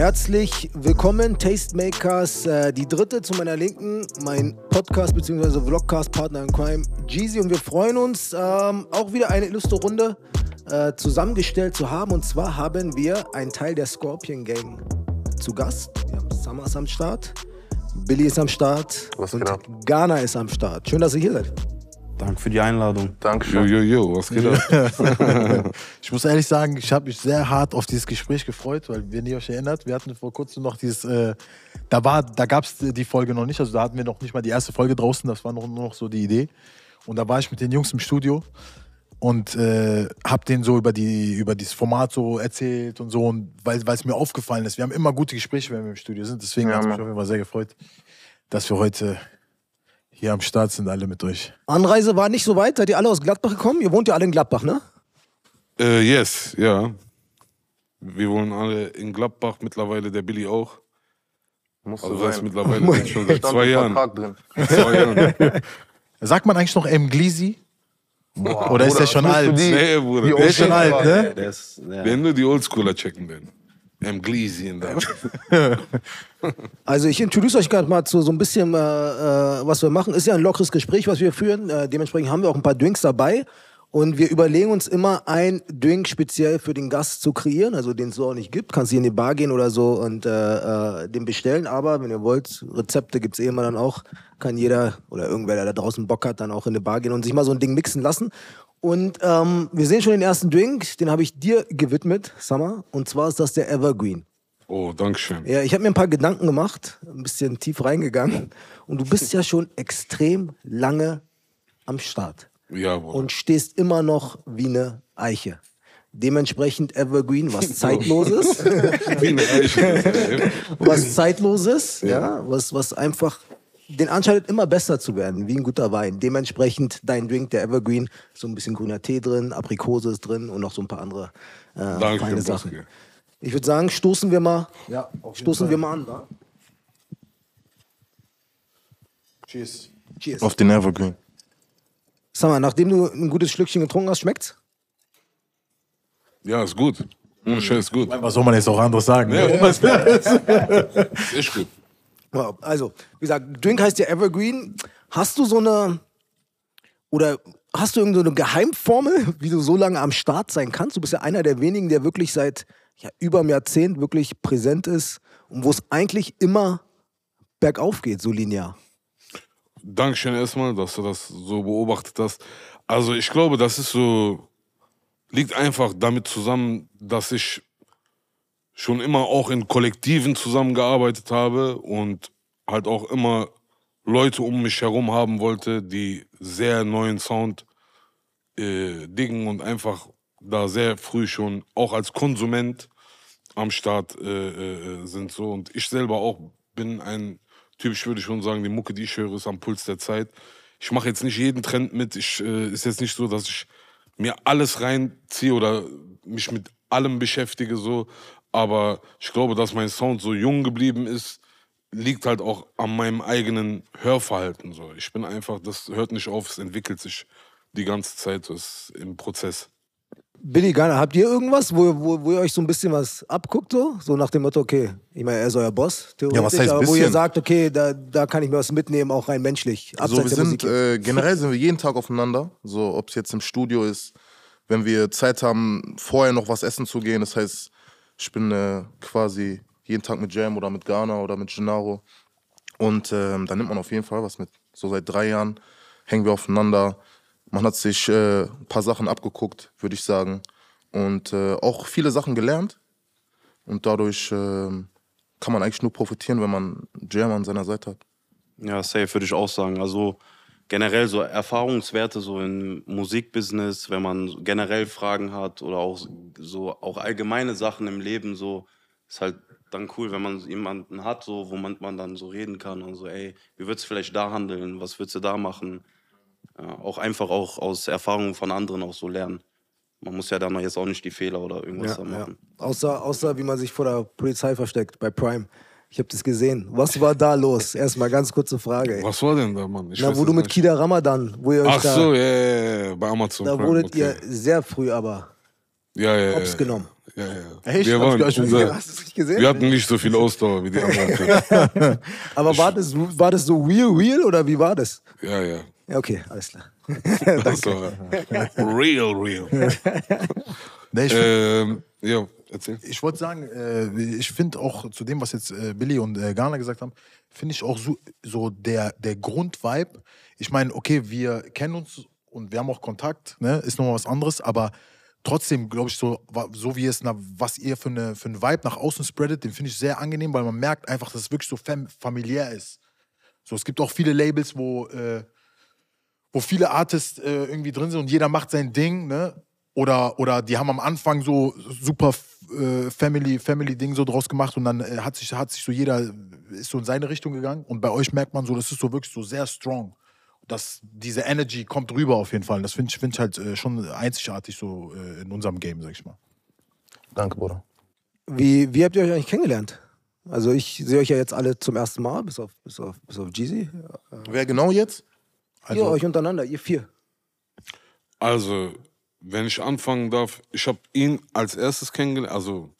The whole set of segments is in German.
Herzlich willkommen, Tastemakers. Äh, die dritte zu meiner Linken, mein Podcast bzw. Vlogcast-Partner in Crime, Jeezy. Und wir freuen uns, ähm, auch wieder eine illustre Runde äh, zusammengestellt zu haben. Und zwar haben wir einen Teil der Scorpion Gang zu Gast. Wir haben Summers am Start, Billy ist am Start Was und geht ab? Ghana ist am Start. Schön, dass ihr hier seid. Danke für die Einladung. Jo, Dankeschön. jo, jo, was geht ab? Ich muss ehrlich sagen, ich habe mich sehr hart auf dieses Gespräch gefreut, weil wenn ihr euch erinnert, wir hatten vor kurzem noch dieses, äh, da war, da gab es die Folge noch nicht, also da hatten wir noch nicht mal die erste Folge draußen, das war noch, nur noch so die Idee. Und da war ich mit den Jungs im Studio und äh, habe denen so über die über dieses Format so erzählt und so und weil weil es mir aufgefallen ist, wir haben immer gute Gespräche, wenn wir im Studio sind, deswegen Ja, hat mich Mann. auf jeden Fall sehr gefreut, dass wir heute hier am Start sind, alle mit euch. Anreise war nicht so weit. Seid ihr alle aus Gladbach gekommen? Ihr wohnt ja alle in Gladbach, ne? Äh, yes, ja. Wir wohnen alle in Gladbach, mittlerweile der Billy auch. Muss Also so das ist mittlerweile schon seit zwei Jahren. Drin. Zwei Jahren. Sagt man eigentlich noch M. Glisi? Boah, Oder ist Bruder, der schon alt? Die, Nee, Bruder. die Der ist schon alt, ne? Der ist, ja. Wenn nur die Oldschooler checken werden. M. Gleasy in der. Also ich introduce euch gerade mal zu so ein bisschen, äh, äh, was wir machen. Ist ja ein lockeres Gespräch, was wir führen. Äh, dementsprechend haben wir auch ein paar Drinks dabei. Und wir überlegen uns immer, ein Drink speziell für den Gast zu kreieren, also den es so auch nicht gibt. Kannst hier in die Bar gehen oder so und äh, äh, den bestellen. Aber wenn ihr wollt, Rezepte gibt's eh immer dann auch. Kann jeder oder irgendwer, der da draußen Bock hat, dann auch in eine Bar gehen und sich mal so ein Ding mixen lassen. Und ähm, wir sehen schon den ersten Drink, den habe ich dir gewidmet, Summer. Und zwar ist das der Evergreen. Oh, Dankeschön. Ja, ich habe mir ein paar Gedanken gemacht, ein bisschen tief reingegangen. Und du bist ja schon extrem lange am Start Ja, Bruder. und stehst immer noch wie eine Eiche. Dementsprechend Evergreen, was zeitloses, Wie eine Eiche. was zeitloses, ja, was, was einfach den Anschein hat, immer besser zu werden, wie ein guter Wein. Dementsprechend dein Drink, der Evergreen, so ein bisschen grüner Tee drin, Aprikose ist drin und noch so ein paar andere äh, Danke, feine Boske. Ich würde sagen, stoßen wir mal, ja, stoßen wir mal an. Wa? Cheers. Cheers. Auf den Evergreen. Sag mal, nachdem du ein gutes Schlückchen getrunken hast, schmeckt's? Ja, ist gut. Ohne Scheiß ist gut. Was soll man jetzt auch anderes sagen? Ja, ne? ist echt gut. Also, wie gesagt, Drink heißt ja Evergreen. Hast du so eine oder hast du irgendeine so eine Geheimformel, wie du so lange am Start sein kannst? Du bist ja einer der wenigen, der wirklich seit ja, über einem Jahrzehnt wirklich präsent ist und wo es eigentlich immer bergauf geht, so linear. Dankeschön erstmal, dass du das so beobachtet hast. Also ich glaube, das ist so, liegt einfach damit zusammen, dass ich schon immer auch in Kollektiven zusammengearbeitet habe und halt auch immer Leute um mich herum haben wollte, die sehr neuen Sound äh, diggen und einfach da sehr früh schon auch als Konsument am Start äh, äh, sind so. Und ich selber auch bin ein würde ich schon sagen die Mucke die ich höre ist am Puls der Zeit. Ich mache jetzt nicht jeden Trend mit. Ich äh, ist jetzt nicht so dass ich mir alles reinziehe oder mich mit allem beschäftige so. Aber ich glaube dass mein Sound so jung geblieben ist liegt halt auch an meinem eigenen Hörverhalten so. Ich bin einfach das hört nicht auf es entwickelt sich die ganze Zeit so ist im Prozess Billy, Ghana, habt ihr irgendwas, wo, wo, wo ihr euch so ein bisschen was abguckt, so? So nach dem Motto, okay, ich meine, er ist euer Boss, theoretisch, was heißt aber wo ihr sagt, okay, da, da kann ich mir was mitnehmen, auch rein menschlich. Also wir sind, äh, generell sind wir jeden Tag aufeinander. So, ob es jetzt im Studio ist, wenn wir Zeit haben, vorher noch was essen zu gehen. Das heißt, ich bin äh, quasi jeden Tag mit Jam oder mit Ghana oder mit Gennaro. Und ähm, da nimmt man auf jeden Fall was mit. So seit drei Jahren hängen wir aufeinander. Man hat sich äh, ein paar Sachen abgeguckt, würde ich sagen. Und äh, auch viele Sachen gelernt. Und dadurch ähm, kann man eigentlich nur profitieren, wenn man Jam an seiner Seite hat. Ja, safe würde ich auch sagen. Also generell so Erfahrungswerte so im Musikbusiness, wenn man generell Fragen hat oder auch so auch allgemeine Sachen im Leben so ist halt dann cool, wenn man jemanden hat, so womit man dann so reden kann und so, ey, wie würdest du vielleicht da handeln, was würdest du da machen? Ja, auch einfach auch aus Erfahrungen von anderen auch so lernen. Man muss ja dann jetzt auch nicht die Fehler oder irgendwas da Ja, ja. machen. Außer, außer wie man sich vor der Polizei versteckt bei Prime. Ich habe das gesehen. Was war da los? Erstmal ganz kurze Frage. Ey. Was war denn da, Mann? Ich Na, wo du mit nicht. Kida Ramadan, wo ihr euch Ach da, so, ja, ja, ja, bei Amazon. da Prime, wurdet okay. ihr sehr früh aber Ja, ja, Hops ja. genommen. Ja, ja. Echt? Wir, waren, unser, Hast du es nicht gesehen? wir hatten nicht so viel Ausdauer wie die anderen. Aber war das, war das so real, real oder wie war das? ja, ja. Ja, okay, alles klar. War real, real. Nee, ich Ähm, ja, erzähl. ich wollte sagen, äh, ich finde auch zu dem, was jetzt äh, Billy und äh, Ghana gesagt haben, finde ich auch so, so der, der Grundvibe. Ich meine, okay, wir kennen uns und wir haben auch Kontakt, ne? ist nochmal was anderes, aber trotzdem, glaube ich, so, so wie es, na, was ihr für, eine, für einen Vibe nach außen spreadet, den finde ich sehr angenehm, weil man merkt einfach, dass es wirklich so fam familiär ist. So, es gibt auch viele Labels, wo, äh, wo viele Artists äh, irgendwie drin sind und jeder macht sein Ding, ne? Oder, oder die haben am Anfang so super äh, Family, Family-Ding so draus gemacht und dann äh, hat, sich, hat sich so jeder, ist so in seine Richtung gegangen. Und bei euch merkt man so, das ist so wirklich so sehr strong. Das, diese Energy kommt rüber auf jeden Fall. Das finde ich, find ich halt äh, schon einzigartig so äh, in unserem Game, sag ich mal. Danke, Bruder. Wie, wie habt ihr euch eigentlich kennengelernt? Also ich sehe euch ja jetzt alle zum ersten Mal, bis auf, bis auf, bis auf Jeezy. Wer genau jetzt? Also, ihr euch untereinander, ihr vier. Also, wenn ich anfangen darf, ich habe ihn als erstes kennengelernt, also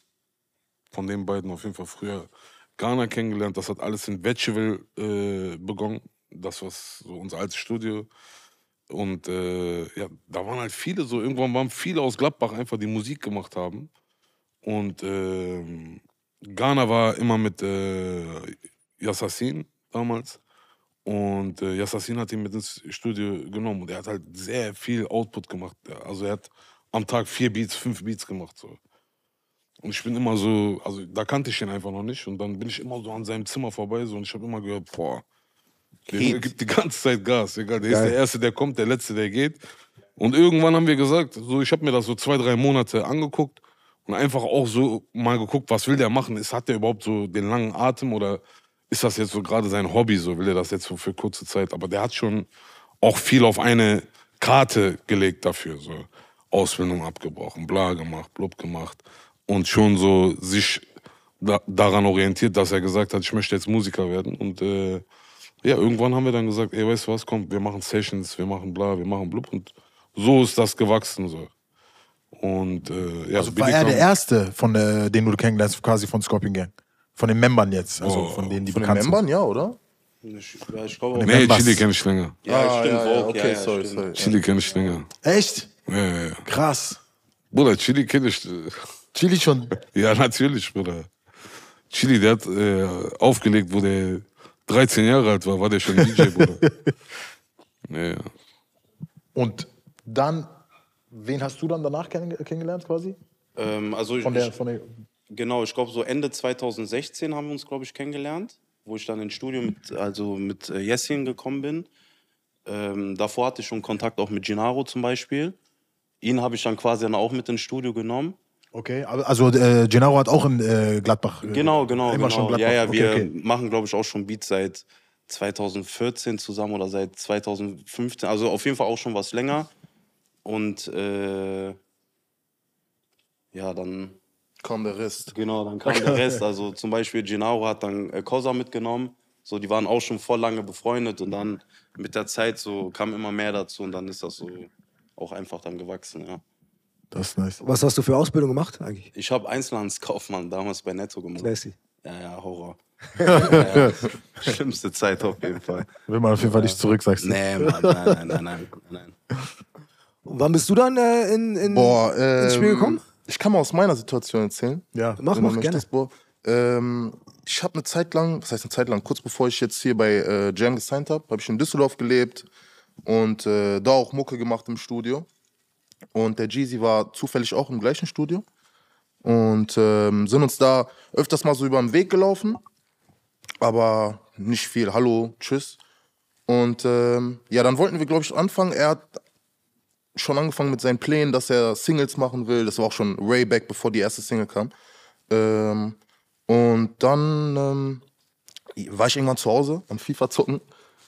von den beiden auf jeden Fall früher Ghana kennengelernt. Das hat alles in Vetcheville äh, begonnen. Das war so unser altes Studio. Und äh, ja, da waren halt viele so, irgendwann waren viele aus Gladbach einfach, die Musik gemacht haben. Und ähm, Ghana war immer mit äh, Yassassin damals. Und äh, Yassassin hat ihn mit ins Studio genommen und er hat halt sehr viel Output gemacht. Also er hat am Tag vier Beats, fünf Beats gemacht. So. Und ich bin immer so, also da kannte ich ihn einfach noch nicht. Und dann bin ich immer so an seinem Zimmer vorbei so, und ich habe immer gehört, boah, der Junge gibt die ganze Zeit Gas. Egal, der ist der Erste, der kommt, der Letzte, der geht. Und irgendwann haben wir gesagt, so, ich habe mir das so zwei, drei Monate angeguckt und einfach auch so mal geguckt, was will der machen? Ist, hat der überhaupt so den langen Atem oder ist das jetzt so gerade sein Hobby? So will er das jetzt so für kurze Zeit? Aber der hat schon auch viel auf eine Karte gelegt dafür. So Ausbildung abgebrochen, bla gemacht, blub gemacht und schon so sich da, daran orientiert, dass er gesagt hat, ich möchte jetzt Musiker werden. Und äh, ja, irgendwann haben wir dann gesagt, ey, weißt du was, komm, wir machen Sessions, wir machen bla, wir machen blub. Und so ist das gewachsen. So. Und äh, ja, also war er der Erste, von, äh, den du kennenlernst, quasi von Scorpion Gang? Von den Membern jetzt, also Oh, von denen, die Von den bekannt Membern, ja, oder? Ich, ja, ich glaube auch. Nee, Members. Chili kenne ich länger. Ja, Ah, stimmt, ja, ja, Vogue, okay, ja, ja, sorry, stimmt. sorry. Chili kenne ich länger. sind. Echt? Ja, ja, ja. Krass. Bruder, Chili kenne ich. äh, Chili schon. Ja, natürlich, Bruder. Chili, der hat äh, aufgelegt, wo der 13 Jahre alt war, war der schon DJ, Bruder. ja, ja. Und dann, wen hast du dann danach kenn kennengelernt quasi? Ähm, also ich, Von der, ich, von der genau, ich glaube so Ende 2016 haben wir uns, glaube ich, kennengelernt, wo ich dann ins Studio mit, also mit äh, Jessin gekommen bin. Ähm, davor hatte ich schon Kontakt auch mit Gennaro zum Beispiel. Ihn habe ich dann quasi dann auch mit ins Studio genommen. Okay, also äh, Gennaro hat auch in äh, Gladbach. äh, Genau, genau, Immer genau. schon Gladbach. Ja, ja, okay, wir okay. machen, glaube ich, auch schon Beats seit 2014 zusammen oder seit 2015. Also auf jeden Fall auch schon was länger. Und äh, ja, dann Kam der Rest. Genau, dann kam der Rest. Also zum Beispiel Gennaro hat dann äh, Cosa mitgenommen. So, die waren auch schon voll lange befreundet und dann mit der Zeit so kam immer mehr dazu und dann ist das so auch einfach dann gewachsen, ja. Das ist nice. Was hast du für Ausbildung gemacht eigentlich? Ich habe Einzelhandelskaufmann damals bei Netto gemacht. Classy. Ja, ja, Horror. ja, ja. Schlimmste Zeit auf jeden Fall. Will man auf jeden Fall nicht zurück, sagst du. Nee, Mann, nein, nein, nein, nein, nein. Und wann bist du dann äh, in, in, Boah, ähm, ins Spiel gekommen? Ich kann mal aus meiner Situation erzählen. Ja. Mach, mach gerne. Ähm, ich habe eine Zeit lang, was heißt eine Zeit lang, kurz bevor ich jetzt hier bei äh, Jam gesigned habe, habe ich in Düsseldorf gelebt und äh, da auch Mucke gemacht im Studio. Und der Jeezy war zufällig auch im gleichen Studio und ähm, sind uns da öfters mal so über den Weg gelaufen, aber nicht viel. Hallo, tschüss. Und ähm, ja, dann wollten wir, glaube ich, anfangen. Er hat schon angefangen mit seinen Plänen, dass er Singles machen will. Das war auch schon way back, bevor die erste Single kam. Ähm, und dann ähm, war ich irgendwann zu Hause am FIFA zocken.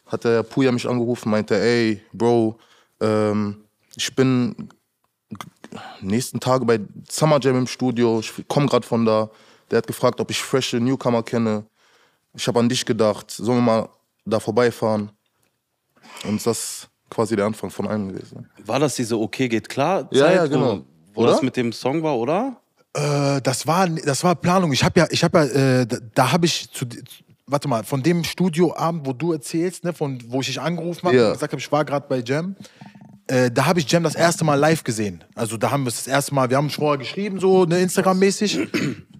Hat der Puya mich angerufen, meinte, ey, Bro, ähm, ich bin nächsten Tage bei Summer Jam im Studio. Ich komme gerade von da. Der hat gefragt, ob ich frische Newcomer kenne. Ich habe an dich gedacht. Sollen wir mal da vorbeifahren? Und das quasi der Anfang von allem gewesen. War das diese Okay geht klar? Ja, Zeit, ja, wo- genau. Wo Oder? das mit dem Song war, oder? Äh, das war, das war Planung. Ich habe ja, ich habe ja, äh, da, da habe ich zu, warte mal, von dem Studioabend, wo du erzählst, ne, von wo ich dich angerufen habe, Ja. und gesagt habe, ich war gerade bei Jam. Äh, da habe ich Jam das erste Mal live gesehen. Also da haben wir es das erste Mal, wir haben vorher geschrieben, so ne, Instagram-mäßig.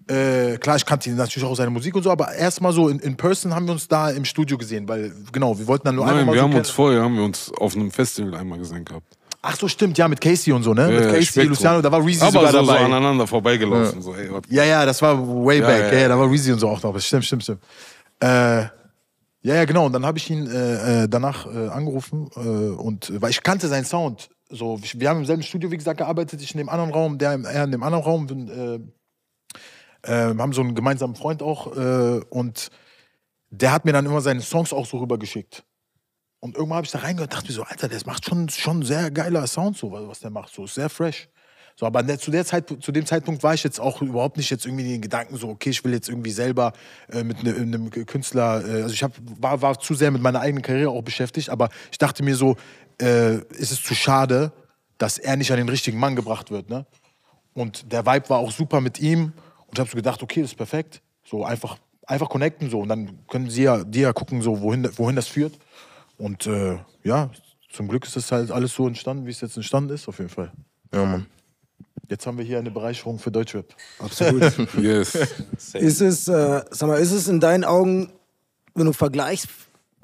Äh, klar, ich kannte natürlich auch seine Musik und so, aber erstmal so in, in Person haben wir uns da im Studio gesehen, weil genau, wir wollten dann nur Nein, einmal wir so haben uns vorher haben wir uns auf einem Festival einmal gesehen gehabt. Ach so, stimmt, ja, mit Casey und so, ne? mit Äh, Casey, Spektrum. Luciano, da war Reezy Aber sogar so, so dabei. aneinander vorbeigelaufen. So, ey, Ja, ja, das war way Ja, back. ja, Ja, ja, ja. da war Reezy und so auch noch. Stimmt, stimmt, stimmt. Äh, ja, ja, genau. Und dann habe ich ihn äh, äh, danach äh, angerufen äh, und weil ich kannte seinen Sound. So, wir haben im selben Studio, wie gesagt, gearbeitet. Ich in dem anderen Raum, der im, er in dem anderen Raum. Bin, äh, haben so einen gemeinsamen Freund auch äh, und der hat mir dann immer seine Songs auch so rübergeschickt. Und irgendwann habe ich da reingehört und dachte mir so, Alter, das macht schon, schon sehr geiler Sound, so, was der macht. So, ist sehr fresh. So, aber der, zu, der Zeit, zu dem Zeitpunkt war ich jetzt auch überhaupt nicht jetzt irgendwie den Gedanken so, okay, ich will jetzt irgendwie selber äh, mit ne, einem Künstler, äh, also ich hab, war, war zu sehr mit meiner eigenen Karriere auch beschäftigt, aber ich dachte mir so, äh, ist es zu schade, dass er nicht an den richtigen Mann gebracht wird, ne? Und der Vibe war auch super mit ihm und ich habe so gedacht, okay, das ist perfekt. So einfach, einfach connecten so und dann können sie ja, die ja gucken, so, wohin, wohin das führt. Und äh, ja, zum Glück ist es halt alles so entstanden, wie es jetzt entstanden ist, auf jeden Fall. Ja, Mann. Jetzt haben wir hier eine Bereicherung für Deutschrap. Absolut. Yes. Ist es, äh, sag mal, ist es in deinen Augen, wenn du vergleichst,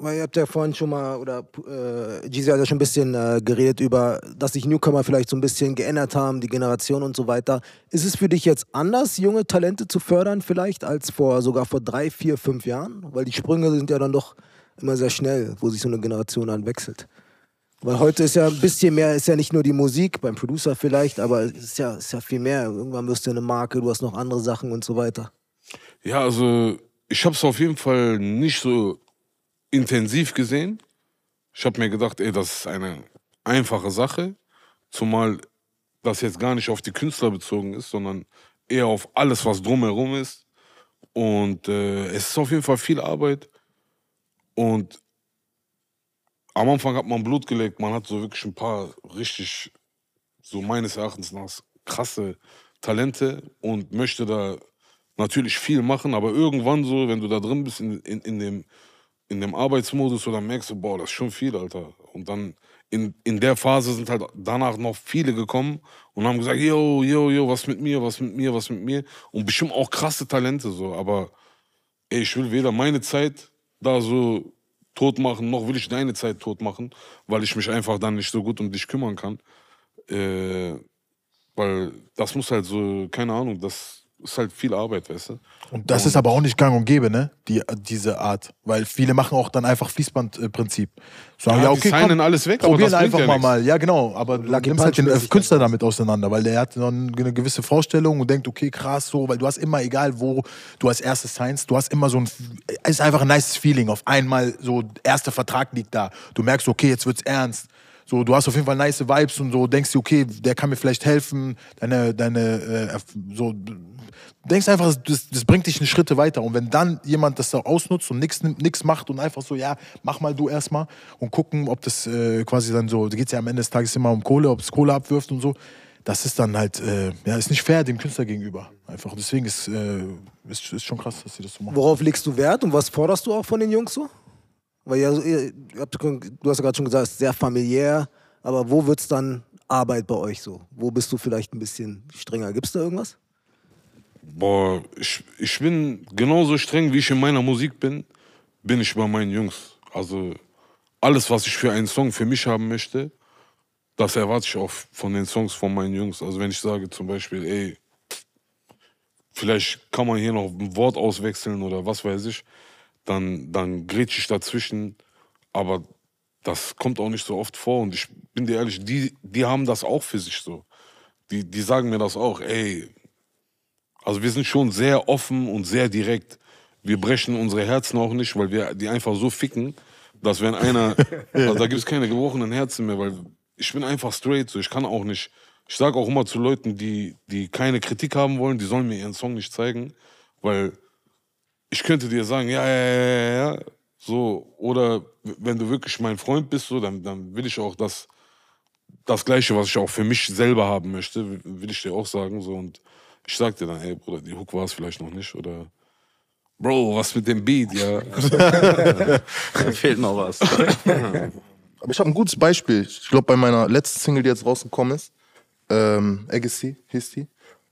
weil ihr habt ja vorhin schon mal, oder äh, Jeezy hat ja schon ein bisschen äh, geredet über, dass sich Newcomer vielleicht so ein bisschen geändert haben, die Generation und so weiter. Ist es für dich jetzt anders, junge Talente zu fördern vielleicht, als vor sogar vor drei, vier, fünf Jahren? Weil die Sprünge sind ja dann doch immer sehr schnell, wo sich so eine Generation dann wechselt. Weil heute ist ja ein bisschen mehr, ist ja nicht nur die Musik, beim Producer vielleicht, aber es ist ja, ist ja viel mehr. Irgendwann wirst du eine Marke, du hast noch andere Sachen und so weiter. Ja, also ich habe es auf jeden Fall nicht so intensiv gesehen. Ich habe mir gedacht, ey, das ist eine einfache Sache, zumal das jetzt gar nicht auf die Künstler bezogen ist, sondern eher auf alles, was drumherum ist. Und äh, es ist auf jeden Fall viel Arbeit. Und am Anfang hat man Blut gelegt, man hat so wirklich ein paar richtig, so meines Erachtens nach, krasse Talente und möchte da natürlich viel machen, aber irgendwann so, wenn du da drin bist in, in, in, dem, in dem Arbeitsmodus, dann merkst du, boah, das ist schon viel, Alter. Und dann in, in der Phase sind halt danach noch viele gekommen und haben gesagt, yo, yo, yo, was mit mir, was mit mir, was mit mir. Und bestimmt auch krasse Talente so, aber ey, ich will weder meine Zeit da so tot machen, noch will ich deine Zeit tot machen, weil ich mich einfach dann nicht so gut um dich kümmern kann. Äh, weil das muss halt so, keine Ahnung, das ist halt viel Arbeit, weißt du? Und das ist aber auch nicht gang und gäbe, ne? Die, diese Art. Weil viele machen auch dann einfach Fließbandprinzip. Sagen, Ja, die signen alles weg, aber probieren einfach ja mal mal. Ja, genau. Aber du Lucky nimmst halt den Künstler dann. damit auseinander, weil der hat noch eine gewisse Vorstellung und denkt, okay, krass, so, weil du hast immer, egal wo du als erstes signst, du hast immer so ein, es ist einfach ein nice Feeling. Auf einmal so, erster Vertrag liegt da. Du merkst, okay, jetzt wird's ernst. So, du hast auf jeden Fall nice Vibes und so, denkst dir, okay, der kann mir vielleicht helfen, deine, deine, äh, so, denkst einfach, das, das bringt dich eine Schritte weiter. Und wenn dann jemand das da ausnutzt und nichts macht und einfach so, ja, mach mal du erstmal und gucken, ob das äh, quasi dann so, da geht es ja am Ende des Tages immer um Kohle, ob es Kohle abwirft und so, das ist dann halt, äh, ja, ist nicht fair dem Künstler gegenüber. Einfach. Deswegen ist, äh, ist, ist schon krass, dass sie das so machen. Worauf legst du Wert und was forderst du auch von den Jungs so? Weil ja, ihr, ihr habt, du hast ja gerade schon gesagt, es ist sehr familiär, aber wo wird es dann Arbeit bei euch so? Wo bist du vielleicht ein bisschen strenger? Gibt es da irgendwas? Boah, ich, ich bin genauso streng, wie ich in meiner Musik bin, bin ich bei meinen Jungs. Also alles, was ich für einen Song für mich haben möchte, das erwarte ich auch von den Songs von meinen Jungs. Also wenn ich sage zum Beispiel, ey, vielleicht kann man hier noch ein Wort auswechseln oder was weiß ich, dann, dann grätsch ich dazwischen. Aber das kommt auch nicht so oft vor. Und ich bin dir ehrlich, die, die haben das auch für sich so. Die, die sagen mir das auch, ey, also wir sind schon sehr offen und sehr direkt. Wir brechen unsere Herzen auch nicht, weil wir die einfach so ficken, dass wenn einer, also da gibt es keine gebrochenen Herzen mehr, weil ich bin einfach straight, so ich kann auch nicht. Ich sage auch immer zu Leuten, die, die keine Kritik haben wollen, die sollen mir ihren Song nicht zeigen, weil ich könnte dir sagen, ja, ja, ja, ja, ja, so, oder wenn du wirklich mein Freund bist, so, dann, dann will ich auch, dass, das Gleiche, was ich auch für mich selber haben möchte, will ich dir auch sagen. So. Und ich sag dir dann, ey Bruder, die Hook war es vielleicht noch nicht. Oder Bro, was mit dem Beat, ja. Da fehlt noch was. Aber ich habe ein gutes Beispiel. Ich glaube, bei meiner letzten Single, die jetzt rausgekommen ist, ähm, Agassi hieß die.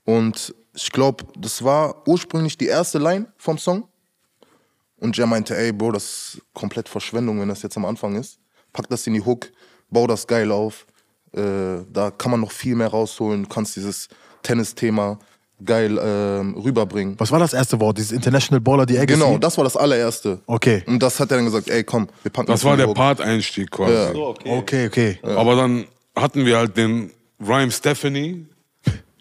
Und ich glaube, das war ursprünglich die erste Line vom Song. Und Jay meinte, ey, Bro, das ist komplett Verschwendung, wenn das jetzt am Anfang ist. Pack das in die Hook, bau das geil auf. Äh, da kann man noch viel mehr rausholen. Du kannst dieses Tennis-Thema geil ähm, rüberbringen. Was war das erste Wort? Dieses International Baller, die Agassi? Genau, das war das allererste. Okay. Und das hat er dann gesagt, ey, komm, wir packen Das in war die der. Part-Einstieg quasi. Ja. So, okay. Okay, okay. Aber dann hatten wir halt den Rhyme Stephanie,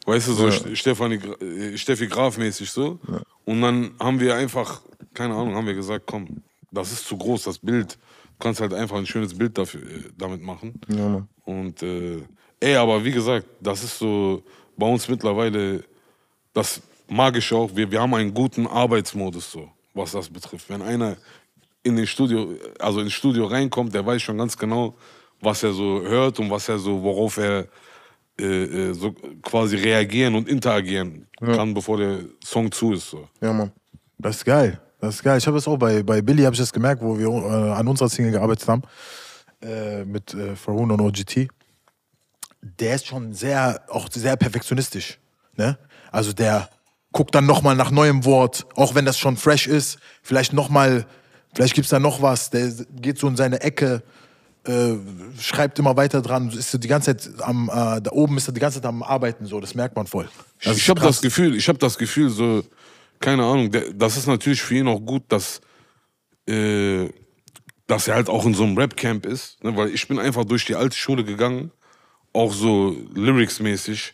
weißt du, so St- Stefanie, äh, Steffi Graf mäßig so. Und dann haben wir einfach, keine Ahnung, haben wir gesagt, komm, das ist zu groß, das Bild. Du kannst halt einfach ein schönes Bild dafür, äh, damit machen. Ja. Und äh, ey, aber wie gesagt, das ist so bei uns mittlerweile, das mag ich auch, wir, wir haben einen guten Arbeitsmodus so, was das betrifft. Wenn einer in den Studio, also ins Studio reinkommt, der weiß schon ganz genau, was er so hört und was er so, worauf er äh, äh, so quasi reagieren und interagieren kann, bevor der Song zu ist. So. Ja, Mann. Das ist geil. Das ist geil. Ich habe es auch bei, bei Billy habe ich das gemerkt, wo wir äh, an unserer Single gearbeitet haben äh, mit äh, Farun und OGT. Der ist schon sehr, auch sehr perfektionistisch. Ne? Also der guckt dann nochmal nach neuem Wort, auch wenn das schon fresh ist. Vielleicht nochmal, vielleicht gibt es da noch was. Der geht so in seine Ecke, äh, schreibt immer weiter dran. Ist die ganze Zeit am, äh, da oben ist er die ganze Zeit am Arbeiten. So, das merkt man voll. Das ich habe das Gefühl, ich habe das Gefühl, so, keine Ahnung, der, das ist natürlich für ihn auch gut, dass, äh, dass er halt auch in so einem Rap-Camp ist, ne? weil ich bin einfach durch die alte Schule gegangen, auch so lyrics-mäßig,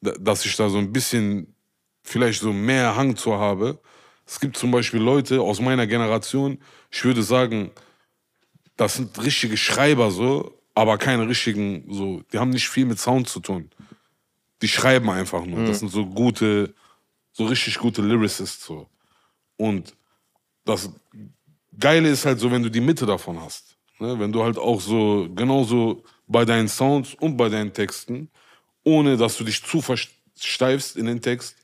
da- dass ich da so ein bisschen vielleicht so mehr Hang zu habe. Es gibt zum Beispiel Leute aus meiner Generation, ich würde sagen, das sind richtige Schreiber so, aber keine richtigen, so, die haben nicht viel mit Sound zu tun. Die schreiben einfach nur. Das sind so gute, so richtig gute Lyricists so. Und das Geile ist halt so, wenn du die Mitte davon hast. Ne? Wenn du halt auch so, genauso bei deinen Sounds und bei deinen Texten, ohne dass du dich zu versteifst in den Text,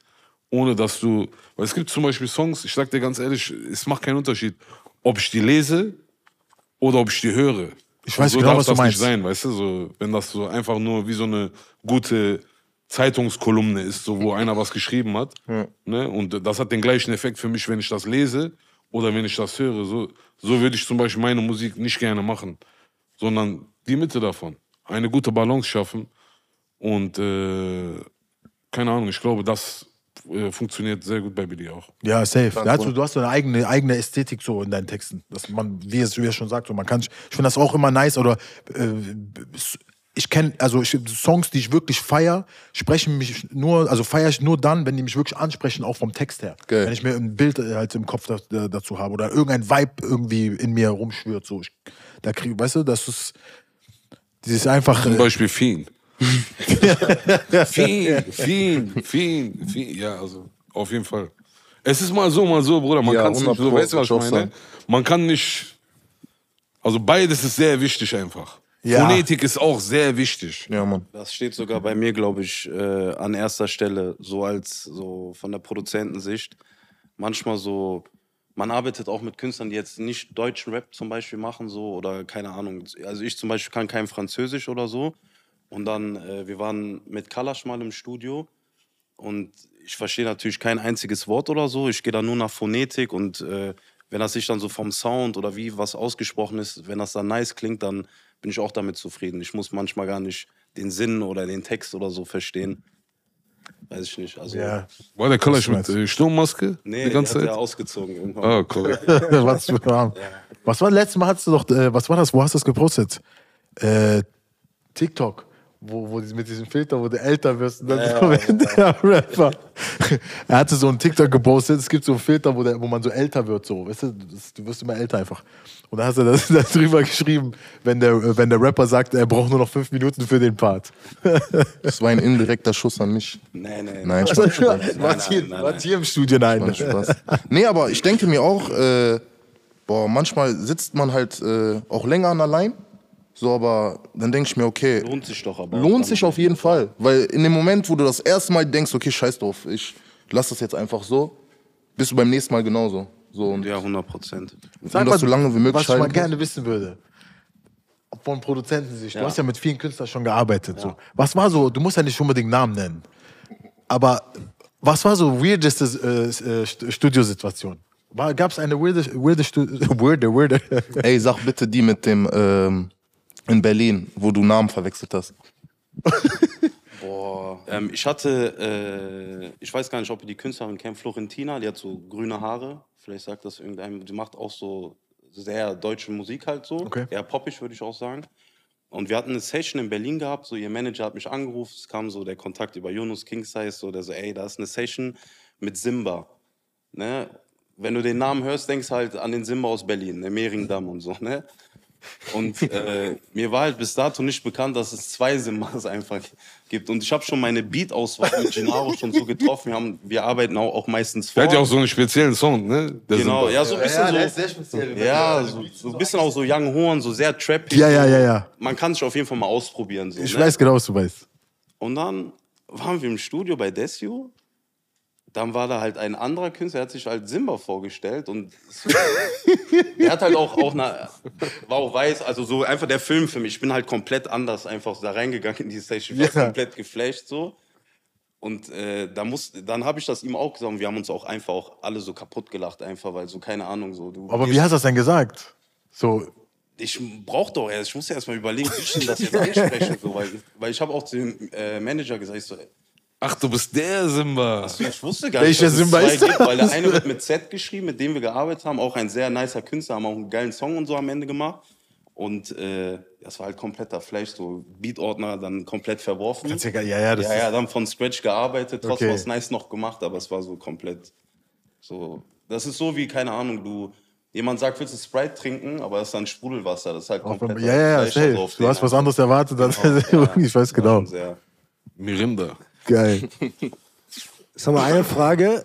ohne dass du, weil es gibt zum Beispiel Songs, ich sag dir ganz ehrlich, es macht keinen Unterschied, ob ich die lese oder ob ich die höre. Ich weiß so genau, darf was du das meinst. nicht sein, weißt du, so, wenn das so einfach nur wie so eine gute Zeitungskolumne ist, so, wo einer was geschrieben hat. Ne? Und das hat den gleichen Effekt für mich, wenn ich das lese oder wenn ich das höre. So, so würde ich zum Beispiel meine Musik nicht gerne machen, sondern die Mitte davon. Eine gute Balance schaffen. Und äh, keine Ahnung, ich glaube, das äh, funktioniert sehr gut bei Billy auch. Ja, safe. Ganz Da hast du, hast so eine eigene, eigene Ästhetik so in deinen Texten. Dass man, wie es, wie es schon sagt, so man kann, ich finde das auch immer nice. Oder äh, ich kenne, also ich, Songs, die ich wirklich feier, sprechen mich nur, also feiere ich nur dann, wenn die mich wirklich ansprechen, auch vom Text her. Geil. Wenn ich mir ein Bild äh, halt im Kopf da, da, dazu habe oder irgendein Vibe irgendwie in mir rumschwört. So. Ich, da krieg, weißt du, das ist dieses einfach. Zum Äh, Beispiel Fiend. Fiend, Fiend, Fiend, Fiend. Ja, also auf jeden Fall. Es ist mal so, mal so, Bruder. Man Ja, kann nicht 100 so, weißt du, was ich meine? Man kann nicht. Also beides ist sehr wichtig einfach. Ja. Phonetik ist auch sehr wichtig. Ja, Mann. Das steht sogar bei mir, glaube ich, äh, an erster Stelle, so als so von der Produzentensicht. Manchmal so, man arbeitet auch mit Künstlern, die jetzt nicht deutschen Rap zum Beispiel machen, so oder keine Ahnung. Also ich zum Beispiel kann kein Französisch oder so. Und dann, äh, wir waren mit Kalash mal im Studio und ich verstehe natürlich kein einziges Wort oder so. Ich gehe da nur nach Phonetik und äh, wenn das sich dann so vom Sound oder wie was ausgesprochen ist, wenn das dann nice klingt, dann bin ich auch damit zufrieden. Ich muss manchmal gar nicht den Sinn oder den Text oder so verstehen. Weiß ich nicht. Also, ja. War der Kalash mit äh, Sturmmaske nee, die ganze hat Zeit? er ausgezogen irgendwann. Ah, cool. was, war letztes Mal hast du doch, äh, was war das? Wo hast du das gepostet? Äh, TikTok. Wo, wo mit diesem Filter, wo du älter wirst und dann Ja, so ja, wenn der Rapper. Er hatte so einen TikTok gepostet, es gibt so einen Filter, wo, der, wo man so älter wird, so, weißt du, das, du wirst immer älter einfach. Und da hast du das, das drüber geschrieben, wenn der, wenn der Rapper sagt, er braucht nur noch fünf Minuten für den Part. Das war ein indirekter Schuss an mich. Nee, nee. Nein, Also, Spaß. was, hier, nein, was hier im Studio, nein. Nein, Spaß. Nee, aber ich denke mir auch, äh, boah, manchmal sitzt man halt äh, auch länger an der Line. So, aber dann denke ich mir, okay, Lohnt sich doch aber. lohnt sich auf jeden Fall. Weil in dem Moment, wo du das erste Mal denkst, okay, scheiß drauf, ich lass das jetzt einfach so, bist du beim nächsten Mal genauso. So, und Ja, 100 Prozent. um das so lange wie möglich Was ich mal kannst. gerne wissen würde. Von Produzentensicht. Du Ja. hast ja mit vielen Künstlern schon gearbeitet. So. Was war so, du musst ja nicht unbedingt Namen nennen. Aber was war so weirdeste äh, äh, St- Studiosituation? Gab es eine weirde, weirde, weirde, weirde. Ey, sag bitte die mit dem ähm, in Berlin, wo du Namen verwechselt hast. Boah. Ähm, ich hatte, äh, ich weiß gar nicht, ob ihr die Künstlerin kennt, Florentina, die hat so grüne Haare. Vielleicht sagt das irgendeinem. Die macht auch so sehr deutsche Musik halt so. Okay. Eher poppig, würde ich auch sagen. Und wir hatten eine Session in Berlin gehabt, so ihr Manager hat mich angerufen, es kam so der Kontakt über Yunus King Size, so der so, ey, da ist eine Session mit Simba. Ne? Wenn du den Namen hörst, denkst halt an den Simba aus Berlin, ne? Mehringdamm und so, ne? Und äh, mir war halt bis dato nicht bekannt, dass es zwei Simbas einfach gibt. Und ich habe schon meine Beat-Auswahl mit Gennaro schon so getroffen. Wir, haben, wir arbeiten auch, auch meistens vor. Der hat ja auch so einen speziellen Sound, ne? Der Genau, Simba. ja, so ein bisschen so. sehr speziell. Ja, so, so ein bisschen auch so Young Horn, so sehr trappy. Ja, ja, ja, ja. Man kann sich auf jeden Fall mal ausprobieren. So, Ich ne? weiß genau, was du weißt. Und dann waren wir im Studio bei Desio. Dann war da halt ein anderer Künstler, der hat sich halt Simba vorgestellt und der hat halt auch, auch eine, war auch weiß, also so einfach der Film für mich. Ich bin halt komplett anders einfach da reingegangen in die Station. Ich war Ja. komplett geflasht so. Und äh, da muss, dann habe ich das ihm auch gesagt und wir haben uns auch einfach auch alle so kaputt gelacht, einfach, weil so, keine Ahnung, so. Du Aber wie hast du das denn gesagt? So, ich brauche doch erst, ich muss ja erst mal überlegen, wie ich denn das jetzt einspreche, so, weil, weil ich habe auch zu dem äh, Manager gesagt, ich so, Ach, du bist der Simba. ich wusste gar Welcher nicht, dass es Simba zwei ist das? gibt, weil der eine wird mit Z geschrieben, mit dem wir gearbeitet haben, auch ein sehr nicer Künstler, haben auch einen geilen Song und so am Ende gemacht. Und äh, das war halt kompletter Flash, so Beatordner dann komplett verworfen. Ganz egal, ja, ja, das ja, ja, dann von Scratch gearbeitet, trotzdem Okay. was nice noch gemacht, aber es war so komplett so. Das ist so wie, keine Ahnung, du, jemand sagt, willst du Sprite trinken, aber das ist dann Sprudelwasser, das ist halt auch komplett. ja, ja, ja, safe. Du hast was anderes erwartet. Als, ich weiß genau. Sehr, Mirinda. Geil. Sag mal, eine Frage.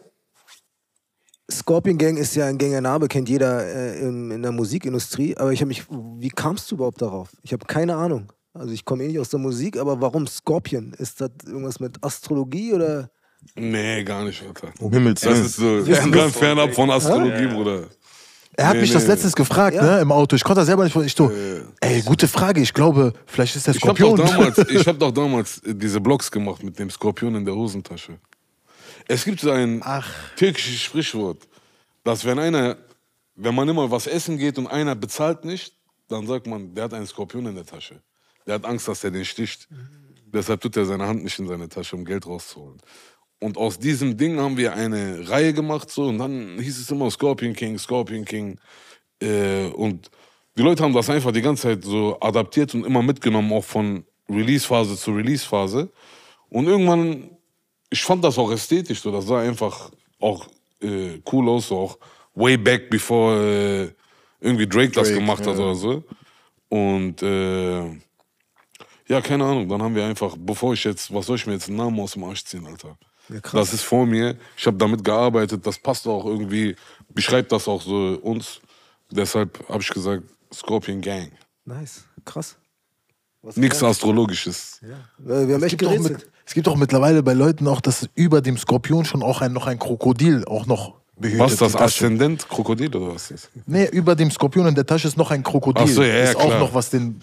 Scorpion Gang ist ja ein gängiger Name, kennt jeder äh, in, in der Musikindustrie. Aber ich habe mich, wie kamst du überhaupt darauf? Ich habe keine Ahnung. Also ich komme eh nicht aus der Musik, aber warum Scorpion? Ist das irgendwas mit Astrologie oder? Nee, gar nicht, Alter. Um Himmels Das Willen. ist so ganz fernab von Astrologie, Bruder. Er hat Nee, mich das nee. letztens gefragt, Ja. ne, im Auto. Ich konnte das selber nicht. Ich so, ey, gute Frage. Ich glaube, vielleicht ist der Ich hab, doch Skorpion. damals, ich hab doch damals äh, diese Blogs gemacht mit dem Skorpion in der Hosentasche. Es gibt so ein Ach. türkisches Sprichwort, dass wenn einer, wenn man immer was essen geht und einer bezahlt nicht, dann sagt man, der hat einen Skorpion in der Tasche. Der hat Angst, dass er den sticht. Deshalb tut er seine Hand nicht in seine Tasche, um Geld rauszuholen. Und aus diesem Ding haben wir eine Reihe gemacht so und dann hieß es immer Scorpion King, Scorpion King. Äh, und die Leute haben das einfach die ganze Zeit so adaptiert und immer mitgenommen, auch von Release-Phase zu Release-Phase. Und irgendwann, ich fand das auch ästhetisch, so, das sah einfach auch äh, cool aus, so auch way back bevor äh, irgendwie Drake, das Drake, gemacht hat ja. oder so. Und äh, ja, keine Ahnung, dann haben wir einfach, bevor ich jetzt, was soll ich mir jetzt einen Namen aus dem Arsch ziehen, Alter? Krass. das ist vor mir, ich habe damit gearbeitet, das passt auch irgendwie, beschreibt das auch so uns. Deshalb habe ich gesagt, Scorpion Gang. Nice, krass. Was Nichts. Astrologisches. Äh, Wir haben Es echt gibt, auch mit, es gibt auch mittlerweile bei Leuten auch, dass über dem Skorpion schon auch ein, noch ein Krokodil auch noch behütet. Was ist das? Aszendent? Krokodil oder was ist das? Nee, über dem Skorpion in der Tasche ist noch ein Krokodil. Ach so, ja, ja, ist auch klar. noch was den.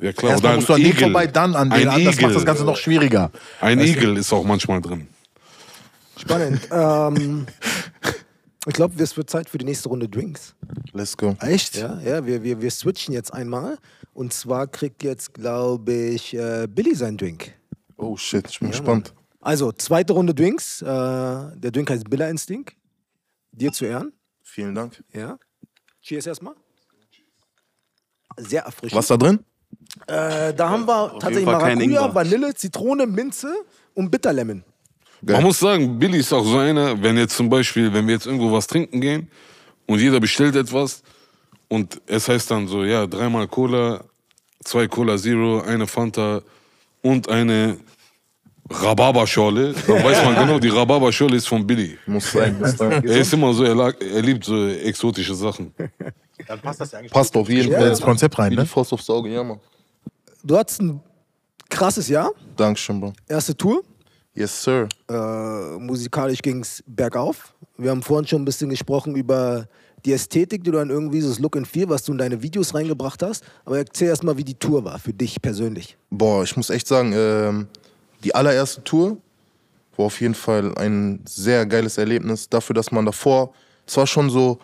Ja klar, Erstmal musst du ein an Igel. vorbei, dann an Ein den an. Das macht das Ganze noch schwieriger. Ein Igel ist auch manchmal drin. Spannend. ähm, ich glaube, es wird Zeit für die nächste Runde Drinks. Let's go. Echt? Ja, ja wir, wir, wir switchen jetzt einmal. Und zwar kriegt jetzt, glaube ich, äh, Billy seinen Drink. Oh shit, ich bin gespannt. Also, zweite Runde Drinks. Äh, der Drink heißt Billa Instinct. Dir zu Ehren. Vielen Dank. Ja. Cheers erstmal. Sehr erfrischend. Was da drin? Äh, da haben wir tatsächlich Fall kein Maracuja. Vanille, Zitrone, Minze und Bitterlemon. Geil. Man muss sagen, Billy ist auch so einer, wenn jetzt zum Beispiel, wenn wir jetzt irgendwo was trinken gehen und jeder bestellt etwas und es heißt dann so, ja, dreimal Cola, zwei Cola Zero, eine Fanta und eine Rhabarberschorle, dann weiß man genau, die Rhabarberschorle ist von Billy. Muss sein. Muss sein. Er ist immer so, er, lag, er liebt so exotische Sachen. Dann passt das ja eigentlich Passt auf jeden Fall. das Konzept rein, ne? die Faust aufs Auge, ja, Mann. du hattest ein krasses Jahr. Dankeschön, Bro. Erste Tour. Yes, sir. Äh, musikalisch ging es bergauf. Wir haben vorhin schon ein bisschen gesprochen über die Ästhetik, die du dann irgendwie, so das Look and Feel, was du in deine Videos reingebracht hast. Aber erzähl erst mal, wie die Tour war für dich persönlich. Boah, ich muss echt sagen, ähm, die allererste Tour war auf jeden Fall ein sehr geiles Erlebnis. Dafür, dass man davor zwar schon so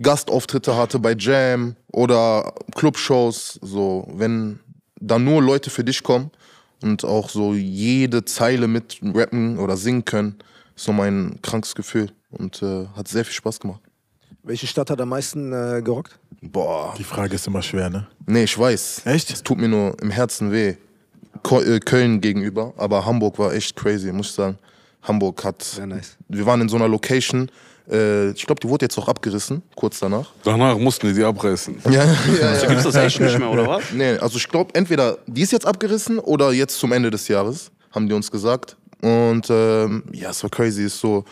Gastauftritte hatte bei Jam oder Clubshows, so wenn da nur Leute für dich kommen und auch so jede Zeile mit rappen oder singen können, ist so mein krankes Gefühl und äh, hat sehr viel Spaß gemacht. Welche Stadt hat am meisten äh, gerockt? Boah, Die Frage ist immer schwer, ne? nee, ich weiß. Echt? Es tut mir nur im Herzen weh. Äh, Köln gegenüber, aber Hamburg war echt crazy, muss ich sagen. Hamburg hat. Sehr nice. Wir waren in so einer Location. Äh, ich glaube, die wurde jetzt auch abgerissen, kurz danach. Danach mussten die die abreißen. Ja, ja, ja. Also gibt's das echt nicht mehr, oder was? Nee, also ich glaube, entweder die ist jetzt abgerissen oder jetzt zum Ende des Jahres, haben die uns gesagt. Und ähm, ja, es war crazy, ist so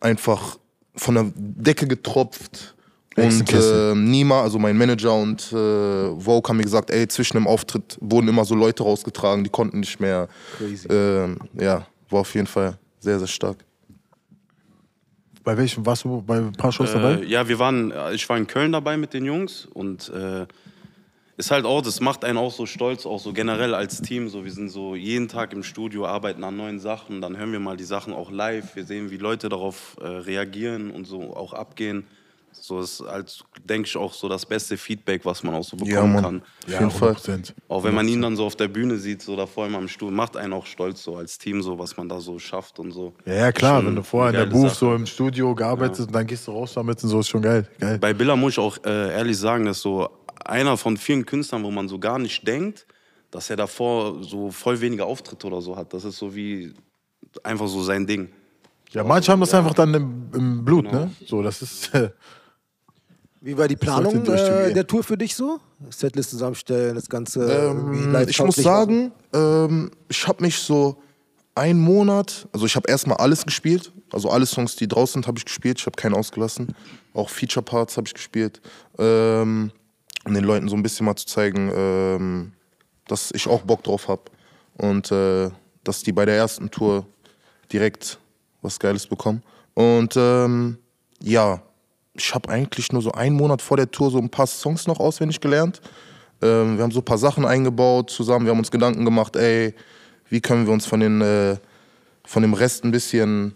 einfach von der Decke getropft. Und äh, Nima, also mein Manager und äh, Vogue haben mir gesagt, ey, zwischen dem Auftritt wurden immer so Leute rausgetragen, die konnten nicht mehr. Crazy. Ähm, ja, war auf jeden Fall sehr, sehr stark. Bei welchem warst du bei ein paar Shows dabei? Äh, ja, wir waren, äh, ich war in Köln dabei mit den Jungs und äh, ist halt auch, das macht einen auch so stolz, auch so generell als Team. So, wir sind so jeden Tag im Studio, arbeiten an neuen Sachen, dann hören wir mal die Sachen auch live. Wir sehen, wie Leute darauf äh, reagieren und so auch abgehen. So ist halt, denke ich, auch so das beste Feedback, was man auch so Ja, bekommen Mann. kann. Auf jeden Fall. 100%. Auch wenn man ihn dann so auf der Bühne sieht, so da vor ihm am Stuhl, macht einen auch stolz so als Team, so was man da so schafft und so. Ja, ja, klar, wenn du vorher in der Booth Sache. so im Studio gearbeitet und dann gehst du raus damit und so, ist schon geil. geil. Bei Billa muss ich auch äh, ehrlich sagen, dass so einer von vielen Künstlern, wo man so gar nicht denkt, dass er davor so voll wenige Auftritte oder so hat. Das ist so wie einfach so sein Ding. Ja, manche haben das einfach dann im, im Blut, Genau. ne? So, das ist. Äh, Wie war die Planung äh, der Tour für dich so? Setlist zusammenstellen, das Ganze. irgendwie Ähm, ich muss sagen, ähm, ich habe mich so einen Monat, also ich habe erstmal alles gespielt, also alle Songs, die draußen sind, habe ich gespielt, ich habe keinen ausgelassen. Auch Feature Parts habe ich gespielt, ähm, um den Leuten so ein bisschen mal zu zeigen, ähm, dass ich auch Bock drauf habe und äh, dass die bei der ersten Tour direkt was Geiles bekommen. Und ähm, ja, ich habe eigentlich nur so einen Monat vor der Tour so ein paar Songs noch auswendig gelernt. Ähm, wir haben so ein paar Sachen eingebaut zusammen. Wir haben uns Gedanken gemacht, ey, wie können wir uns von, den, äh, von dem Rest ein bisschen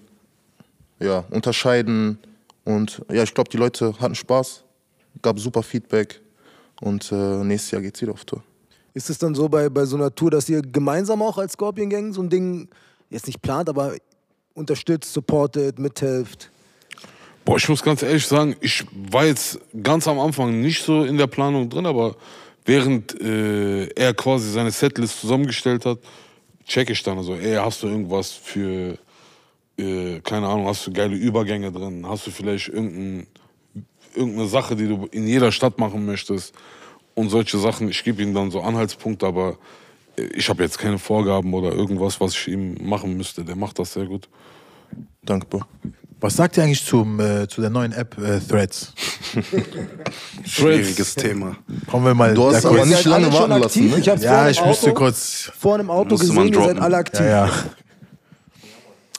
ja, unterscheiden. Und ja, ich glaube, die Leute hatten Spaß, gab super Feedback. Und äh, nächstes Jahr geht's wieder auf Tour. Ist es dann so bei, bei so einer Tour, dass ihr gemeinsam auch als Scorpion Gang so ein Ding jetzt nicht plant, aber unterstützt, supportet, mithilft? Boah, ich muss ganz ehrlich sagen, ich war jetzt ganz am Anfang nicht so in der Planung drin, aber während äh, er quasi seine Setlist zusammengestellt hat, check ich dann so, ey, hast du irgendwas für, äh, keine Ahnung, hast du geile Übergänge drin? Hast du vielleicht irgendein, irgendeine Sache, die du in jeder Stadt machen möchtest? Und solche Sachen, ich gebe ihm dann so Anhaltspunkte, aber äh, ich habe jetzt keine Vorgaben oder irgendwas, was ich ihm machen müsste. Der macht das sehr gut. Danke, Bro. Was sagt ihr eigentlich zum, äh, zu der neuen App äh, Threads? Schwieriges Thema. Kommen wir mal. Du hast da aber nicht lange warten aktiv. lassen, ne? Ich hab's Ja, ich im müsste Auto, kurz- Vorhin im Auto gesehen, ihr seid alle aktiv. Ja, ja.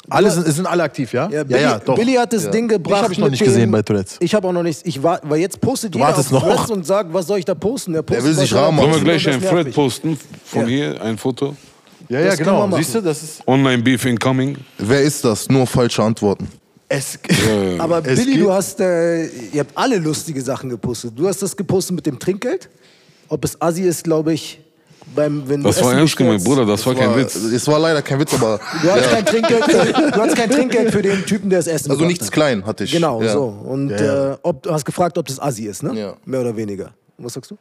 Alle sind, sind alle aktiv, ja? Ja, Billy, doch. Billy hat das Ding gebracht. Ich habe ich noch nicht dem- gesehen bei Threads. Ich habe auch noch nichts. Ich war, weil jetzt postet Du jeder auf noch? Threads und sagt, was soll ich da posten? Der, postet, will was sich machen. Sollen wir gleich einen Thread posten von Ja. hier, ein Foto? Ja, ja, genau. Siehst du, das ist. Online Beef incoming. Wer ist das? Nur falsche Antworten. Es, Aber Es Billy, du hast, äh, ihr habt alle lustige Sachen gepostet. Du hast das gepostet mit dem Trinkgeld. Ob es Assi ist, glaube ich, beim, wenn du Das war ernst gemeint. Bruder, das war kein War- Witz. Es war leider kein Witz, aber Du hast, kein Trinkgeld für, du hast kein Trinkgeld für den Typen, der das Essen also nichts hat. klein hatte ich. Genau, ja. so. Und Ja, ja. Äh, ob, du hast gefragt, ob das Assi ist, ne? Ja. Mehr oder weniger. Was sagst du?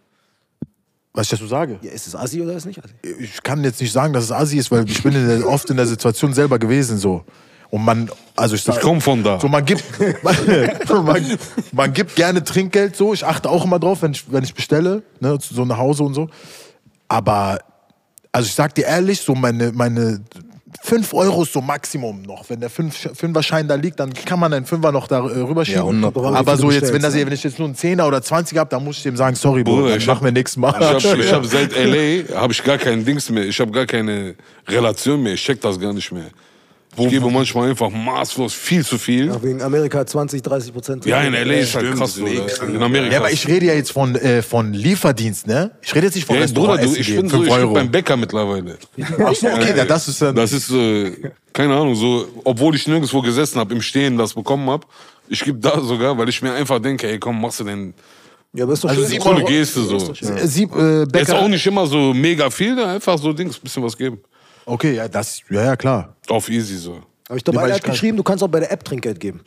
was ich dazu sage? Ja, ist es Assi oder ist es nicht Assi? Ich kann jetzt nicht sagen, dass es Assi ist, weil ich bin in der, oft in der Situation selber gewesen so. Und man, also ich sag, Ich komm von da. So, man gibt, man, man, man gibt gerne Trinkgeld so. Ich achte auch immer drauf, wenn ich, wenn ich bestelle, ne, so nach Hause und so. Aber, also ich sag dir ehrlich, so meine, meine 5 Euro ist so Maximum noch. Wenn der 5 Fünferschein da liegt, dann kann man einen Fünfer noch da äh, rüberschieben. Ja, 100 Pro. Aber so jetzt, wenn, das, bestellst, wenn ich jetzt nur einen 10er oder 20er habe, dann muss ich dem sagen, sorry, Bruder, ich machen hab- wir nächstes Mal. Ich habe ich hab seit LA habe ich gar keinen Dings mehr. Ich habe gar keine Relation mehr. Ich check das gar nicht mehr. Ich gebe manchmal einfach maßlos viel zu viel. Ja, wegen Amerika 20, 30 Prozent. Ja, in LA ist halt krass. ist. In Amerika. Ja, aber ich rede ja jetzt von, äh, von Lieferdienst, ne? Ich rede jetzt nicht von Ja, Restaurant Bruder, du, ich bin so, 5 ich bin beim Bäcker mittlerweile. Ach so, okay, ja, das ist dann... Das ist, äh, keine Ahnung, so, obwohl ich nirgendwo gesessen habe, im Stehen das bekommen habe. Ich gebe da sogar, weil ich mir einfach denke, ey, komm, machst du denn Ja, aber ist doch Also schön. coole Geste so. Äh, Sie, äh, Bäcker... auch nicht immer so mega viel, einfach so Dings, bisschen was geben. Okay, ja, das... Ja, ja, klar. Auf easy so. Aber ich glaube, Nee, weil einer ich hat kann- geschrieben, du kannst auch bei der App Trinkgeld geben.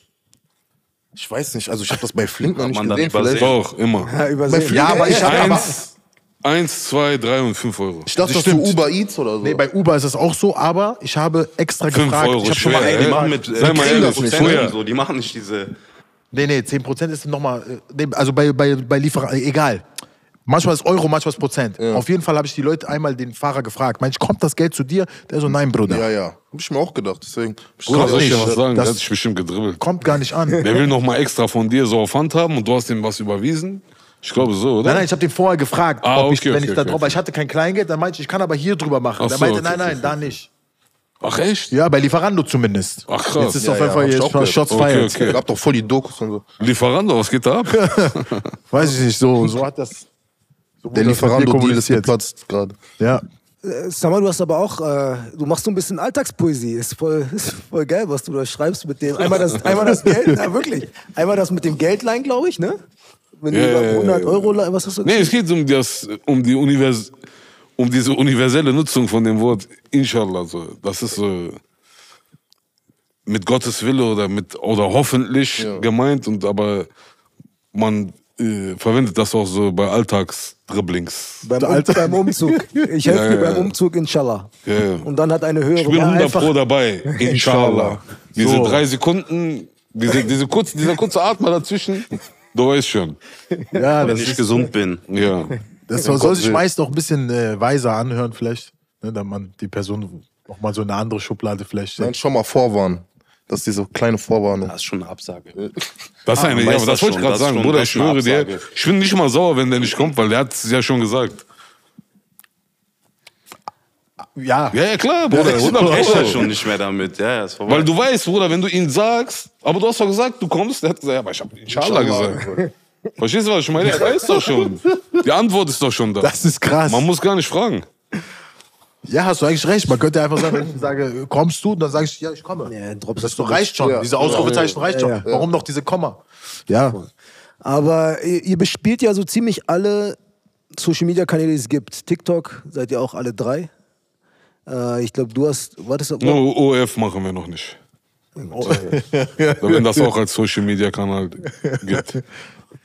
Ich weiß nicht, also ich habe das bei Flink noch Hat nicht man dann gesehen. übersehen. Vielleicht. Doch, immer. Ja, übersehen. Ja, aber ich habe... Aber, Eins, eins, zwei, drei und fünf Euro. Ich dachte, Das das stimmt. Uber Eats oder so. nee, bei Uber ist es auch so, aber ich habe extra Fünf gefragt. Euro, ich habe schon mal schwer, Ey, die machen mit Sei mal äh, ehrlich, Prozent früher- und so, die machen nicht diese. Nee, nee, 10% ist nochmal, äh, nee, also bei, bei, bei Lieferer, äh, egal. Manchmal ist Euro, manchmal ist Prozent. Auf jeden Fall habe ich die Leute einmal den Fahrer gefragt. Mensch, kommt das Geld zu dir? Der so, nein, Bruder. Ja, ja. Hab ich mir auch gedacht. Deswegen. Bruder, soll ich dir was sagen? Der Das- hat sich bestimmt gedribbelt. Kommt gar nicht an. Der will noch mal extra von dir so auf Hand haben und du hast ihm was überwiesen. Ich glaube so, oder? Nein, nein, ich habe den vorher gefragt, Ah, ob ich, okay, wenn okay, ich da okay, drauf, weil ich hatte kein Kleingeld, dann meinte ich, ich kann aber hier drüber machen. Ach der so, meinte, okay, nein, nein, okay. da nicht. Ach echt? Ja, bei Lieferando zumindest. Ach, krass. Jetzt ist Ja, auf ja, jeden Fall jetzt auch mal. Shots Okay, fired. okay. Gab doch voll die Dokus und so. Lieferando, was geht da ab? Weiß ich nicht, so, so hat das. So Der Lieferando-Deal ist geplatzt gerade. Ja. Äh, Sag mal, du hast aber auch, äh, du machst so ein bisschen Alltagspoesie. Ist voll, ist voll geil, was du da schreibst mit dem. Einmal das, einmal das Geld, na wirklich. Einmal das mit dem Geldleihen, glaube ich, ne? Wenn du Ja, über ja, ja, 100 ja. Euro, was hast du Nee, es geht um, das, um, die Univers um diese universelle Nutzung von dem Wort Inshallah. So. Das ist so mit Gottes Wille oder, mit, oder hoffentlich Ja. gemeint, und aber man äh, verwendet das auch so bei Alltagsdribblings. beim, um, Alter. beim Umzug. Ich helfe Ja, dir beim. Umzug, inshallah. Ja. Und dann hat eine höhere Ich bin war 100 einfach, Pro dabei, Inshallah. Diese So. drei Sekunden, diese, diese kurz, dieser kurze Atmer dazwischen, du weißt schon. Ja, Wenn ich gesund bin. Ja. Das soll, soll sich meist auch ein bisschen äh, weiser anhören, vielleicht. Ne, damit man die Person noch mal so in eine andere Schublade vielleicht Nein, steckt. schon mal vorwarnen. Das ist diese kleine Vorwarnung. Das ist schon eine Absage. Das ist eine, ja, das das wollte ich gerade sagen, Bruder, ich schwöre dir, ich bin nicht mal sauer, wenn der nicht kommt, weil der hat es ja schon gesagt. Ja. Ja, ja, klar, Bruder, 100 Ich rechne Pro. schon nicht mehr damit. Ja, ja, ist vorbei. Weil du weißt, Bruder, wenn du ihn sagst, aber du hast doch gesagt, du kommst, der hat gesagt, ja, aber ich habe Inshallah gesagt. Verstehst du, was ich meine? Er weiß doch schon. Die Antwort ist doch schon da. Das ist krass. Man muss gar nicht fragen. Ja, hast du eigentlich recht. Man könnte einfach sagen, wenn ich sage, kommst du, dann sage ich, ja, ich komme. Ja, droppst das du doch reicht schon. Ja. Diese Ausrufezeichen reicht schon. Warum noch diese Komma? Ja. Aber ihr, ihr bespielt ja so ziemlich alle Social Media Kanäle, die es gibt. TikTok seid ihr auch alle drei. Äh, ich glaube, du hast, war das Nur OF machen wir noch nicht. Wenn das auch als Social Media Kanal gibt.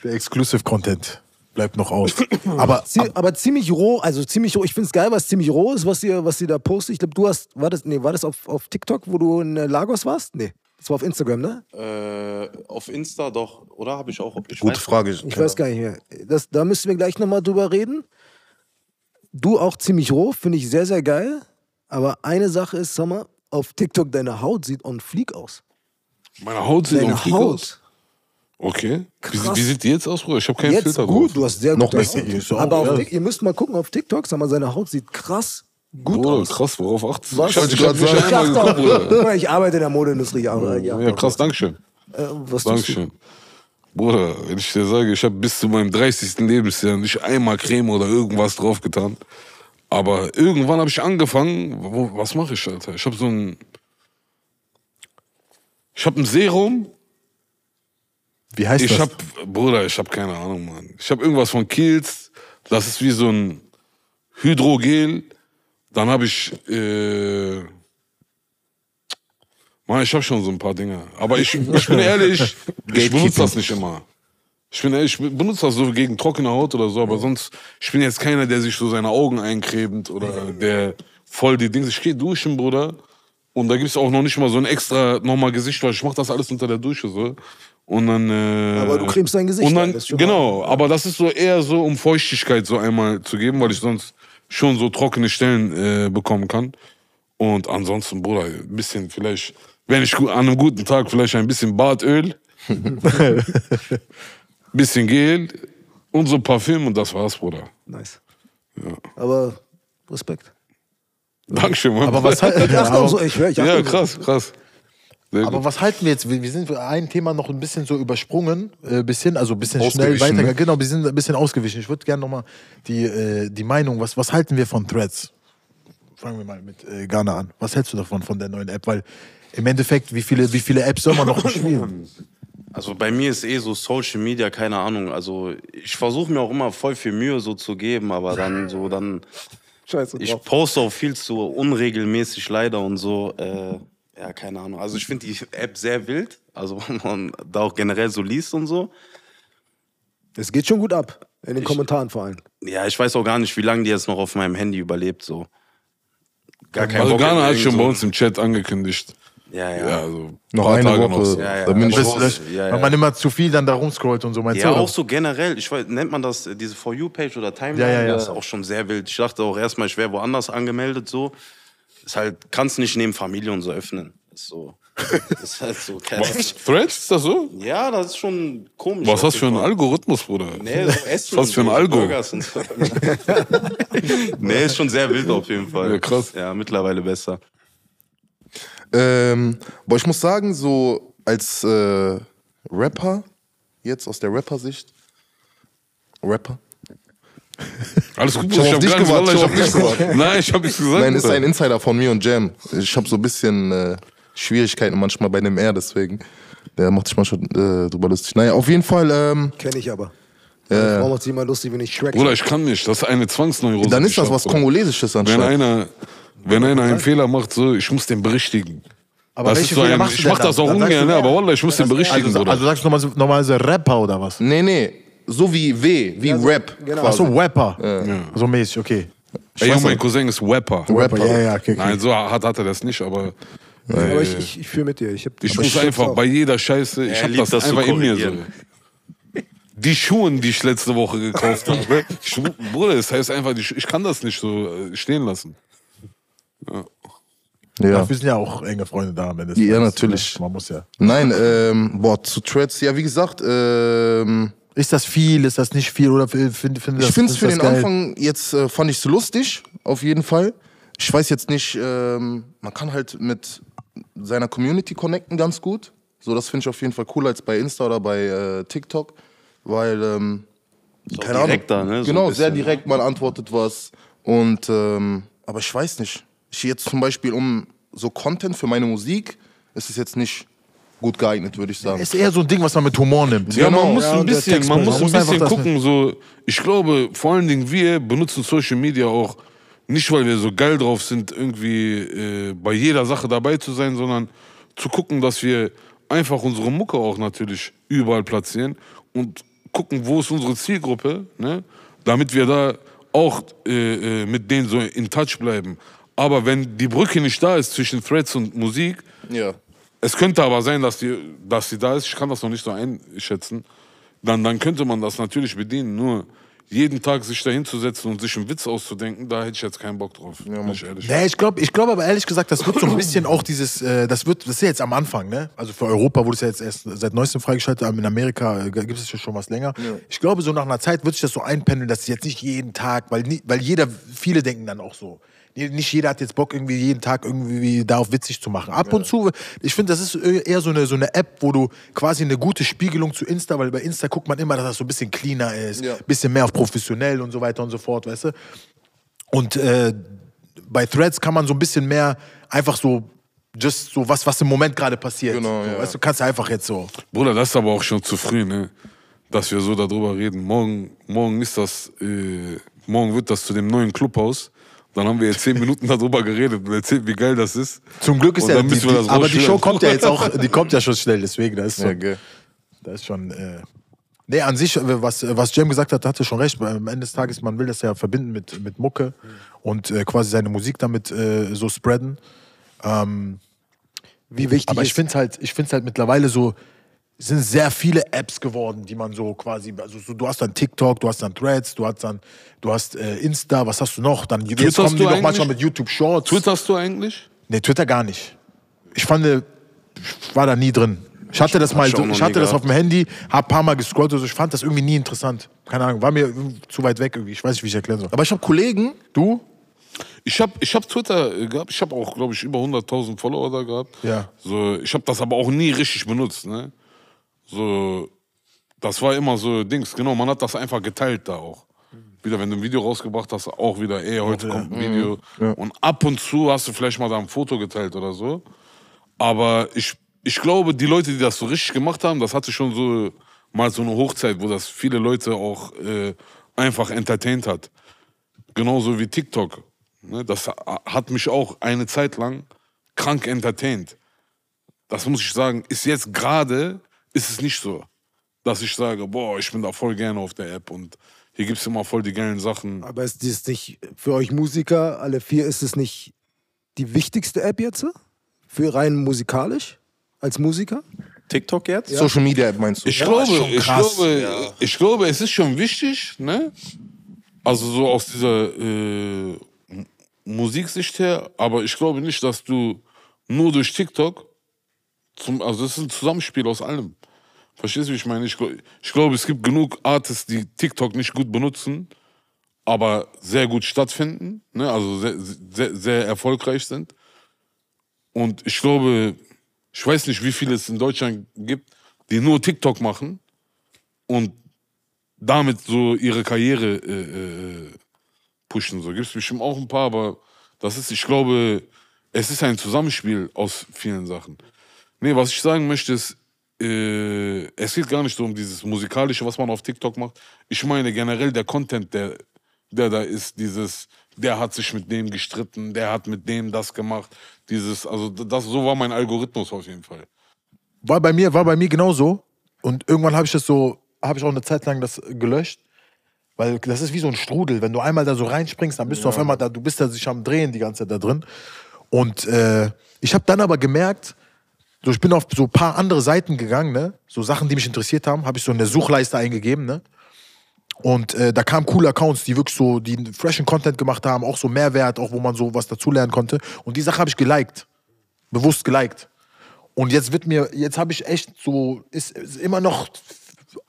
Der Exclusive Content bleibt noch aus. Aber Zie- aber ziemlich roh, also ziemlich roh. Ich finde es geil, was ziemlich roh ist, was ihr, was ihr da postet. Ich glaube, du hast, war das, nee, war das auf, auf TikTok, wo du in äh, Lagos warst? Nee, das war auf Instagram, ne? Äh, auf Insta doch, oder habe ich auch. Ich Gute weiß- Frage. Ich weiß gar nicht mehr. Das, da müssen wir gleich nochmal drüber reden. Du auch ziemlich roh, finde ich sehr, sehr geil. Aber eine Sache ist, sag mal, auf TikTok deine Haut sieht on fleek aus. Meine Haut sieht Deine um Flieg Haut. aus. Okay. Wie, Krass. wie sieht die jetzt aus, Bruder? Ich habe keinen Jetzt Filter gut, drauf. du hast sehr Noch gute besser. Haut. Aber auf ja. Tik- ihr müsst mal gucken auf TikTok, sag mal, seine Haut sieht krass gut Bruder, aus. krass, worauf achtest du? Was? Ich Wollte nicht sagen. Ich, geguckt, Bruder. Ich arbeite in der Modeindustrie. Ja. Ja, krass, Dankeschön. Äh, was tust du? Dankeschön. Bruder, wenn ich dir sage, ich habe bis zu meinem 30. Lebensjahr nicht einmal Creme oder irgendwas draufgetan. Aber irgendwann habe ich angefangen, wo, was mache ich, Alter? Ich habe so ein. Ich habe ein Serum. Wie heißt Ich das? habe, Bruder, ich habe keine Ahnung, Mann. Ich habe irgendwas von Kiehl's. Das ist wie so ein Hydrogel. Dann habe ich, äh, Mann, ich habe schon so ein paar Dinge. Aber ich, ich bin ehrlich, ich benutze das nicht immer. Ich bin ehrlich, ich benutze das so gegen trockene Haut oder so, aber sonst, ich bin jetzt keiner, der sich so seine Augen eincremt oder der voll die Dinge. Ich gehe duschen, Bruder. Und da gibt's auch noch nicht mal so ein extra nochmal Gesicht, weil ich mach das alles unter der Dusche so. Und dann. Äh, Aber du cremst dein Gesicht Und ein, dann, schon genau, aber das ist so eher so, um Feuchtigkeit so einmal zu geben, weil ich sonst schon so trockene Stellen äh, bekommen kann. Und ansonsten, Bruder, ein bisschen vielleicht, wenn ich an einem guten Tag vielleicht ein bisschen Bartöl, bisschen Gel und so Parfüm und das war's, Bruder. Nice. Aber Respekt. Dankeschön, Mann. Aber was, halt, Ich achte aber, auch so, ich höre, ich achte ja, krass, krass. Sehr aber gut. was halten wir jetzt? Wir wir sind für ein Thema noch ein bisschen so übersprungen, äh, bisschen, also ein bisschen schnell weiter. ne? Genau, wir sind ein bisschen ausgewichen. Ich würde gerne nochmal die, äh, die Meinung, was, was halten wir von Threads? Fangen wir mal mit äh, Ghana an. Was hältst du davon, von der neuen App? Weil im Endeffekt, wie viele, wie viele Apps soll man noch spielen? Also bei mir ist eh so Social Media, keine Ahnung. Also ich versuche mir auch immer voll viel Mühe so zu geben, aber dann so dann. Scheiße Ich drauf. poste auch viel zu unregelmäßig leider und so. Äh, ja, keine Ahnung. Also ich finde die App sehr wild. Also wenn man da auch generell so liest und so. Es geht schon gut ab. In den Kommentaren vor allem. Ja, ich weiß auch gar nicht, wie lange die jetzt noch auf meinem Handy überlebt. So. Gar kein Also Bock Ghana hat schon so bei ein- uns im Chat angekündigt. Ja, ja. Ja, also Noch paar eine Tage Woche. so. Ja, ja. Da bin ich Das- ja, ja. Weil man immer zu viel dann da rumscrollt und so, meinst Ja, du? auch so generell. Ich weiß, nennt man das, äh, diese For You-Page oder Timeline? Ja, ja, ja. Das ist auch schon sehr wild. Ich dachte auch erstmal, ich wäre woanders angemeldet, so. Ist halt, kannst nicht neben Familie und so öffnen. Ist so. Ist halt so. Keine Was? Threads, ist das so? Ja, das ist schon komisch. Was hast du für einen. Algorithmus, Bruder? Nee, so Essen. Was für ein Algo? Burgers und so. nee, ist schon sehr wild auf jeden Fall. Ja, krass. Ja, mittlerweile besser. Ähm, boah, ich muss sagen, so als äh, Rapper, jetzt aus der Rapper-Sicht, Rapper? Alles gut, Ich hab Bruder, auf dich gar nicht- gewartet, ich hab hab dich gesagt. Nein, ich hab nichts gesagt. Nein, ist ein Insider von mir und Jam. Ich habe so ein bisschen äh, Schwierigkeiten manchmal bei dem R, deswegen. Der macht sich manchmal äh, drüber lustig. Naja, auf jeden Fall, ähm, Kenne ich aber. Meine Frau macht sich immer lustig, wenn ich Shrek Bruder, ich kann nicht. Das ist eine Zwangsneurose. dann ist das was hab. Kongolesisches Wenn anscheinend. einer, wenn einer einen Fehler macht, so, ich muss den berichtigen. Aber das welche ist so Fehler ein, machst du ich mach das auch ungern, ne, aber Wallah, ich muss den berichtigen, Also, also sagst du nochmal, normalerweise Rapper oder was? Nee, nee, so wie W, wie Rap. genau. quasi. Achso, Rapper. So mäßig, okay. Ey, weiß Junge, mein. Cousin ist Rapper. Rapper. Ja, ja, okay, okay. Nein, so hat, hat er das nicht, aber Aber ich, ich, ich fühle mit dir. Ich, hab, ich muss einfach auch. bei jeder Scheiße, ich hab liebt das, das zu einfach in mir so. Die Schuhe, die ich letzte Woche gekauft habe. Ich, Bruder, das heißt einfach, ich kann das nicht so äh, stehen lassen. Ja. Dafür sind ja auch enge Freunde da. Wenn das Ja, ist, natürlich. Man muss ja. Nein, ähm, boah, zu Threads, ja, wie gesagt, ähm, Ist das viel? Ist das nicht viel? Oder finde find, find ich finde es für das den geil? Anfang jetzt, äh, fand ich es lustig, auf jeden Fall. Ich weiß jetzt nicht, ähm, man kann halt mit seiner Community connecten ganz gut. So, das finde ich auf jeden Fall cooler als bei Insta oder bei äh, TikTok, weil, ähm, keine direkter, Ahnung. ne, so genau, sehr bisschen. direkt, man antwortet was. Und, ähm, aber ich weiß nicht. Ich jetzt zum Beispiel um so Content für meine Musik, ist es jetzt nicht gut geeignet, würde ich sagen. Ist eher so ein Ding, was man mit Humor nimmt. Ja, Genau. man muss Ja, ein bisschen, man man muss ein bisschen gucken. So, ich glaube, vor allen Dingen wir benutzen Social Media auch nicht, weil wir so geil drauf sind, irgendwie äh, bei jeder Sache dabei zu sein, sondern zu gucken, dass wir einfach unsere Mucke auch natürlich überall platzieren und gucken, wo ist unsere Zielgruppe, ne? damit wir da auch äh, äh, mit denen so in Touch bleiben. Aber wenn die Brücke nicht da ist zwischen Threads und Musik, Ja. Es könnte aber sein, dass die, dass sie da ist. Ich kann das noch nicht so einschätzen. Dann, dann könnte man das natürlich bedienen. Nur jeden Tag sich da hinzusetzen und sich einen Witz auszudenken, da hätte ich jetzt keinen Bock drauf. bin ich ehrlich. Nee, ich glaube ich glaub aber ehrlich gesagt, das wird so ein bisschen auch dieses, äh, das wird, das ist ja jetzt am Anfang, ne? Also für Europa wurde es ja jetzt erst seit neuestem freigeschaltet, aber in Amerika äh, gibt es ja schon was länger. Ich glaube, so nach einer Zeit wird sich das so einpendeln, dass es jetzt nicht jeden Tag, weil, nie, weil jeder, viele denken dann auch so. Nicht jeder hat jetzt Bock, irgendwie jeden Tag irgendwie darauf witzig zu machen. Ab und zu, ich finde, das ist eher so eine, so eine App, wo du quasi eine gute Spiegelung zu Insta, weil bei Insta guckt man immer, dass das so ein bisschen cleaner ist, Ja. bisschen mehr auf professionell und so weiter und so fort, weißt du? Und äh, bei Threads kann man so ein bisschen mehr einfach so, just so was, was im Moment gerade passiert. Genau, so, ja. Weißt du, kannst einfach jetzt so. Bruder, das ist aber auch schon zu früh, ne? Dass wir so darüber reden. Morgen, morgen ist das, äh, morgen wird das zu dem neuen Clubhaus. Dann haben wir jetzt zehn Minuten darüber geredet und erzählt, wie geil das ist. Zum Glück ist ja, die, die, das aber die. Show kommt ja jetzt auch, die kommt ja schon schnell, deswegen, da ist Ja, schon, gell. da ist schon, äh, nee, an sich, äh, was, was Jem gesagt hat, hatte schon recht, weil am Ende des Tages, man will das ja verbinden mit, mit Mucke und äh, quasi seine Musik damit äh, so spreaden. Ähm, Wie wichtig Aber ich finde es halt, ich find's halt mittlerweile so, es sind sehr viele Apps geworden, die man so quasi, also so, du hast dann TikTok, du hast dann Threads, du hast dann, du hast äh, Insta, was hast du noch? Dann jetzt kommen die du doch manchmal eigentlich? mit YouTube Shorts. Twitterst du eigentlich? Nee, Twitter gar nicht. Ich fand, äh, ich war da nie drin. Ich hatte das mal, ich noch ich hatte das auf dem Handy, hab ein paar Mal gescrollt und so. Ich fand das irgendwie nie interessant. Keine Ahnung, war mir zu weit weg irgendwie. Ich weiß nicht, wie ich erklären soll. Aber ich habe Kollegen, Du? Ich habe ich hab Twitter äh, gehabt, ich habe auch, glaube ich, über 100.000 Follower da gehabt. Ja. So, ich habe das aber auch nie richtig benutzt. Ne? So, das war immer so Dings, genau, man hat das einfach geteilt da auch. Wieder, wenn du ein Video rausgebracht hast, auch wieder, ey, heute kommt ein Video. Und ab und zu hast du vielleicht mal da ein Foto geteilt oder so. Aber ich, ich glaube, die Leute, die das so richtig gemacht haben, das hatte schon so mal so eine Hochzeit, wo das viele Leute auch äh, einfach entertained hat. Genauso wie TikTok. Ne, das hat mich auch eine Zeit lang krank entertained. Das muss ich sagen, ist jetzt gerade, ist es nicht so, dass ich sage, boah, ich bin da voll gerne auf der App und hier gibt es immer voll die geilen Sachen. Aber ist das nicht für euch Musiker, alle vier, ist es nicht die wichtigste App jetzt? Für rein musikalisch? Als Musiker? TikTok jetzt? Social Media App meinst du? Ich, glaube, schon ich, glaube, ich glaube, es ist schon wichtig, ne? Also so aus dieser äh, Musiksicht her, aber ich glaube nicht, dass du nur durch TikTok, zum, also das ist ein Zusammenspiel aus allem. Verstehst du, wie ich meine? Ich, ich glaube, es gibt genug Artists, die TikTok nicht gut benutzen, aber sehr gut stattfinden, ne? also sehr, sehr, sehr erfolgreich sind. Und ich glaube, ich weiß nicht, wie viele es in Deutschland gibt, die nur TikTok machen und damit so ihre Karriere äh, äh, pushen. So gibt es bestimmt auch ein paar, aber das ist, ich glaube, es ist ein Zusammenspiel aus vielen Sachen. Nee, was ich sagen möchte ist, äh, es geht gar nicht so um dieses musikalische, was man auf TikTok macht. Ich meine generell der Content, der, der da ist, dieses, der hat sich mit dem gestritten, der hat mit dem das gemacht, dieses, also das, so war mein Algorithmus auf jeden Fall. War bei mir, war bei mir genauso. Und irgendwann habe ich das so, habe ich auch eine Zeit lang das gelöscht. Weil das ist wie so ein Strudel. Wenn du einmal da so reinspringst, dann bist du auf einmal da, du bist da sich am Drehen die ganze Zeit da drin. Und äh, ich habe dann aber gemerkt, so ich bin auf so ein paar andere Seiten gegangen, ne? So Sachen, die mich interessiert haben, habe ich so in der Suchleiste eingegeben, ne? Und äh, da kamen coole Accounts, die wirklich so, die freshen Content gemacht haben, auch so Mehrwert, auch wo man so was dazulernen konnte. Und die Sache habe ich geliked. Bewusst geliked. Und jetzt wird mir, jetzt habe ich echt so, ist, ist immer noch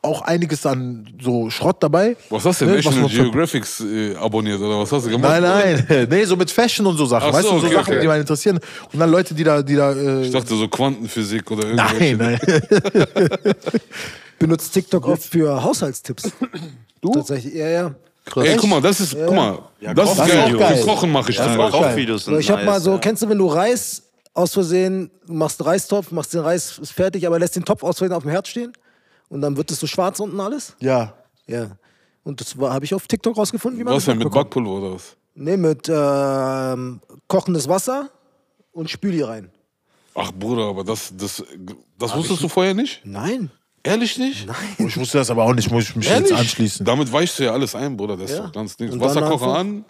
auch einiges an so Schrott dabei. Was hast du Ne, denn? was National Geographics äh, abonniert oder was hast du gemacht? Nein, nein, nee, so mit Fashion und so Sachen. Ach weißt so, du, so okay, Sachen, okay. die einen interessieren. Und dann Leute, die da, die da. Äh, Ich dachte so Quantenphysik oder irgendwelche. nein, nein. Benutzt TikTok oft für Haushaltstipps. Du? Tatsächlich, ja, ja. Ey, guck mal, das ist, guck mal, das ist das ist geil. auch geil. Für Kochen mache ich Das das. auch geil. Ich habe nice, mal so, ja. kennst du, wenn du Reis aus Versehen, du machst einen Reistopf, machst den Reis, ist fertig, aber lässt den Topf aus Versehen auf dem Herd stehen und dann wird es so schwarz unten alles? Ja. Ja. Und das habe ich auf TikTok rausgefunden, wie man Was das denn mit. Backpulver oder was? Nee, mit ähm, kochendes Wasser und Spüli rein. Ach Bruder, aber das, das, das wusstest du vorher nicht? Nein. Ehrlich nicht? Nein. Ich wusste das aber auch nicht, muss ich mich jetzt Ehrlich? anschließen. Damit weichst du ja alles ein, Bruder. Das ist Ja. doch ganz nichts. Wasserkocher an,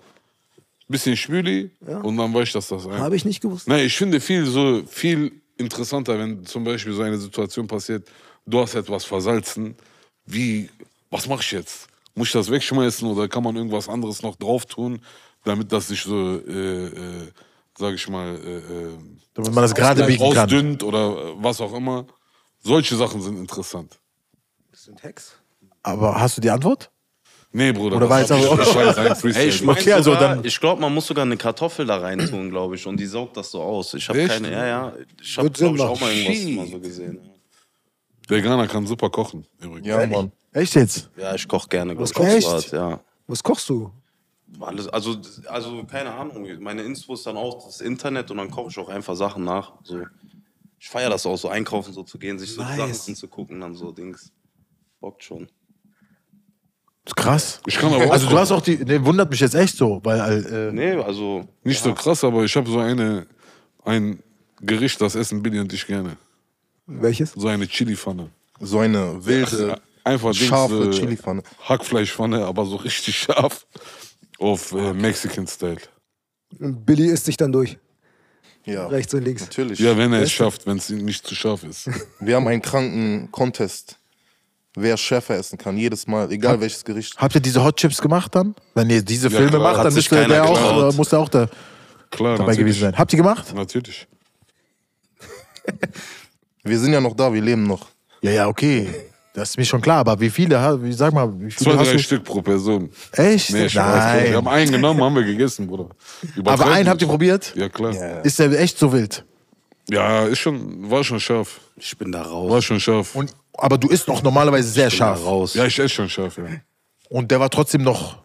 bisschen Spüli und dann weicht das das ein. Habe ich nicht gewusst. Nein, ich finde viel so viel interessanter, wenn zum Beispiel so eine Situation passiert, du hast etwas versalzen, wie, was mache ich jetzt? Muss ich das wegschmeißen oder kann man irgendwas anderes noch drauf tun, damit das sich so, äh, äh, sag ich mal, äh, äh, Damit man das gerade biegen kann. ausdünnt oder äh, was auch immer. Solche Sachen sind interessant. Das sind Hacks. Aber hast du die Antwort? Nee, Bruder. Oder ich- aber- Freestyle. Ey, ich mein Okay, also sogar, dann- ich glaube, man muss sogar eine Kartoffel da rein tun, glaube ich, und die saugt das so aus. Ich habe keine, ja, ja, ich habe glaube ich auch mal irgendwas Shit. mal so gesehen. Der Ghana kann super kochen, übrigens. Ja, Mann. Echt jetzt? Ja, ich koche gerne, Was kochst privat, du? ja. Was kochst du? Alles, also, also keine Ahnung. Meine Info ist dann auch das Internet und dann koche ich auch einfach Sachen nach. So. Ich feiere das auch, so einkaufen so zu gehen, sich so Nice. Sachen anzugucken, dann so Dings. Bockt schon. Das ist krass. Ich kann aber Also du hast auch die, nee, wundert mich jetzt echt so, weil äh, Nee, also. Nicht so krass, aber ich habe so eine, ein Gericht, das essen Billy und ich gerne. Welches? So eine Chili-Pfanne. So eine wilde, Einfach Dings, scharfe äh, Chili-Pfanne. Hackfleischpfanne, aber so richtig scharf. Auf äh, Mexican-Style. Und Billy isst sich dann durch. Ja, Rechts und links. natürlich. Ja, wenn er es schafft, wenn es nicht zu scharf ist. Wir haben einen kranken Contest, wer schärfer essen kann. Jedes Mal, egal welches Gericht. habt ihr diese Hot Chips gemacht dann? Wenn ihr diese Ja, Filme klar. macht, dann müsste der auch, äh, muss der auch da. Klar, dabei natürlich. gewesen sein. Habt ihr gemacht? Natürlich. Wir sind ja noch da, wir leben noch. Ja, ja, okay. Das ist mir schon klar, aber wie viele, wie, sag mal, wie viele Zwei, hast drei du? Stück pro Person. Echt? Nee, Spaß, Bruder. Wir haben Nein. einen genommen, haben wir gegessen, Bruder. Aber einen habt ihr probiert? Ja, klar. Ist der echt so wild? Ja, ist schon, war schon scharf. Ich bin da raus. War schon scharf. Und, aber du isst noch normalerweise sehr Ich bin da scharf. raus. Ja, ich esse schon scharf, ja. Und der war trotzdem noch.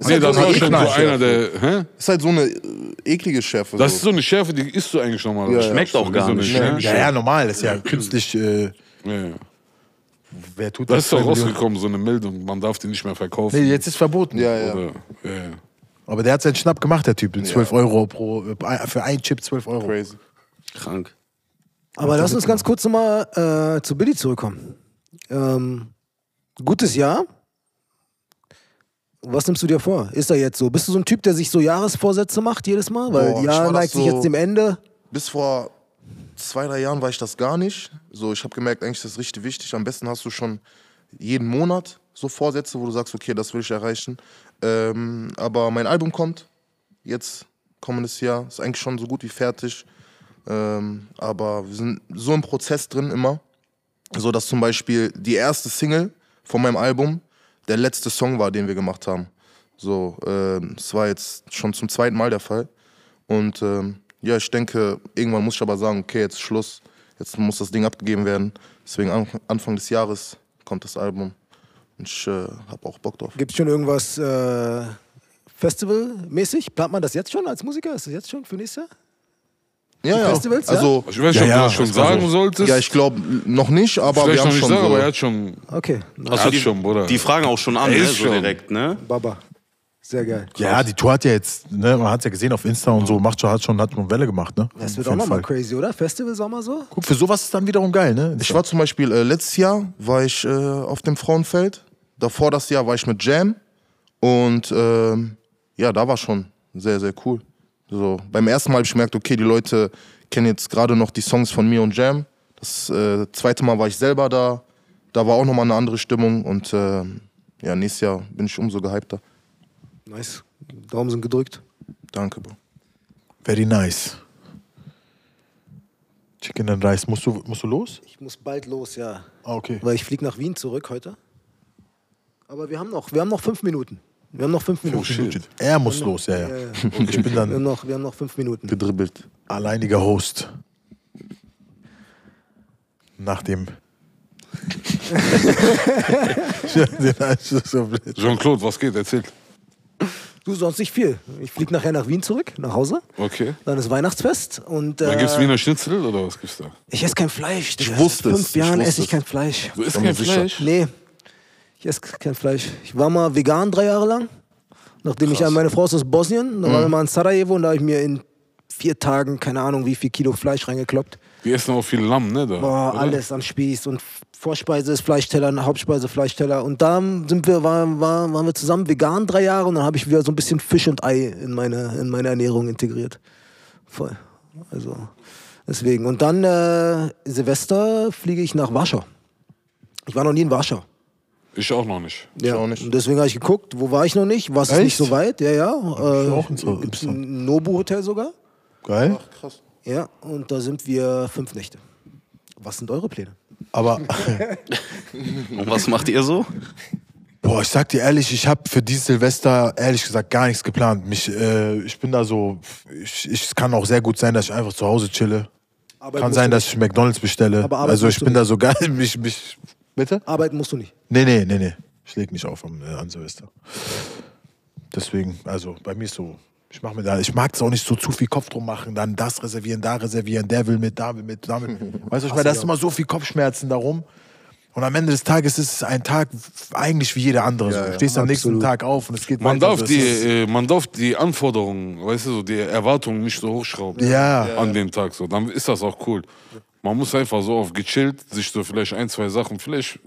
Nee, halt das so eine war schon so einer, der. Hä? Ist halt so eine äh, eklige Schärfe. Das ist so. so eine Schärfe, die isst du eigentlich normal. Ja, ja. Schmeckt auch gar nicht, ne? Ja, ja, normal. Das ist ja künstlich. Äh, Ja, ja. wer tut Das das? ist doch rausgekommen, so eine Meldung. Man darf die nicht mehr verkaufen. Nee, jetzt ist verboten. ja, ja. Oder, ja, ja. Aber der hat seinen Schnapp gemacht, der Typ. 12 Euro pro. äh, Für einen Chip 12 Euro. Crazy. Krank. Aber lass uns ganz kurz nochmal äh, zu Billy zurückkommen. Ähm, gutes Jahr. Was nimmst du dir vor? Ist er jetzt so? Bist du so ein Typ, der sich so Jahresvorsätze macht jedes Mal? Weil Boah, Jahr neigt sich so- jetzt dem Ende. Bis vor zwei, drei Jahren war ich das gar nicht. So, ich habe gemerkt, eigentlich ist das richtig wichtig. Am besten hast du schon jeden Monat so Vorsätze, wo du sagst, okay, das will ich erreichen. Ähm, aber mein Album kommt jetzt kommendes Jahr, ist eigentlich schon so gut wie fertig. Ähm, aber wir sind so im Prozess drin immer, so dass zum Beispiel die erste Single von meinem Album der letzte Song war, den wir gemacht haben. So, ähm, es war jetzt schon zum zweiten Mal der Fall. Und ähm, ja, ich denke, irgendwann muss ich aber sagen, okay, jetzt ist Schluss, jetzt muss das Ding abgegeben werden. Deswegen an, Anfang des Jahres kommt das Album. Und ich äh, habe auch Bock drauf. Gibt es schon irgendwas äh, Festivalmäßig? Plant man das jetzt schon als Musiker? Ist das jetzt schon für nächstes Jahr? Ja, ja. Festivals, ja? Also, Ich weiß nicht, Ja, ob ja, du das schon sagen so. solltest. ja, ich glaube noch nicht, aber Vielleicht wir noch haben nicht schon sagen, so. aber er hat schon. Okay, Er Also hat die, schon, Bruder. die fragen auch schon an, Er ne? ist so schon. direkt, ne? Baba. Sehr geil. Ja, die Tour hat ja jetzt, ne, man hat ja gesehen auf Insta und so, macht schon, hat schon, hat schon Welle gemacht, ne? Das Auf wird auch jeden nochmal Fall. crazy, oder? Festival Sommer so? Guck, für sowas ist dann wiederum geil, ne? Ich war zum Beispiel äh, letztes Jahr war ich äh, auf dem Frauenfeld. Davor das Jahr war ich mit Jam. Und ähm, ja, da war schon sehr, sehr cool. So, beim ersten Mal habe ich gemerkt, okay, die Leute kennen jetzt gerade noch die Songs von mir und Jam. Das äh, zweite Mal war ich selber da. Da war auch nochmal eine andere Stimmung. Und äh, ja, nächstes Jahr bin ich umso gehypter. Nice. Daumen sind gedrückt. Danke, Bro. Very nice. Chicken and Rice. Musst du, musst du los? Ich muss bald los, ja. Ah, okay. Weil ich fliege nach Wien zurück heute. Aber wir haben noch, wir haben noch fünf Minuten. Wir haben noch fünf Minuten. shit. Er muss los, ja, ja. Ja, ja. Und ich bin Wir haben dann noch, wir haben noch fünf Minuten. Gedribbelt. alleiniger Host. Nach dem. Jean-Claude, was geht? Erzähl. Du, sonst nicht viel. Ich fliege nachher nach Wien zurück, nach Hause. Okay. Dann ist Weihnachtsfest und Dann gibt's äh, Wiener Schnitzel oder was gibt's da? ich esse kein Fleisch. Digga. Ich wusste Seit es, fünf ich Jahren esse ich kein Fleisch. Du isst kein. Fleisch? Nee, ich esse kein Fleisch. Ich war mal vegan drei Jahre lang. Nachdem ich, meine Frau ist aus Bosnien, da waren wir mal in Sarajevo und da habe ich mir in vier Tagen, keine Ahnung, wie viel Kilo Fleisch reingekloppt. Die essen auch viel Lamm, ne? Da, Boah, oder? alles am Spieß und Vorspeise ist Fleischteller, Hauptspeise Fleischteller. Und da sind wir, war, war, waren wir zusammen vegan drei Jahre und dann habe ich wieder so ein bisschen Fisch und Ei in meine, in meine Ernährung integriert. Voll. Also deswegen. Und dann äh, Silvester fliege ich nach Warschau. Ich war noch nie in Warschau. Ich auch noch nicht. Ja, auch nicht. und deswegen habe ich geguckt, wo war ich noch nicht? Was ist Echt? nicht so weit? Ja, ja. Äh, auch in so- gibt's ein Nobu-Hotel sogar. Geil. Krass. Ja, und da sind wir fünf Nächte. Was sind eure Pläne? Aber, Und was macht ihr so? boah, ich sag dir ehrlich, ich habe für dieses Silvester ehrlich gesagt gar nichts geplant. Mich, äh, ich bin da so, ich, ich, es kann auch sehr gut sein, dass ich einfach zu Hause chille. Arbeit Kann sein, dass ich McDonalds bestelle. Aber Arbeit also ich musst du bin da so geil, mich, mich, bitte? Arbeiten musst du nicht. Nee, nee, nee, nee. Ich leg nicht auf am, äh, an Silvester. Deswegen, also bei mir ist so, ich mach mir da, ich mag es auch nicht so zu viel Kopf drum machen, dann das reservieren, da reservieren, der will mit, da will mit, da will. Weißt du, ich meine, da ist immer so viel Kopfschmerzen darum. Und am Ende des Tages ist es ein Tag eigentlich wie jeder andere. Ja, Du ja. stehst am nächsten Absolut. Tag auf und es geht Man weiter. darf, die, äh, man darf die Anforderungen, weißt du, so die Erwartungen nicht so hochschrauben. Ja. An dem Tag so. Dann ist das auch cool. Man muss einfach so auf gechillt, sich so vielleicht ein, zwei Sachen, vielleicht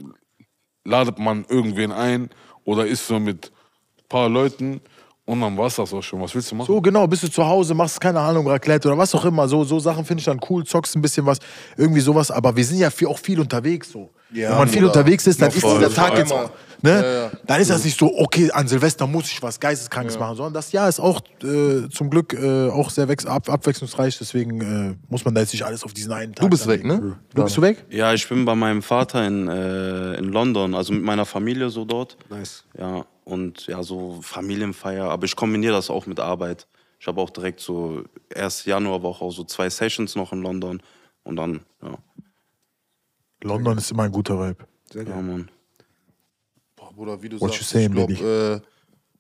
ladet man irgendwen ein oder ist so mit ein paar Leuten und dann war's das auch schon. Was willst du machen? So, genau, bist du zu Hause, machst, keine Ahnung, Raclette oder was auch immer. So, so Sachen finde ich dann cool, zockst ein bisschen was, irgendwie sowas. Aber wir sind ja viel, auch viel unterwegs so. Ja, Wenn man viel unterwegs ist, dann ist voll. dieser Tag jetzt ne? Ja, ja. Dann ist das nicht so, okay, an Silvester muss ich was Geisteskrankes machen, sondern das Jahr ist auch äh, zum Glück äh, auch sehr ab abwechslungsreich, deswegen äh, muss man da jetzt nicht alles auf diesen einen Tag Du bist weg, ne? Du bist du weg? Ja, ich bin bei meinem Vater in, äh, in London, also mit meiner Familie so dort. Nice. Ja, und ja, so Familienfeier, aber ich kombiniere das auch mit Arbeit. Ich habe auch direkt so, erst Januarwoche auch so zwei Sessions noch in London und dann, ja, London ist immer ein guter Vibe. Sehr ja geil. Mann. Boah, Bruder, wie du What you sagst, saying, ich glaube,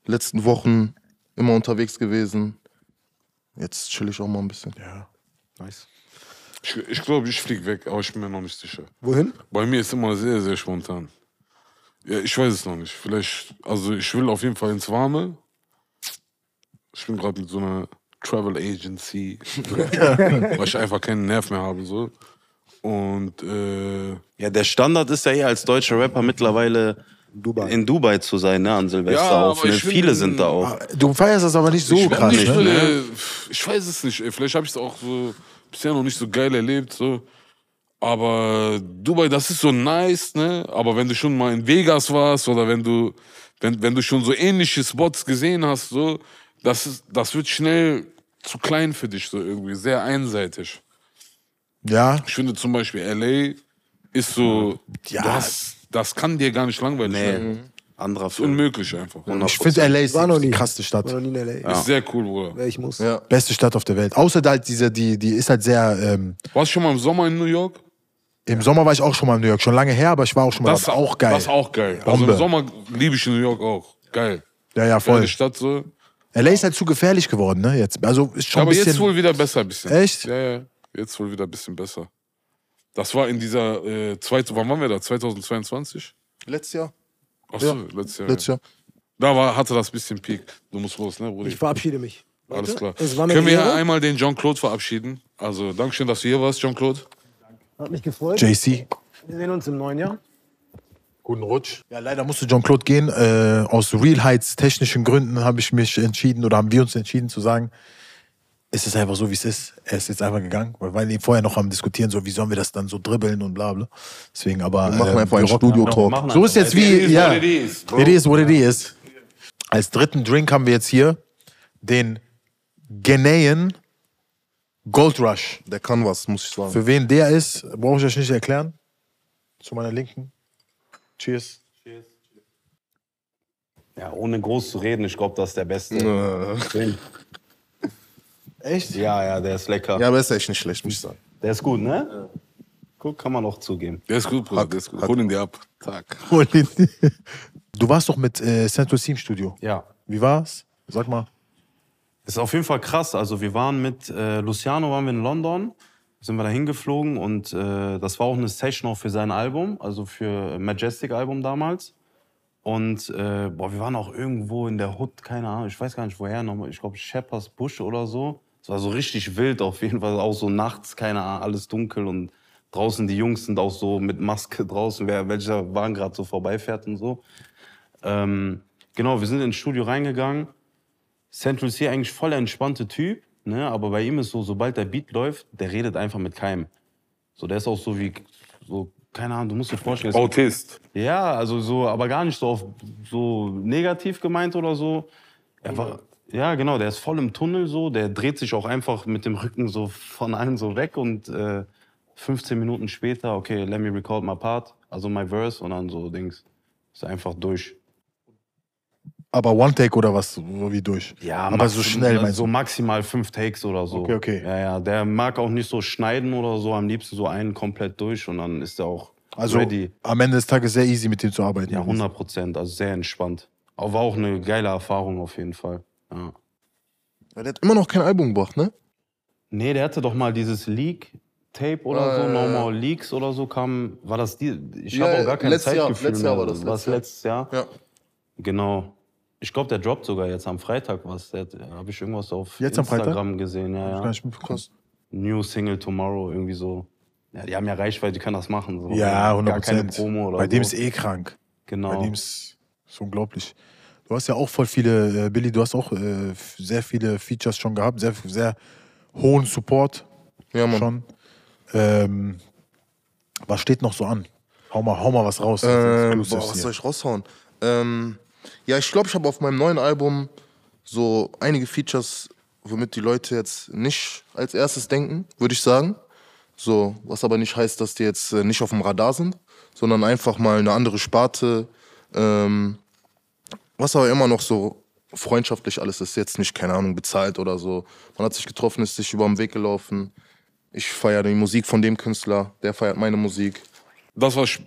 äh, letzten Wochen immer unterwegs gewesen. Jetzt chill ich auch mal ein bisschen. Ja. Nice. Ich, ich glaube, ich fliege weg, aber ich bin mir noch nicht sicher. Wohin? Bei mir ist immer sehr, sehr spontan. Ja, ich weiß es noch nicht. Vielleicht, also ich will auf jeden Fall ins Warme. Ich bin gerade mit so einer Travel Agency, weil ich einfach keinen Nerv mehr habe. So. Und äh, Ja, der Standard ist ja eh als deutscher Rapper mittlerweile Dubai. in Dubai zu sein, ne, an Silvester Ja, aber Ne? bin- Viele sind da auch. Du feierst das aber nicht so ich, krass, nicht, ne? äh, ich weiß es nicht. ey. Vielleicht habe ich es auch so bisher noch nicht so geil erlebt. So. Aber Dubai, das ist so nice, ne? Aber wenn du schon mal in Vegas warst oder wenn du, wenn, wenn du schon so ähnliche Spots gesehen hast, so, das, ist, das wird schnell zu klein für dich, so irgendwie, sehr einseitig. Ja, Ich finde zum Beispiel LA ist so, Ja. das, das kann dir gar nicht langweilig Nee, werden. anderer Das ist unmöglich einfach. ich finde LA ist War noch nie. die krasseste Stadt. War noch nie in L.A. Ist sehr cool, Bruder. Ich muss. Ja. Beste Stadt auf der Welt. Außer halt diese, die, die ist halt sehr. Ähm, Warst du schon mal im Sommer in New York? Im Sommer war ich auch schon mal in New York, schon lange her, aber ich war auch schon mal Das da. auch geil. Das ist auch geil. Also Bombe. im Sommer liebe ich New York auch. Geil. ja, ja, Voll. Die Stadt so. LA ist halt zu gefährlich geworden, ne? Jetzt. Also ist schon aber ein bisschen. jetzt wohl wieder besser ein bisschen. Echt? Ja, ja. Jetzt wohl wieder ein bisschen besser. Das war in dieser, äh, zweit, wann waren wir da? 2022? Letztes Jahr? Achso, Ja. letztes Jahr. Letztes Jahr. Da war, hatte das bisschen Peak. Du musst los, ne, Brudi? Ich verabschiede mich. Alles klar. Es war mir Können wir Ehre. einmal den Jean-Claude verabschieden? Also, Dankeschön, dass du hier warst, Jean-Claude. Hat mich gefreut. JC. Wir sehen uns im neuen Jahr. Guten Rutsch. Ja, leider musste Jean-Claude gehen. Äh, aus Real Heights technischen Gründen habe ich mich entschieden oder haben wir uns entschieden zu sagen, es ist einfach so, wie es ist. Er ist jetzt einfach gegangen, weil wir vorher noch am diskutieren, so wie sollen wir das dann so dribbeln und bla bla. Deswegen aber. Wir machen ähm, einfach einen Studio-Talk. So ist jetzt wie, It is ja, what it is, it is what it is. Als dritten Drink haben wir jetzt hier den Ghanaian Gold Rush. Der kann was, muss ich sagen. Für wen der ist, brauche ich euch nicht erklären. Zu meiner Linken. Cheers. Ja, ohne groß zu reden, ich glaube, das ist der beste. Drink. Echt? Ja, ja, der ist lecker. Ja, aber ist echt nicht schlecht, muss ich sagen. Der ist gut, ne? Gut, kann man auch zugeben. Der ist gut, Bruder. Der ist gut. Hol ihn dir ab. Tag. Du warst doch mit äh, Central Team Studio. Ja. Wie war's? Sag mal. Das ist auf jeden Fall krass. Also wir waren mit äh, Luciano waren wir in London, sind wir da hingeflogen und äh, das war auch eine Session auch für sein Album, also für Majestic Album damals. Und äh, boah, wir waren auch irgendwo in der Hood, keine Ahnung, ich weiß gar nicht woher nochmal, ich glaube Shepherd's Bush oder so. Es war so richtig wild auf jeden Fall, auch so nachts, keine Ahnung, alles dunkel und draußen die Jungs sind auch so mit Maske draußen, wer welcher Wagen gerade so vorbeifährt und so. Ähm, genau, wir sind ins Studio reingegangen. Central C eigentlich voll entspannte Typ, ne? aber bei ihm ist so, sobald der Beat läuft, der redet einfach mit keinem. So, der ist auch so wie, so, keine Ahnung, du musst dir vorstellen. Autist. ja, also so, aber gar nicht so auf so negativ gemeint oder so. Er war, ja, genau, der ist voll im Tunnel so, der dreht sich auch einfach mit dem Rücken so von allen so weg und äh, 15 Minuten später, okay, let me record my part, also my verse und dann so Dings. Ist einfach durch. Aber One Take oder was? So wie durch? Ja, aber so schnell meinst So du? maximal fünf Takes oder so. Okay, okay. Ja, ja, der mag auch nicht so schneiden oder so, am liebsten so einen komplett durch und dann ist er auch Also ready. am Ende des Tages sehr easy mit dem zu arbeiten. Ja, 100 Prozent, also sehr entspannt. Aber war auch eine geile Erfahrung auf jeden Fall. Ja. Ja, der hat immer noch kein Album gebracht, ne? Nee, der hatte doch mal dieses Leak-Tape oder Ah, so, No. More Leaks oder so kam. War das die? Ich Ja, habe auch gar kein letztes Jahr- Zeitgefühl letztes Jahr war das, letztes Jahr. letztes Jahr? Ja. Genau. Ich glaube, der droppt sogar jetzt am Freitag was. Habe ich irgendwas auf Jetzt? Instagram gesehen. Ja, ja. mitbekommen. New Single Tomorrow, irgendwie so. Ja, die haben ja Reichweite, die können das machen. So. Ja, 100 Gar keine. Promo oder Bei dem so. ist eh krank. Genau. Bei dem ist, ist unglaublich. Du hast ja auch voll viele, äh, Billy, du hast auch äh, sehr viele Features schon gehabt, sehr, sehr hohen Support Ja, Mann. schon. Ähm, was steht noch so an? Hau mal, hau mal was raus. Exclusives boah, was hier. soll ich raushauen? Ähm, ja, ich glaube, ich habe auf meinem neuen Album so einige Features, womit die Leute jetzt nicht als erstes denken, würde ich sagen. So, was aber nicht heißt, dass die jetzt äh, nicht auf dem Radar sind, sondern einfach mal eine andere Sparte. Ähm, was aber immer noch so freundschaftlich alles ist, jetzt nicht, keine Ahnung, bezahlt oder so. Man hat sich getroffen, ist sich über den Weg gelaufen. Ich feiere die Musik von dem Künstler, der feiert meine Musik. das, was ich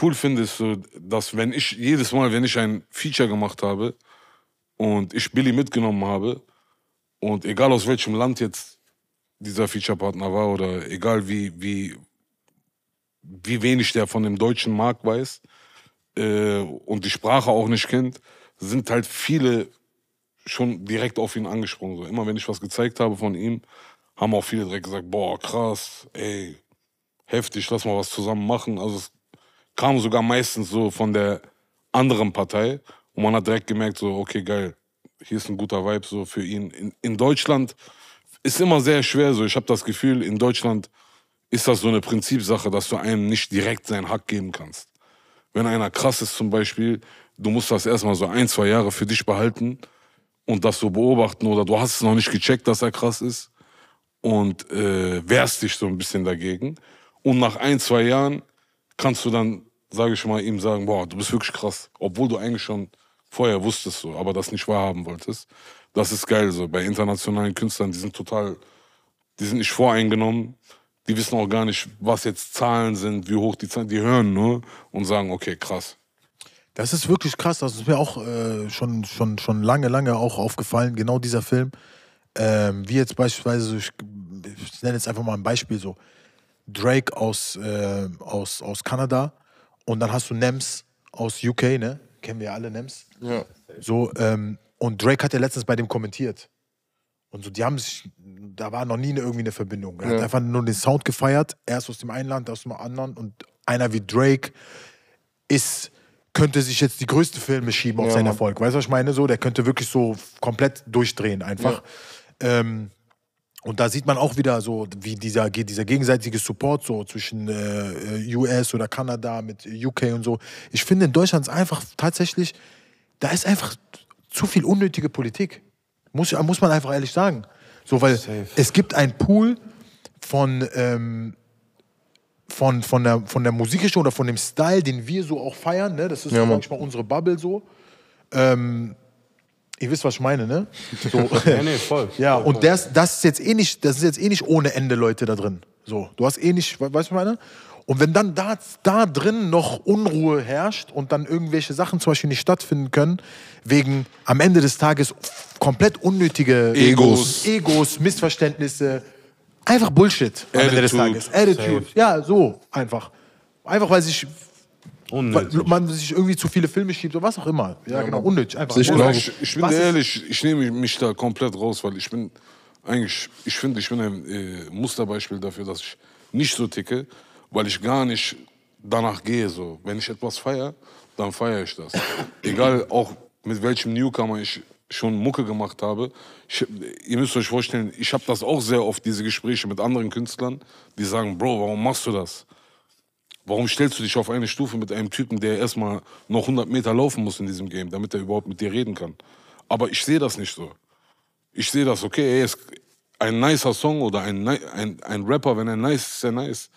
cool finde, ist so, dass wenn ich jedes Mal, wenn ich ein Feature gemacht habe und ich Billy mitgenommen habe und egal aus welchem Land jetzt dieser Feature-Partner war oder egal wie, wie, wie wenig der von dem deutschen Markt weiß äh, und die Sprache auch nicht kennt, sind halt viele schon direkt auf ihn angesprungen. So. Immer wenn ich was gezeigt habe von ihm, haben auch viele direkt gesagt, boah, krass, ey, heftig, lass mal was zusammen machen. Also es kam sogar meistens so von der anderen Partei und man hat direkt gemerkt, so, okay, geil, hier ist ein guter Vibe so für ihn. In, in Deutschland ist immer sehr schwer so. Ich habe das Gefühl, in Deutschland ist das so eine Prinzipsache, dass du einem nicht direkt seinen Hack geben kannst. Wenn einer krass ist zum Beispiel, du musst das erstmal so ein, zwei Jahre für dich behalten und das so beobachten oder du hast es noch nicht gecheckt, dass er krass ist und äh, wehrst dich so ein bisschen dagegen. Und nach ein, zwei Jahren kannst du dann, sage ich mal, ihm sagen, boah, du bist wirklich krass. Obwohl du eigentlich schon vorher wusstest so, aber das nicht wahrhaben wolltest. Das ist geil so. Bei internationalen Künstlern, die sind total, die sind nicht voreingenommen. Die wissen auch gar nicht, was jetzt Zahlen sind, wie hoch die Zahlen, die hören nur und sagen, okay, krass. Das ist wirklich krass. Das ist mir auch äh, schon, schon, schon lange, lange auch aufgefallen. Genau dieser Film. Ähm, wie jetzt beispielsweise, ich, ich nenne jetzt einfach mal ein Beispiel so. Drake aus, äh, aus, aus Kanada und dann hast du Nems aus UK, ne? Kennen wir ja alle Nems. Ja. So, ähm, und Drake hat ja letztens bei dem kommentiert. Und so, die haben sich, da war noch nie eine, irgendwie eine Verbindung. Er hat Ja. einfach nur den Sound gefeiert, erst aus dem einen Land, aus dem anderen. Und einer wie Drake ist, könnte sich jetzt die größte Filme schieben auf Ja, seinen. Erfolg. Weißt du, was ich meine? So, der könnte wirklich so komplett durchdrehen einfach. Ähm, und da sieht man auch wieder so, wie dieser, dieser gegenseitige Support so zwischen äh, US oder Kanada mit UK und so. Ich finde in Deutschland ist einfach tatsächlich, da ist einfach zu viel unnötige Politik. Muss, muss man einfach ehrlich sagen. So, weil es gibt einen Pool von, ähm, von, von, der, von der Musikrichtung oder von dem Style, den wir so auch feiern. Ne? Das ist Ja, manchmal unsere Bubble so. Ähm, ihr wisst, was ich meine, ne? So. Nee, nee, voll. Ja, und das, das ist jetzt eh nicht, das ist jetzt eh nicht ohne Ende Leute da drin. So, du hast eh nicht, we- weißt du, was ich meine? Und wenn dann da, da drin noch Unruhe herrscht und dann irgendwelche Sachen zum Beispiel nicht stattfinden können, wegen am Ende des Tages komplett unnötige Egos. Egos Missverständnisse, einfach Bullshit am Ende des Attitude. Tages. Attitude. Ja, so einfach. Einfach weil sich weil Unnötig. man sich irgendwie zu viele Filme schiebt oder was auch immer. Ja, genau, unnötig. Einfach. Ich genauso. ich, ich bin Was ehrlich, ich nehme mich da komplett raus, weil ich bin eigentlich, ich finde, ich bin ein äh, Musterbeispiel dafür, dass ich nicht so ticke, weil ich gar nicht danach gehe. So. Wenn ich etwas feiere, dann feiere ich das. Egal auch mit welchem Newcomer ich schon Mucke gemacht habe. Ich, ihr müsst euch vorstellen, ich habe das auch sehr oft, diese Gespräche mit anderen Künstlern, die sagen, Bro, warum machst du das? Warum stellst du dich auf eine Stufe mit einem Typen, der erstmal noch 100 Meter laufen muss in diesem Game, damit er überhaupt mit dir reden kann? Aber ich sehe das nicht so. Ich sehe das, okay, ey, ist ein nicer Song oder ein, ein, ein Rapper, wenn er nice ist, ist er nice.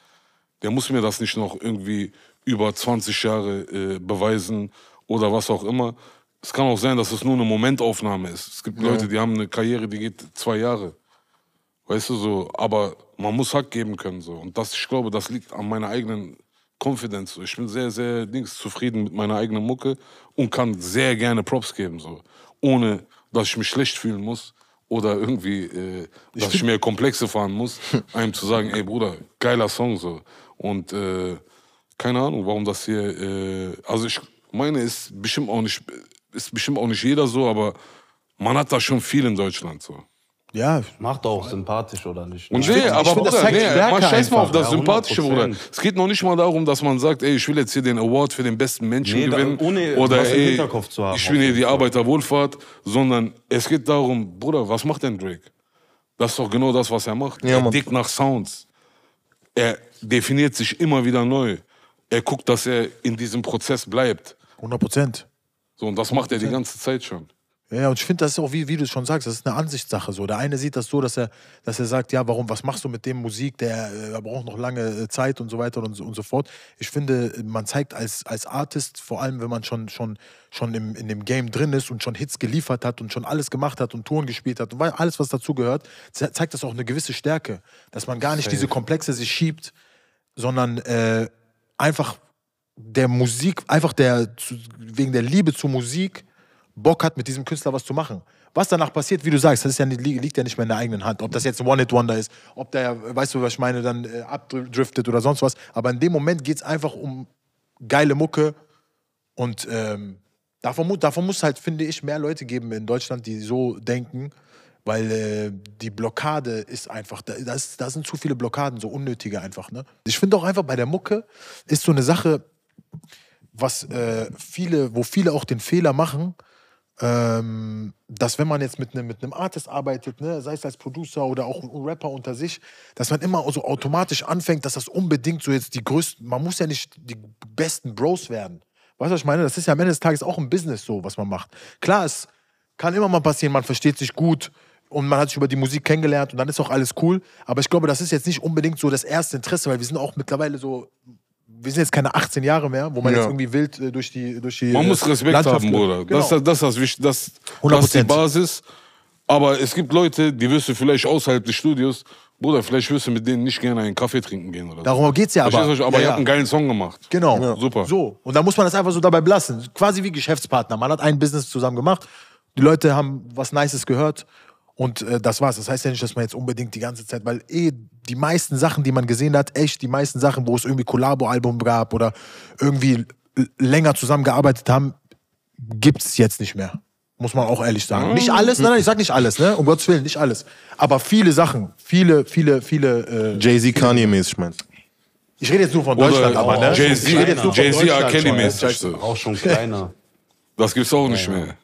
Der muss mir das nicht noch irgendwie über 20 Jahre äh, beweisen oder was auch immer. Es kann auch sein, dass es nur eine Momentaufnahme ist. Es gibt Leute, die haben eine Karriere, die geht zwei Jahre. Weißt du so, aber man muss Hack geben können so. Und das, ich glaube, das liegt an meiner eigenen Confidence. So. Ich bin sehr, sehr Dings, zufrieden mit meiner eigenen Mucke und kann sehr gerne Props geben, so. Ohne dass ich mich schlecht fühlen muss oder irgendwie, äh, dass ich mir Komplexe fahren muss, einem zu sagen, ey Bruder, geiler Song so. Und äh, keine Ahnung, warum das hier. Äh, also ich meine, ist bestimmt auch nicht, ist bestimmt auch nicht jeder so, aber man hat da schon viel in Deutschland so. Ja, Macht auch sympathisch, oder nicht? Und Ne? nee, aber find, das Bruder, zeigt nee, man scheiß mal auf das Ja, Sympathische, 100%. Bruder. Es geht noch nicht mal darum, dass man sagt, ey, ich will jetzt hier den Award für den besten Menschen Nee, da- gewinnen. ohne oder ey, Hinterkopf zu haben, ich will hier die. Arbeiterwohlfahrt, sondern es geht darum, Bruder, was macht denn Drake? Das ist doch genau das, was er macht. Ja, er dickt nach Sounds. Er definiert sich immer wieder neu. er guckt, dass er in diesem Prozess bleibt. 100 Prozent. So, und das macht er die ganze Zeit schon. Ja, und ich finde, das ist auch, wie, wie du es schon sagst, das ist eine Ansichtssache. So. Der eine sieht das so, dass er, dass er sagt, ja, warum, was machst du mit dem Musik, der äh, braucht noch lange äh, Zeit und so weiter und so, und so fort. Ich finde, man zeigt als, als Artist, vor allem wenn man schon, schon, schon im, in dem Game drin ist und schon Hits geliefert hat und schon alles gemacht hat und Touren gespielt hat und alles, was dazu gehört, ze- zeigt das auch eine gewisse Stärke. Dass man gar nicht diese Komplexe sich schiebt, sondern äh, einfach der Musik, einfach der, wegen der Liebe zur Musik Bock hat, mit diesem Künstler was zu machen. Was danach passiert, wie du sagst, das ja liegt ja nicht mehr in der eigenen Hand. Ob das jetzt One-Hit-Wonder ist, ob der, weißt du, was ich meine, dann äh, abdriftet oder sonst was. Aber in dem Moment geht es einfach um geile Mucke und ähm, davon, davon muss halt, finde ich, mehr Leute geben in Deutschland, die so denken, weil äh, die Blockade ist einfach, da, da, ist, da sind zu viele Blockaden, so unnötige einfach. Ne? Ich finde auch einfach bei der Mucke ist so eine Sache, was äh, viele, wo viele auch den Fehler machen, ähm, dass wenn man jetzt mit einem mit Artist arbeitet, ne, sei es als Producer oder auch ein Rapper unter sich, dass man immer so automatisch anfängt, dass das unbedingt so jetzt die größten, man muss ja nicht die besten Bros werden. Weißt du, was ich meine? Das ist ja am Ende des Tages auch ein Business so, was man macht. Klar, es kann immer mal passieren, man versteht sich gut und man hat sich über die Musik kennengelernt und dann ist auch alles cool. Aber ich glaube, das ist jetzt nicht unbedingt so das erste Interesse, weil wir sind auch mittlerweile so, wir sind jetzt keine 18 Jahre mehr, wo man Ja. jetzt irgendwie wild äh, durch die durch die Man äh, muss Respekt Landschaft haben. Bruder. Genau. Das, das, das, ist das, das, das ist die 100%. Basis. Aber es gibt Leute, die wirst du vielleicht außerhalb des Studios, Bruder, vielleicht wirst du mit denen nicht gerne einen Kaffee trinken gehen oder so. Darum geht's ja aber. Du? Aber ja, ihr ja. habt einen geilen Song gemacht. Genau. Super. So. Und da muss man das einfach so dabei belassen. Quasi wie Geschäftspartner. Man hat ein Business zusammen gemacht. Die Leute haben was Nices gehört. Und äh, das war's. Das heißt ja nicht, dass man jetzt unbedingt die ganze Zeit, weil eh die meisten Sachen, die man gesehen hat, echt die meisten Sachen, wo es irgendwie Collabo-Album gab oder irgendwie länger zusammengearbeitet haben, gibt's jetzt nicht mehr. Muss man auch ehrlich sagen. Nicht alles, nein, nein, ich sag nicht alles, ne? Um Gottes Willen, nicht alles. Aber viele Sachen, viele, viele, viele. Äh, Jay-Z, Kanye-mäßig meinst du? ich rede jetzt nur von Oder Deutschland, aber ne? Jay-Z, Ich rede jetzt nur von Jay-Z Deutschland R. Kelly schon. mäßig. So. Auch schon kleiner. Das gibt's auch nicht mehr.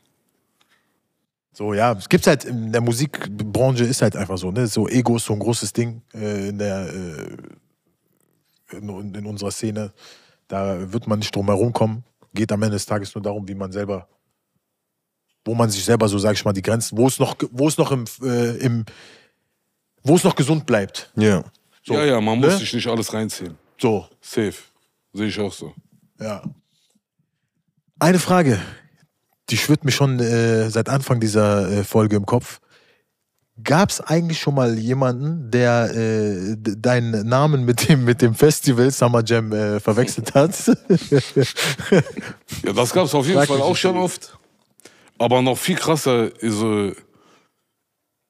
So, ja, es gibt halt in der Musikbranche ist halt einfach so, ne? So Ego ist so ein großes Ding äh, in der äh, in, in unserer Szene. Da wird man nicht drum herum kommen. Geht am Ende des Tages nur darum, wie man selber, wo man sich selber so, sag ich mal, die Grenzen, wo es noch, wo es noch im, äh, im wo es noch gesund bleibt. Ja. So, ja, ja, man ne? muss sich nicht alles reinziehen. So, Safe. Sehe ich auch so. ja. Eine Frage, die schwirrt mir schon äh, seit Anfang dieser äh, Folge im Kopf. Gab es eigentlich schon mal jemanden, der äh, deinen Namen mit dem, mit dem Festival Summer Jam äh, verwechselt hat? Ja, das gab's auf jeden Fall auch schon oft. Aber noch viel krasser ist, äh,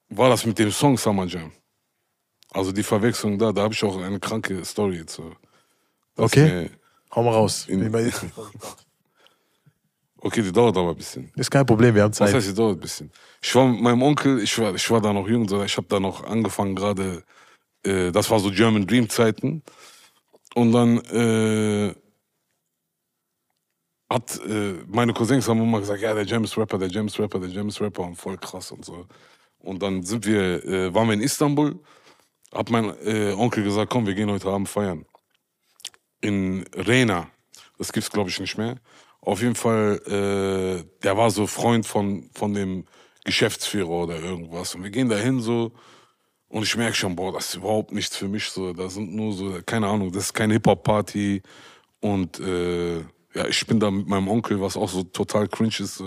war das mit dem Song Summer Jam. Also die Verwechslung da, da habe ich auch eine kranke Story zu. Okay. Hau mal raus. In- Okay, die dauert aber ein bisschen. Ist kein Problem, wir haben Zeit. heißt, die dauert ein bisschen? Ich war mit meinem Onkel, ich war, ich war da noch jung, ich habe da noch angefangen gerade, äh, das war so German Dream Zeiten. Und dann äh, hat äh, meine Cousins haben immer gesagt, ja, der James Rapper, der James Rapper, der James Rapper und voll krass und so. Und dann sind wir, waren wir in Istanbul, hat mein Onkel gesagt, komm, wir gehen heute Abend feiern. In Rena, das gibt's glaube ich nicht mehr. Auf jeden Fall, äh, der war so Freund von, von dem Geschäftsführer oder irgendwas. Und wir gehen da hin so und ich merke schon, boah, das ist überhaupt nichts für mich. So, da sind nur so, keine Ahnung, das ist keine Hip-Hop-Party. Und äh, ja, ich bin da mit meinem Onkel, was auch so total cringe ist.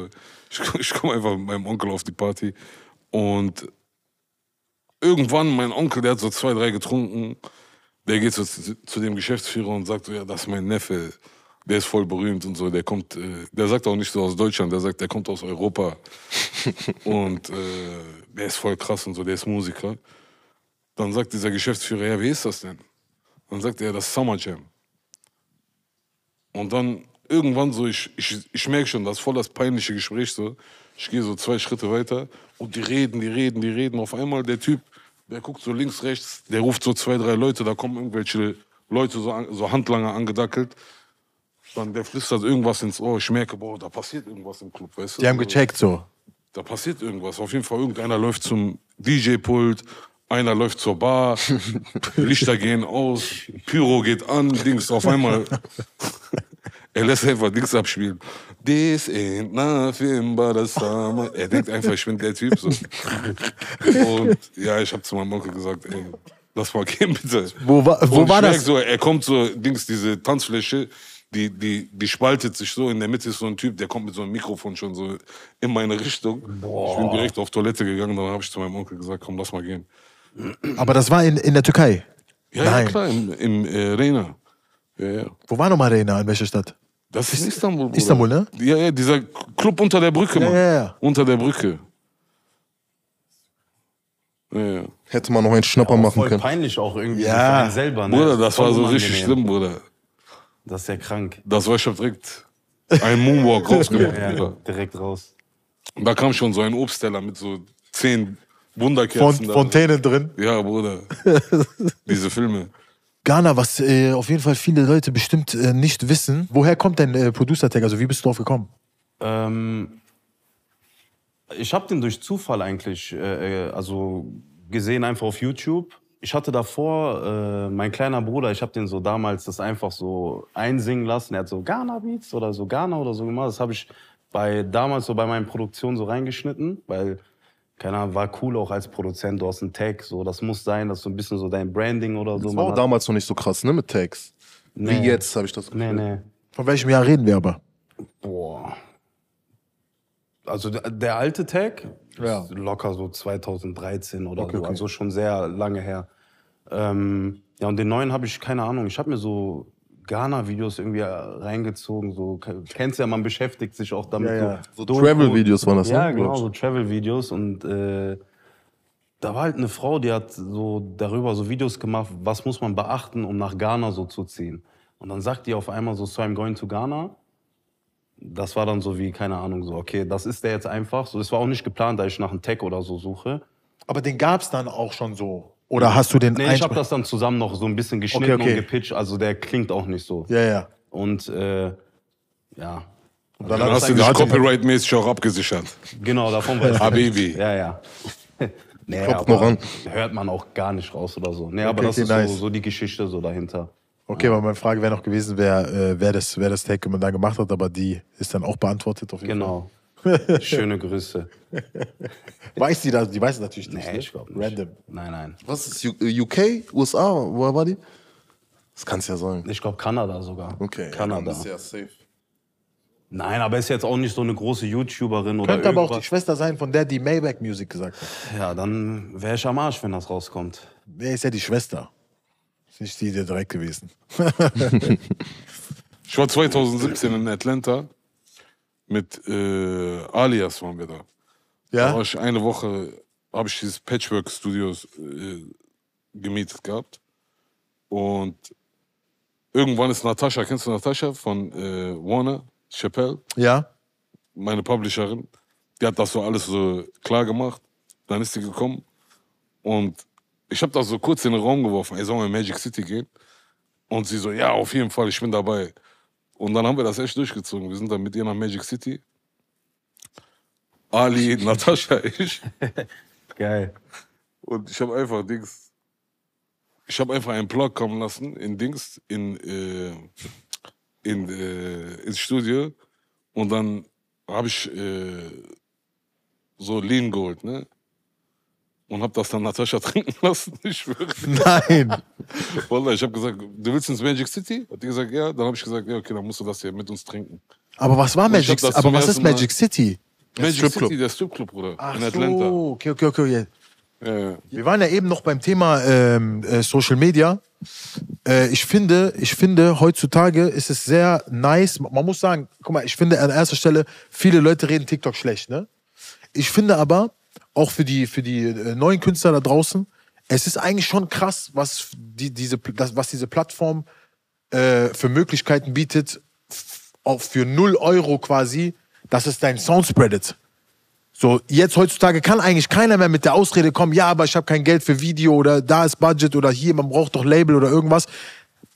Ich, ich komme einfach mit meinem Onkel auf die Party. Und irgendwann, mein Onkel, der hat so zwei, drei getrunken, der geht so zu, zu dem Geschäftsführer und sagt so, ja, das ist mein Neffe, der ist voll berühmt und so, der kommt, äh, der sagt auch nicht so aus Deutschland, der sagt, der kommt aus Europa. und äh, der ist voll krass und so, der ist Musiker. Dann sagt dieser Geschäftsführer, ja, wie ist das denn? Dann sagt er, das ist Summer Jam. Und dann irgendwann so, ich, ich, ich merke schon, das ist voll das peinliche Gespräch so. Ich gehe so zwei Schritte weiter und die reden, die reden, die reden. Auf einmal der Typ, der guckt so links, rechts, der ruft so zwei, drei Leute, da kommen irgendwelche Leute so, so Handlanger angedackelt. Dann der flüstert irgendwas ins Ohr. Ich merke, boah, da passiert irgendwas im Club, weißt du? Die haben gecheckt so. Da passiert irgendwas. Auf jeden Fall, irgendeiner läuft zum DJ-Pult. einer läuft zur Bar, Lichter gehen aus, Pyro geht an, Dings auf einmal. er lässt einfach Dings abspielen. This ain't nothing but a summer. Er denkt einfach, ich bin der Typ. So. Und ja, ich habe zu meinem Onkel gesagt, ey, lass mal gehen bitte. Wo war- wo war das? So, er kommt so, Dings, diese Tanzfläche, die, die, die spaltet sich so. In der Mitte ist so ein Typ, der kommt mit so einem Mikrofon schon so in meine Richtung. Ich bin direkt auf Toilette gegangen, dann habe ich zu meinem Onkel gesagt, komm, lass mal gehen. Aber das war in, in der Türkei. Ja, Nein. ja klar, im, im äh, Rena. Ja, ja. Wo war nochmal Arena? In welcher Stadt? Das ist Istanbul. Bruder. Istanbul, ne? Ja, ja, dieser Club unter der Brücke, Mann. ja, ja. Unter der Brücke. Ja, ja. Hätte man noch einen Schnapper machen Voll können. peinlich auch irgendwie Ja. für einen selber. Ne? Bruder, das Voll war so richtig schlimm, Bruder. Das ist ja krank. Das war ich hab direkt einen Moonwalk rausgemacht. Ja, direkt raus. Und da kam schon so ein Obstteller mit so zehn Font Wunderkerzen. drin. Fontänen drin. Ja, Bruder. Diese Filme. Ghana, was äh, auf jeden Fall viele Leute bestimmt äh, nicht wissen. Woher kommt dein äh, Producer-Tag? Also wie bist du drauf gekommen? Ähm, ich habe den durch Zufall eigentlich, äh, äh, also gesehen einfach auf YouTube. Ich hatte davor, äh, mein kleiner Bruder, ich habe den so damals das einfach so einsingen lassen. Er hat so Ghana Beats oder so Ghana oder so gemacht. Das habe ich bei damals so bei meinen Produktionen so reingeschnitten, weil keine Ahnung, war cool auch als Produzent. Du hast einen Tag, so das muss sein, das ist so ein bisschen so dein Branding oder so. Das war auch damals noch nicht so krass, ne, mit Tags. Wie Nee. jetzt habe ich das Gefühl. Nee, nee. Von welchem Jahr reden wir aber? Boah. Also der, der alte Tag Ja. ist locker so 2013 oder Okay, so, okay. also schon sehr lange her. Ähm, ja, und den neuen habe ich keine Ahnung. Ich habe mir so Ghana-Videos irgendwie reingezogen. So, kennst ja, man beschäftigt sich auch damit. Ja, ja. So Travel-Videos waren das, ne, Ja, genau, so Travel-Videos. Und äh, da war halt eine Frau, die hat so darüber so Videos gemacht, was muss man beachten, um nach Ghana so zu ziehen. Und dann sagt die auf einmal so, so I'm going to Ghana. Das war dann so wie, keine Ahnung, so, okay, das ist der jetzt einfach. So, es war auch nicht geplant, da ich nach einem Tag oder so suche. Aber den gab es dann auch schon so. Oder hast du den Nee, ich habe das dann zusammen noch so ein bisschen geschnitten Okay, okay. und gepitcht. Also der klingt auch nicht so. Ja, ja. Und äh, ja, dann Dann hat- hast du dich copyright-mäßig auch abgesichert. genau, davon weiß ich. Habibi. Ja, ja. Nee, Klopft aber noch an. Hört man auch gar nicht raus oder so. Nee, aber Okay, das okay, ist nice. so, so die Geschichte so dahinter. Okay, aber meine Frage wäre noch gewesen, wer, äh, wer, das, wer das Take dann gemacht hat, aber die ist dann auch beantwortet auf jeden Genau. Schöne Grüße. Fall. Weiß die das? Die weiß es natürlich nicht. Nee, ne? ich glaube nicht. Random. Nein, nein. Was ist U äh, UK? USA? Woher war die? Das kann's ja sein. Ich glaube Kanada sogar. Okay. Kanada. Ist ja safe. Nein, aber ist jetzt auch nicht so eine große YouTuberin oder Könnte aber auch die. Schwester sein, von der die Maybach Music gesagt hat. Ja, dann wäre ich am Arsch, wenn das rauskommt. Wer ist ja die Schwester? Nicht die, der direkt gewesen. Ich war 2017 in Atlanta. Mit äh, Alias waren wir da. Da war Ja? ich eine Woche, habe ich dieses Patchwork-Studios äh, gemietet gehabt. Und irgendwann ist Natascha, kennst du Natascha von äh, Warner, Chappelle, Ja? meine Publisherin, die hat das so alles so klar gemacht. Dann ist sie gekommen und ich habe das so kurz in den Raum geworfen, ey, sollen wir in Magic City gehen? Und sie so, ja, auf jeden Fall, ich bin dabei. Und dann haben wir das echt durchgezogen. Wir sind dann mit ihr nach Magic City. Ali, Natascha, ich. Geil. Und ich habe einfach Dings. Ich habe einfach einen Plug kommen lassen in Dings, in, äh, in, äh, ins Studio. Und dann habe ich äh, so Lean geholt, ne? Und habe das dann Natascha trinken lassen. Ich schwöre. Nein. Wallah, ich habe gesagt, du willst ins Magic City? Hat die gesagt, ja. Dann habe ich gesagt, ja, okay, dann musst du das hier mit uns trinken. Aber was war Magic das Aber was ist Magic City? Magic Stripclub. City, der Stripclub, Bruder. Ach in Atlanta. so, okay, okay, okay. Ja, ja. Wir waren ja eben noch beim Thema ähm, äh, Social Media. Äh, ich finde, ich finde, heutzutage ist es sehr nice. Man muss sagen, guck mal, ich finde an erster Stelle, viele Leute reden TikTok schlecht, ne? Ich finde aber, auch für die, für die äh, neuen Künstler da draußen, es ist eigentlich schon krass, was, die, diese, das, was diese Plattform äh, für Möglichkeiten bietet, auch für 0 Euro quasi, dass es deinen Sound spreadet. So, jetzt heutzutage kann eigentlich keiner mehr mit der Ausrede kommen, ja, aber ich habe kein Geld für Video oder da ist Budget oder hier, man braucht doch Label oder irgendwas.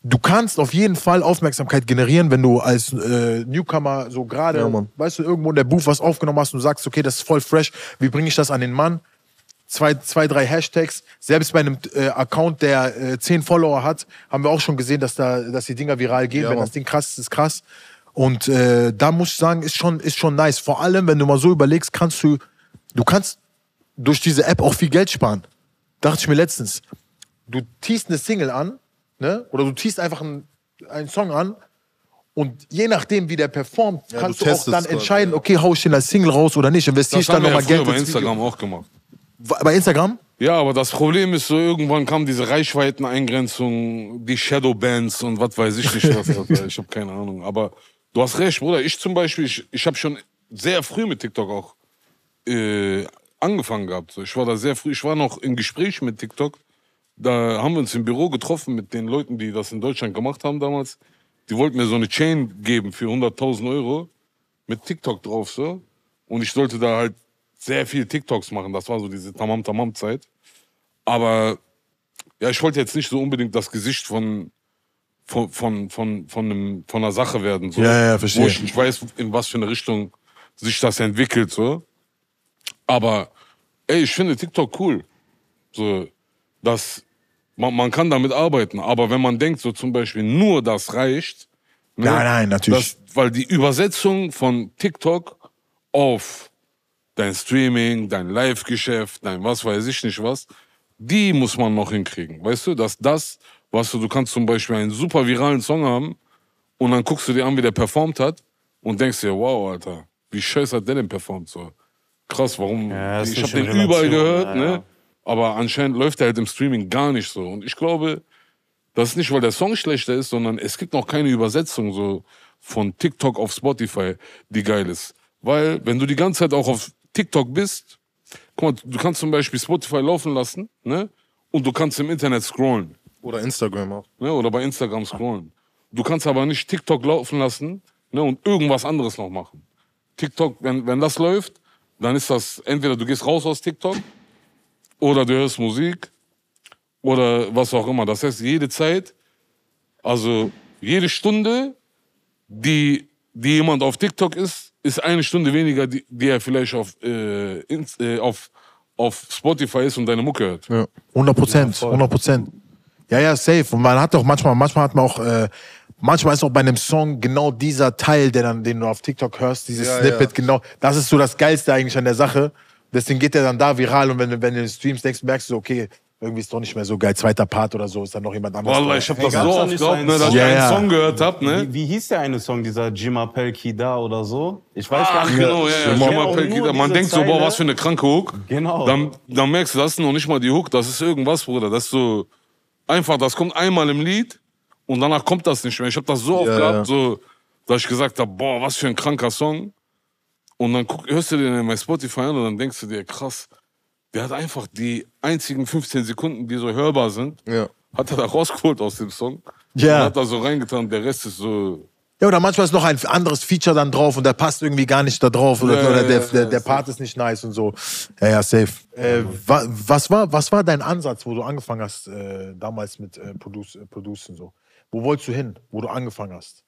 Du kannst auf jeden Fall Aufmerksamkeit generieren, wenn du als äh, Newcomer so gerade, Ja, weißt du, irgendwo in der Booth was aufgenommen hast und sagst, okay, das ist voll fresh, wie bringe ich das an den Mann? zwei, zwei drei Hashtags. Selbst bei einem äh, Account, der äh, zehn Follower hat, haben wir auch schon gesehen, dass, da, dass die Dinger viral gehen. Ja, wenn das Ding krass ist, ist krass. Und äh, da muss ich sagen, ist schon, ist schon nice. Vor allem, wenn du mal so überlegst, kannst du, du kannst durch diese App auch viel Geld sparen. Dachte ich mir letztens. Du tiest eine Single an, ne? Oder du tiest einfach einen, einen Song an und je nachdem, wie der performt, Ja, kannst du du, auch dann entscheiden, okay, hau ich den als Single raus oder nicht. Investiere Das ich dann haben wir ja nochmal früher Geld bei ins Video. Instagram auch gemacht. Bei Instagram? Ja, aber das Problem ist so, irgendwann kam diese Reichweiteneingrenzung, die Shadowbands und was weiß ich nicht was. Alter. ich habe keine Ahnung. Aber du hast recht, Bruder. Ich zum Beispiel, ich, ich habe schon sehr früh mit TikTok auch äh, angefangen gehabt. Ich war da sehr früh, ich war noch im Gespräch mit TikTok. Da haben wir uns im Büro getroffen mit den Leuten, die das in Deutschland gemacht haben damals. Die wollten mir so eine Chain geben für 100.000 Euro mit TikTok drauf so. Und ich sollte da halt sehr viel TikToks machen. Das war so diese Tamam-Tamam-Zeit. Aber ja, ich wollte jetzt nicht so unbedingt das Gesicht von, von, von, von, von, einem, von einer Sache werden. So. Ja, ja, verstehe. Wo ich nicht weiß, in was für eine Richtung sich das entwickelt. So. Aber ey, ich finde TikTok cool. So, dass man, man kann damit arbeiten. Aber wenn man denkt, so zum Beispiel nur das reicht. ne, Nein, nein, natürlich. Das, weil die Übersetzung von TikTok auf dein Streaming, dein Live-Geschäft, dein was weiß ich nicht was, die muss man noch hinkriegen. Weißt du, dass das, was du, du kannst zum Beispiel einen super viralen Song haben und dann guckst du dir an, wie der performt hat und denkst dir, wow, Alter, wie scheiße hat der denn performt? So krass, warum? Ja, ich habe den überall gehört, ja, ne? Aber anscheinend läuft er halt im Streaming gar nicht so. Und ich glaube, das ist nicht, weil der Song schlechter ist, sondern es gibt noch keine Übersetzung so von TikTok auf Spotify, die geil ist. Weil, wenn du die ganze Zeit auch auf TikTok bist, guck mal, du kannst zum Beispiel Spotify laufen lassen, ne? Und du kannst im Internet scrollen, Oder Instagram auch. ne? Oder bei Instagram scrollen. Du kannst aber nicht TikTok laufen lassen, ne? Und irgendwas anderes noch machen. TikTok, wenn, wenn das läuft, dann ist das entweder du gehst raus aus TikTok oder du hörst Musik oder was auch immer. Das heißt, jede Zeit, also jede Stunde, die, die jemand auf TikTok ist, ist eine Stunde weniger, die, die er vielleicht auf, äh, ins, äh, auf, auf Spotify ist und deine Mucke hört. Ja. 100 Prozent, 100 Prozent. Ja, ja, safe. Und man hat doch manchmal, manchmal hat man auch, äh, manchmal ist auch bei einem Song genau dieser Teil, der dann, den du auf TikTok hörst, dieses Ja, Snippet, ja. genau. Das ist so das Geilste eigentlich an der Sache. Deswegen geht der dann da viral und wenn, du- wenn du den streamst, denkst, merkst du, okay, irgendwie ist doch nicht mehr so geil. Zweiter Part oder so ist dann noch jemand anderes. Wallah, ich hab Hey, das so oft gehabt, ne, dass Song? ich einen. Song gehört hab, ne? Wie, wie hieß der eine Song, dieser Jima Pelki da oder so? Ich weiß gar Ach, nicht. genau, ja, ja. Pelki, nur man denkt so, boah, Zeile. was für eine kranke Hook. Genau. Dann, dann merkst du, das ist noch nicht mal die Hook, das ist irgendwas, Bruder. Das ist so einfach, das kommt einmal im Lied und danach kommt das nicht mehr. Ich habe das so oft Ja, gehabt, ja. so, dass ich gesagt habe, boah, was für ein kranker Song. Und dann guck, hörst du den bei Spotify an und dann denkst du dir, krass, der hat einfach die einzigen 15 Sekunden, die so hörbar sind, Ja. hat er da rausgeholt aus dem Song. Ja. Und hat da so reingetan, der Rest ist so, Ja, oder manchmal ist noch ein anderes Feature dann drauf und der passt irgendwie gar nicht da drauf oder, Ja, oder der, ja, der, der Part ist nicht nice und so. Ja, ja, safe. Äh, wa, was, war, was war dein Ansatz, wo du angefangen hast, äh, damals mit äh, Produce, äh, Producen so? Wo wolltest du hin, wo du angefangen hast?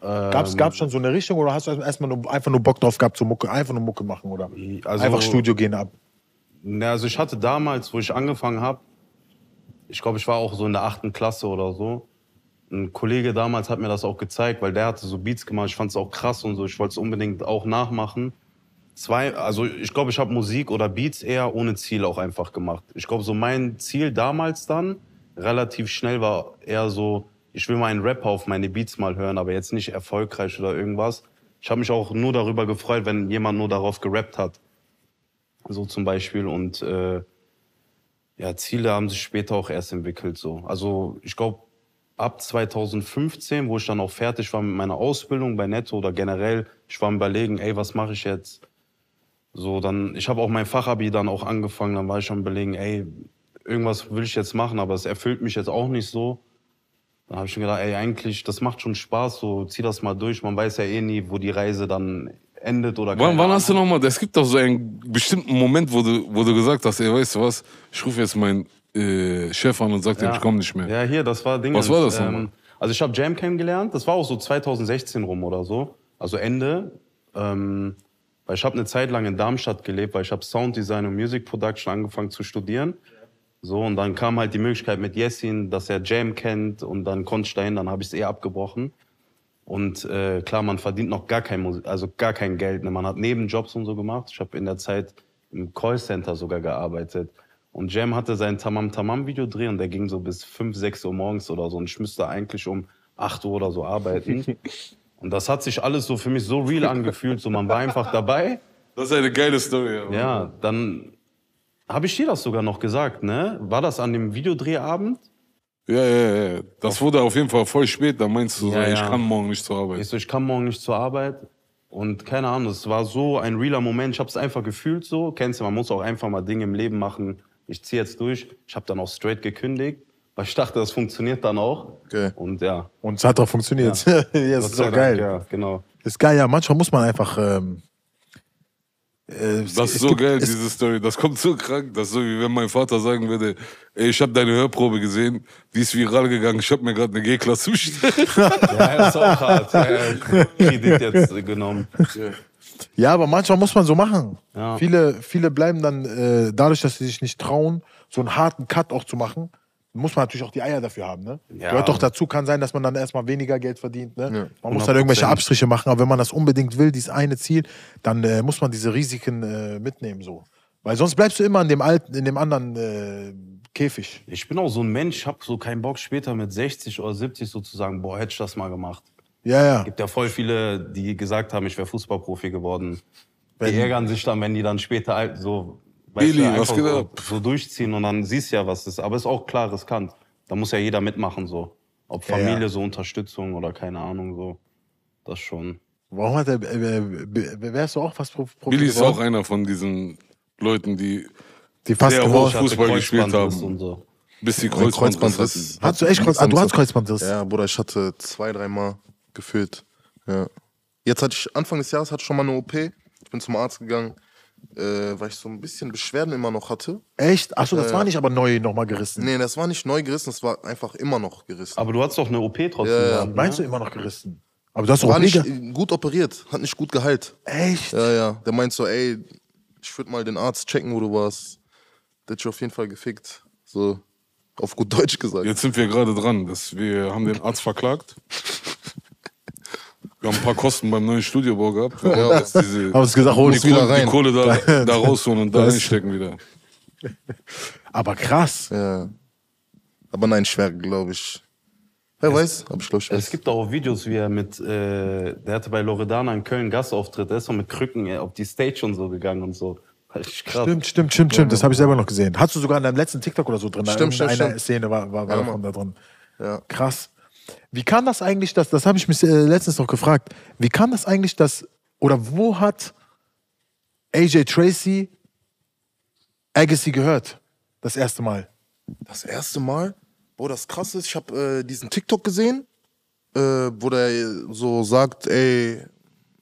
Gab's, gab's schon so eine Richtung oder hast du erstmal nur, einfach nur Bock drauf gehabt, so Mucke, einfach nur Mucke machen oder Also- einfach Studio gehen ab? Na, also ich hatte damals, wo ich angefangen habe, ich glaube, ich war auch so in der achten Klasse oder so. Ein Kollege damals hat mir das auch gezeigt, weil der hatte so Beats gemacht. Ich fand es auch krass und so. Ich wollte es unbedingt auch nachmachen. Zwei, also ich glaube, ich habe Musik oder Beats eher ohne Ziel auch einfach gemacht. Ich glaube, so mein Ziel damals dann relativ schnell war eher so, ich will mal einen Rapper auf meine Beats mal hören, aber jetzt nicht erfolgreich oder irgendwas. Ich habe mich auch nur darüber gefreut, wenn jemand nur darauf gerappt hat. So zum Beispiel. Und äh, ja, Ziele haben sich später auch erst entwickelt. So. Also ich glaube, ab 2015, wo ich dann auch fertig war mit meiner Ausbildung bei Netto oder generell, ich war am überlegen, ey, was mache ich jetzt? So, dann, ich habe auch mein Fachabi dann auch angefangen, dann war ich am überlegen, ey, irgendwas will ich jetzt machen, aber es erfüllt mich jetzt auch nicht so. Dann habe ich mir gedacht, ey, eigentlich, das macht schon Spaß, so zieh das mal durch. Man weiß ja eh nie, wo die Reise dann endet oder Wann, wann hast du nochmal, es gibt doch so einen bestimmten Moment, wo du, wo du gesagt hast, ey, weißt du was, ich rufe jetzt meinen äh, Chef an und sag dem, ich komme nicht mehr. Ja, hier, das war Ding. Was war das nochmal? Also ich habe Jam kennengelernt, das war auch so 2016 rum oder so, also Ende. Ähm, Weil ich habe eine Zeit lang in Darmstadt gelebt, weil ich habe Sounddesign und Music Production angefangen zu studieren. So, und dann kam halt die Möglichkeit mit Jessin, dass er Jam kennt und dann konnte ich dahin, dann habe ich es eh abgebrochen. Und äh, klar, man verdient noch gar kein, Musik, also gar kein Geld. Ne? Man hat Nebenjobs und so gemacht. Ich habe in der Zeit im Callcenter sogar gearbeitet. Und Jam hatte sein Tamam Tamam Videodreh und der ging so bis 5, 6 Uhr morgens oder so. Und ich müsste eigentlich um 8 Uhr oder so arbeiten. Und das hat sich alles so für mich so real angefühlt. So, man war einfach dabei. Das ist eine geile Story. aber- Ja, dann habe ich dir das sogar noch gesagt, ne? War das an dem Videodrehabend? Ja, ja, ja. Das wurde auf jeden Fall voll spät. Da meinst du, so, Ja, ich ja. kann morgen nicht zur Arbeit. Ich so, ich kann morgen nicht zur Arbeit. Und keine Ahnung, es war so ein realer Moment. Ich habe es einfach gefühlt so. Kennst du, man muss auch einfach mal Dinge im Leben machen. Ich ziehe jetzt durch. Ich habe dann auch straight gekündigt, weil ich dachte, das funktioniert dann auch. Okay. Und ja, Und es hat auch funktioniert. Ja. das Gott ist doch Dank, geil. Ja, genau. Ist geil, ja. Manchmal muss man einfach. Ähm, äh, Das ist so gibt- geil, es- diese Story. Das kommt so krank. Das ist so, wie wenn mein Vater sagen würde, ey, ich habe deine Hörprobe gesehen, die ist viral gegangen, ich habe mir gerade eine G-Klasse bestellt. Ja, das ist auch hart. Ja, Kredit jetzt genommen. Ja, aber manchmal muss man so machen. Ja. Viele, viele bleiben dann, äh, dadurch, dass sie sich nicht trauen, so einen harten Cut auch zu machen, muss man natürlich auch die Eier dafür haben. Ne? Ja. Gehört doch dazu, kann sein, dass man dann erstmal weniger Geld verdient. Ne? Ja. Man muss dann irgendwelche 100%. Abstriche machen, aber wenn man das unbedingt will, dieses eine Ziel, dann äh, muss man diese Risiken äh, mitnehmen. so. Weil sonst bleibst du immer in dem alten, in dem anderen äh, Käfig. Ich bin auch so ein Mensch, ich habe so keinen Bock später mit 60 oder 70 sozusagen, boah, hätte ich das mal gemacht. Ja, ja. gibt ja voll viele, die gesagt haben, ich wäre Fußballprofi geworden. Wenn- die ärgern sich dann, wenn die dann später so, Billy, einfach was geht so, ab? so durchziehen und dann siehst du ja, was ist. Aber ist auch klar riskant. Da muss ja jeder mitmachen so. Ob Ja, Familie, ja. so Unterstützung oder keine Ahnung so. Das schon. Warum hat er, wärst du auch fast Pro- Profi Billy ist auch einer von diesen Leuten, die Die fast sehr hoch Fußball gespielt Kreuzbandriss haben. Und so. bis die Mein Kreuzband Kreuzbandriss. Hast du echt Kreuz, ah, du hast Kreuzbandriss? Ja, Bruder, ich hatte zwei, dreimal gefühlt. Ja. Jetzt hatte ich, Anfang des Jahres hatte ich schon mal eine OP. Ich bin zum Arzt gegangen, äh, weil ich so ein bisschen Beschwerden immer noch hatte. Echt? Achso, das Ja, war nicht aber neu nochmal gerissen. Nee, das war nicht neu gerissen, das war einfach immer noch gerissen. Aber du hattest doch eine OP trotzdem. Ja, ja. gehabt, Meinst ne? du immer noch gerissen? Aber du hast doch war auch nicht äh, gut operiert, hat nicht gut geheilt. Echt? Ja, ja. Der meint so, ey, ich würde mal den Arzt checken, wo du warst. Der hat dich auf jeden Fall gefickt. So, auf gut Deutsch gesagt. Jetzt sind wir gerade dran. Dass wir haben den Arzt verklagt. Wir haben ein paar Kosten beim neuen Studiobau gehabt. Jetzt diese, Haben uns gesagt, hol die Kohle. rein. die Kohle da, da rausholen und da reinstecken wieder. Aber krass. Ja. Aber nein, schwer, glaube ich. Wer weiß, aber ich glaube schwer. Es gibt auch Videos, wie er mit, äh, der hatte bei Loredana in Köln Gastauftritt, der ist auch mit Krücken äh, auf die Stage und so gegangen und so. Stimmt, stimmt, stimmt, stimmt. Das habe ich selber noch gesehen. Hast du sogar in deinem letzten TikTok oder so drin? Stimmt, stimmt, Eine stimmt. Szene war, war, war Ja, davon da drin. Ja. Krass. Wie kam das eigentlich, dass, das habe ich mich äh, letztens noch gefragt, wie kam das eigentlich, dass, oder wo hat AJ Tracy Agassi gehört? Das erste Mal. Das erste Mal, wo das krass ist, ich habe äh, diesen TikTok gesehen, äh, wo der so sagt, ey,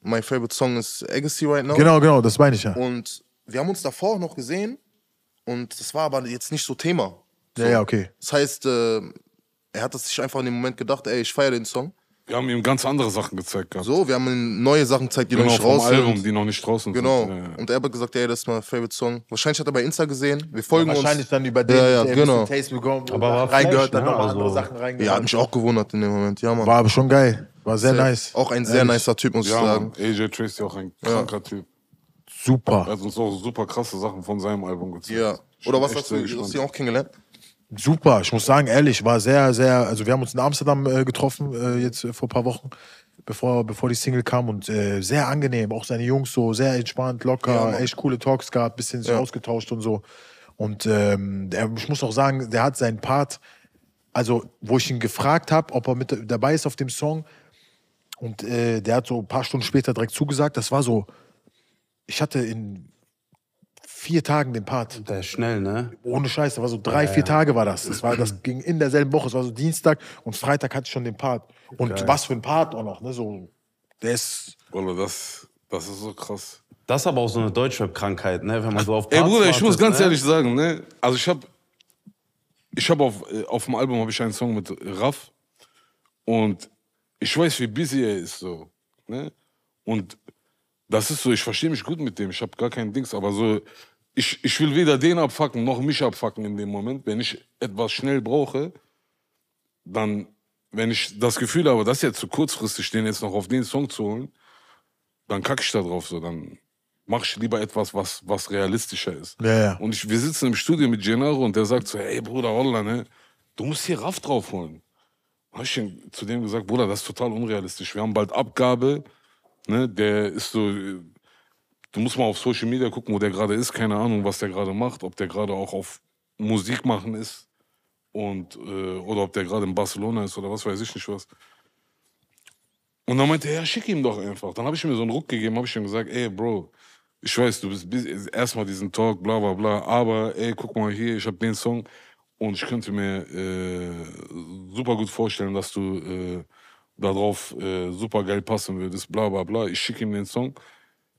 my favorite song is Agassi right now. Genau, genau, das meine ich ja. Und wir haben uns davor auch noch gesehen und das war aber jetzt nicht so Thema. So. Ja, ja, okay. Das heißt, äh, er hat es sich einfach in dem Moment gedacht, ey, ich feiere den Song. Wir haben ihm ganz andere Sachen gezeigt gehabt. So, wir haben ihm neue Sachen gezeigt, die genau, noch nicht vom raus Album, sind. die noch nicht draußen Genau. sind. Ja, ja. Und er hat gesagt, ey, das ist mein favorite Song. Wahrscheinlich hat er bei Insta gesehen. Wir folgen Wahrscheinlich uns. dann über den Ja, ja, genau. Taste bekommen, Aber war reingehört, dann ne? nochmal Also- andere Sachen reingehört. Ja, hat mich auch gewundert in dem Moment. Ja, Mann. War aber schon geil. War sehr nice. Auch ein sehr Ehrlich. nicer Typ, muss Ja, ich sagen. Mann, AJ Tracy auch ein kranker Typ. Er Super. hat uns auch super krasse Sachen von seinem Album gezeigt. Ja. Oder was hast du, sehr hast du ihn auch kennengelernt? Super. Ich muss sagen, ehrlich, war sehr, sehr. Also, wir haben uns in Amsterdam äh, getroffen, äh, jetzt äh, vor ein paar Wochen, bevor, bevor die Single kam. Und äh, sehr angenehm. Auch seine Jungs so sehr entspannt, locker, Ja, echt coole Talks gehabt, bisschen sich Ja. ausgetauscht und so. Und ähm, der, ich muss auch sagen, der hat seinen Part, also, wo ich ihn gefragt habe, ob er mit dabei ist auf dem Song. Und äh, der hat so ein paar Stunden später direkt zugesagt. Das war so, ich hatte in vier Tagen den Part. Der ist schnell, ne? Ohne Scheiß, das war so drei, vier Tage war das. Das, war, das ging in derselben Woche. Es war so Dienstag und Freitag hatte ich schon den Part. Und was für ein Part auch noch, ne? So, der ist. Wallah, das, das ist so krass. Das ist aber auch so eine Deutschrap-Krankheit, ne? Wenn man so auf Ey Parts Bruder, ich muss wartet, ganz ne? ehrlich sagen, ne? Also ich habe ich habe auf, äh, auf dem Album habe ich einen Song mit Raff und ich weiß, wie busy er ist so, ne? Und das ist so, ich verstehe mich gut mit dem, ich habe gar kein Dings, aber so, ich, ich will weder den abfacken noch mich abfacken in dem Moment. Wenn ich etwas schnell brauche, dann, wenn ich das Gefühl habe, das jetzt zu kurzfristig, den jetzt noch auf den Song zu holen, dann kacke ich da drauf so, dann mache ich lieber etwas, was, was realistischer ist. Ja, ja. Und ich, wir sitzen im Studio mit Gennaro und der sagt so, ey Bruder, Wallah, ne, du musst hier Raff drauf holen. Habe ich zu dem gesagt, Bruder, das ist total unrealistisch. Wir haben bald Abgabe, ne, der ist so, du musst mal auf Social Media gucken, wo der gerade ist, keine Ahnung, was der gerade macht, ob der gerade auch auf Musik machen ist und äh, oder ob der gerade in Barcelona ist oder was weiß ich nicht was. Und dann meinte er, ja, schick ihm doch einfach. Dann habe ich mir so einen Ruck gegeben, habe ich ihm gesagt, ey, Bro, ich weiß, du bist bis- erstmal diesen Talk, bla bla bla, aber ey, guck mal hier, ich habe den Song und ich könnte mir äh, super gut vorstellen, dass du äh, darauf äh, super geil passen würdest, bla bla bla. Ich schicke ihm den Song.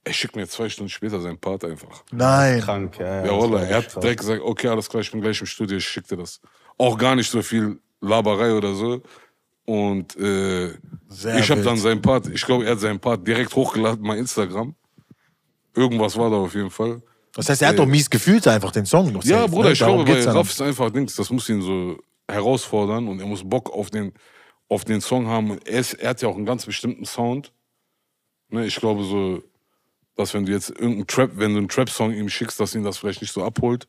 Er schickt mir zwei Stunden später seinen Part einfach. Nein. Krank, ja. ja, Ja, Wallah, er hat krass. direkt gesagt, okay, alles klar, ich bin gleich im Studio, ich schick dir das. Auch gar nicht so viel Laberei oder so. Und äh, ich habe dann seinen Part, ich glaube, er hat seinen Part direkt hochgeladen bei Instagram. Irgendwas war da auf jeden Fall. Das heißt, er hat doch mies gefühlt einfach den Song. Noch Ja, safe, Bruder, ne? ich Darum glaube, bei Raff ist einfach Dings, das muss ihn so herausfordern und er muss Bock auf den, auf den Song haben. Und Er, ist, er hat ja auch einen ganz bestimmten Sound. Ne, ich glaube so, dass wenn du jetzt irgendeinen Trap, wenn du einen Trap-Song ihm schickst, dass ihn das vielleicht nicht so abholt.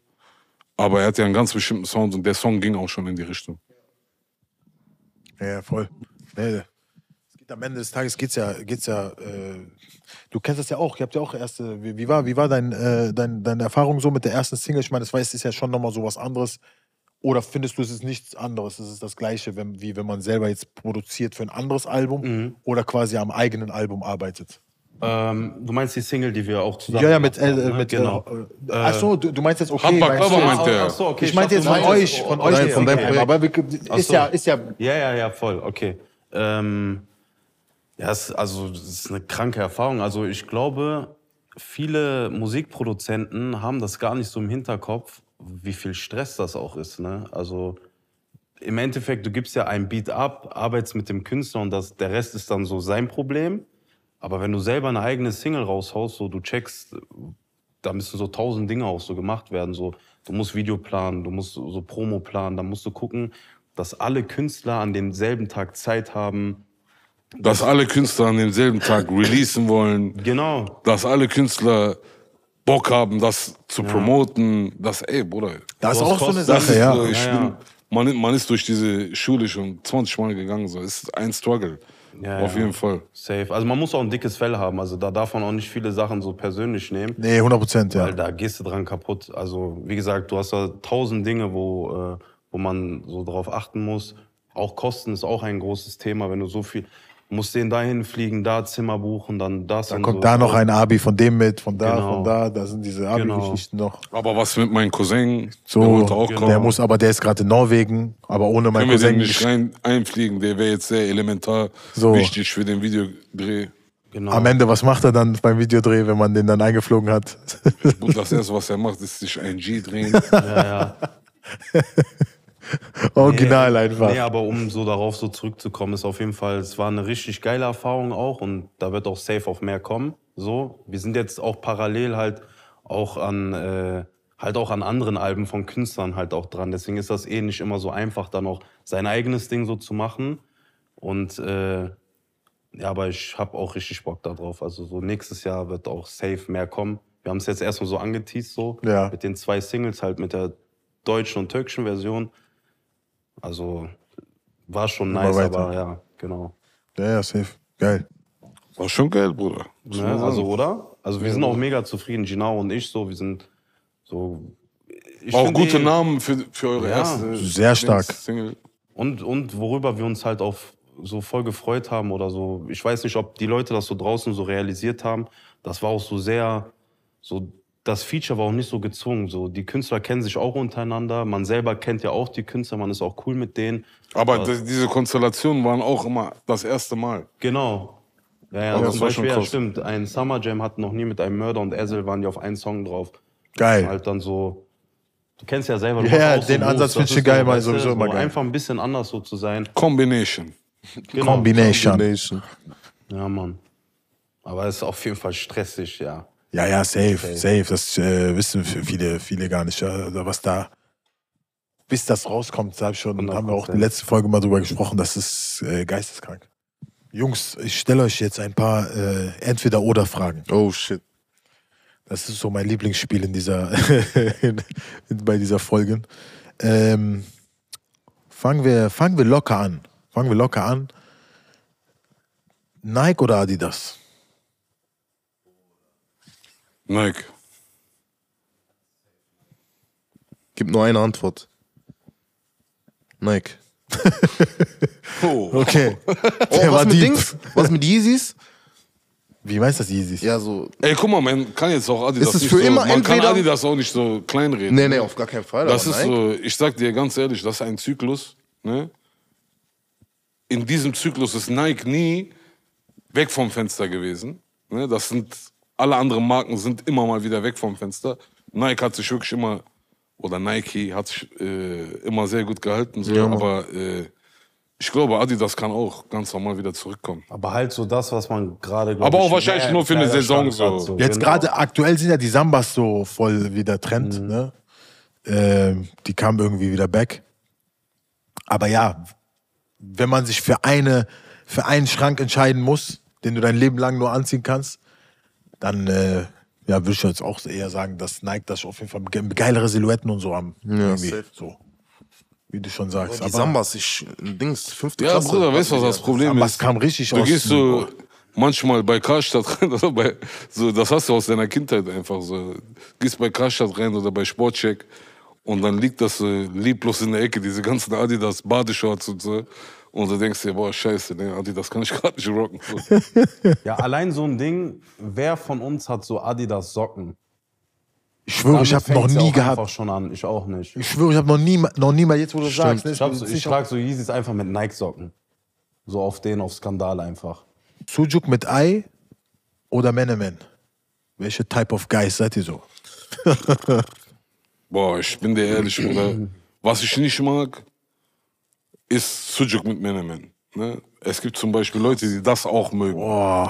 Aber er hat ja einen ganz bestimmten Sound und der Song ging auch schon in die Richtung. Ja, voll. Nee, es geht am Ende des Tages geht's ja, geht's ja. Äh, du kennst das ja auch. Ihr habt ja auch erste. Wie, wie war, wie war dein, äh, dein, deine Erfahrung so mit der ersten Single? Ich meine, das weiß, es ist ja schon nochmal so was anderes. Oder findest du, es ist nichts anderes? Es ist das Gleiche, wenn, wie wenn man selber jetzt produziert für ein anderes Album Mhm. oder quasi am eigenen Album arbeitet? Ähm, du meinst die Single, die wir auch zusammen Ja, ja, mit, gemacht äh, haben, ne? mit genau. äh, Achso, du, du meinst jetzt okay. Handball meinst du Club jetzt- meint der. Ach so, okay, ich meinte jetzt von euch, von euch, jetzt, von deinem okay. Projekt. Aber wir, ist so. ja, ist ja, Ja, ja, ja, voll, okay. Ähm, ja, es, also das ist eine kranke Erfahrung. Also ich glaube, viele Musikproduzenten haben das gar nicht so im Hinterkopf, wie viel Stress das auch ist. Ne? Also im Endeffekt, du gibst ja ein Beat ab, arbeitest mit dem Künstler und das, der Rest ist dann so sein Problem. Aber wenn du selber eine eigene Single raushaust, so du checkst, da müssen so tausend Dinge auch so gemacht werden. So, du musst Video planen, du musst so Promo planen, da musst du gucken, dass alle Künstler an demselben Tag Zeit haben. Dass alle Künstler an demselben Tag releasen wollen, Genau. dass alle Künstler Bock haben, das zu promoten, dass, ey, Bruder, das ist auch so eine Das Sache, ist ja. ich Ja, bin, ja. Man, man ist durch diese Schule schon 20 Mal gegangen. So. Es ist ein Struggle. Ja, Auf ja. jeden Fall. Safe. Also man muss auch ein dickes Fell haben. Also da darf man auch nicht viele Sachen so persönlich nehmen. Nee, 100 Prozent, ja. Weil da gehst du dran kaputt. Also, wie gesagt, du hast da tausend Dinge, wo, äh, wo man so drauf achten muss. Auch Kosten ist auch ein großes Thema, wenn du so viel. Musst den dahin fliegen, da Zimmer buchen, dann das. Dann und kommt so. da noch ein Abi von dem mit, von da, Genau. von da. Da sind diese Abi-Geschichten noch. Aber was mit meinem Cousin? So, der wollte auch genau. kommen. der muss, aber der ist gerade in Norwegen, aber ohne meinen Können wir den Cousin. nicht rein einfliegen? Der wäre jetzt sehr elementar So. wichtig für den Videodreh. Genau. Am Ende, was macht er dann beim Videodreh, wenn man den dann eingeflogen hat? Und das erste, was er macht, ist sich ein G drehen. Ja, ja. Original nee, einfach. Nee, aber um so darauf so zurückzukommen, ist auf jeden Fall, es war eine richtig geile Erfahrung auch und da wird auch safe auf mehr kommen. So, wir sind jetzt auch parallel halt auch an äh, halt auch an anderen Alben von Künstlern halt auch dran. Deswegen ist das eh nicht immer so einfach, dann auch sein eigenes Ding so zu machen. Und äh, ja, aber ich habe auch richtig Bock darauf. Also so nächstes Jahr wird auch safe mehr kommen. Wir haben es jetzt erstmal so angeteased so Ja. mit den zwei Singles halt mit der deutschen und türkischen Version. Also war schon nice, aber ja, genau. Ja, ja, safe. Geil. War schon geil, Bruder. Muss Ne? Also, oder? Also wir sind auch mega zufrieden, Ginau und ich so, wir sind so. Ich auch gute eh- Namen für, für eure Ja, erste sehr stark. Single. Und, und worüber wir uns halt auch so voll gefreut haben oder so, ich weiß nicht, ob die Leute das so draußen so realisiert haben, das war auch so sehr, so das Feature war auch nicht so gezwungen. So, die Künstler kennen sich auch untereinander, man selber kennt ja auch die Künstler, man ist auch cool mit denen. Aber das, diese Konstellationen waren auch immer das erste Mal. Genau. Ja, ja, Aber zum das war schon Beispiel, ja, stimmt. Ein Summer Jam hat noch nie mit einem Mörder und Ezel waren die auf einen Song drauf. Geil. Halt dann so. Du kennst ja selber. Ja, auch den Moves, Ansatz das find ich ist geil, so, mal sowieso immer so geil. Einfach ein bisschen anders so zu sein. Combination. Genau. Combination. Combination. Ja, Mann. Aber es ist auf jeden Fall stressig, ja. Ja, ja, safe, safe. Das äh, wissen viele, viele gar nicht. Also was da, bis das rauskommt, sag ich schon, haben wir auch in der letzten Folge mal drüber gesprochen, das ist äh, geisteskrank. Jungs, ich stelle euch jetzt ein paar äh, Entweder-Oder-Fragen. Oh shit. Das ist so mein Lieblingsspiel in dieser, bei dieser Folge. Ähm, fangen, wir, fangen wir locker an. Fangen wir locker an. Nike oder Adidas? Nike. Gib nur eine Antwort. Nike. Oh. Okay. Oh, Der war was mit deep. Dings? Was mit Yeezys? Wie meinst du das, Yeezys? Ja, so. Ey, guck mal, man kann jetzt auch Adidas Ist es nicht für so, immer man kann entweder- Adidas auch nicht so kleinreden. Nee, nee, auf gar keinen Fall. Das ist Nike. so, ich sag dir ganz ehrlich, das ist ein Zyklus. Ne? In diesem Zyklus ist Nike nie weg vom Fenster gewesen. Ne? Das sind, alle anderen Marken sind immer mal wieder weg vom Fenster. Nike hat sich wirklich immer, oder Nike hat sich äh, immer sehr gut gehalten. So, Ja, aber äh, ich glaube, Adidas kann auch ganz normal wieder zurückkommen. Aber halt so das, was man gerade. Aber auch ich, wahrscheinlich mehr nur für eine Saison so. hat, Jetzt genau. gerade aktuell sind ja die Sambas so voll wieder Trend. Mhm. Ne? Ähm, die kamen irgendwie wieder back. Aber ja, wenn man sich für, eine, für einen Schrank entscheiden muss, den du dein Leben lang nur anziehen kannst, dann äh, ja, würde ich jetzt auch eher sagen, dass Nike das auf jeden Fall ge- geilere Silhouetten und so haben. irgendwie. safe. So. Wie du schon sagst. Die Sambas, ich, Dings, fünfte Ja, Klasse. Bruder, weißt du, was das Problem Aber ist? es kam richtig Du aus. gehst so manchmal bei Karstadt rein oder bei, so, das hast du aus deiner Kindheit einfach so. Gehst bei Karstadt rein oder bei Sportcheck und dann liegt das so lieblos in der Ecke, diese ganzen Adidas Badeshorts und so. Und du denkst dir, boah, scheiße, ne, Adidas kann ich gerade nicht rocken. Ja, allein so ein Ding, wer von uns hat so Adidas Socken? ich schwöre, ich habe noch nie auch gehabt. einfach schon an, ich auch nicht. Ich schwöre, ich habe noch nie, noch nie mal jetzt, wo du sagst. Ne, Ich, hab ich sicher- trage so Yeezys einfach mit Nike-Socken. So auf den, auf Skandal einfach. Sujuk mit Ei oder Menemen? Welche Type of Guys seid ihr so? Boah, ich bin dir ehrlich, Bruder. Was ich nicht mag, ist Sujuk mit Menemen. Ne? Es gibt zum Beispiel Leute, die das auch mögen.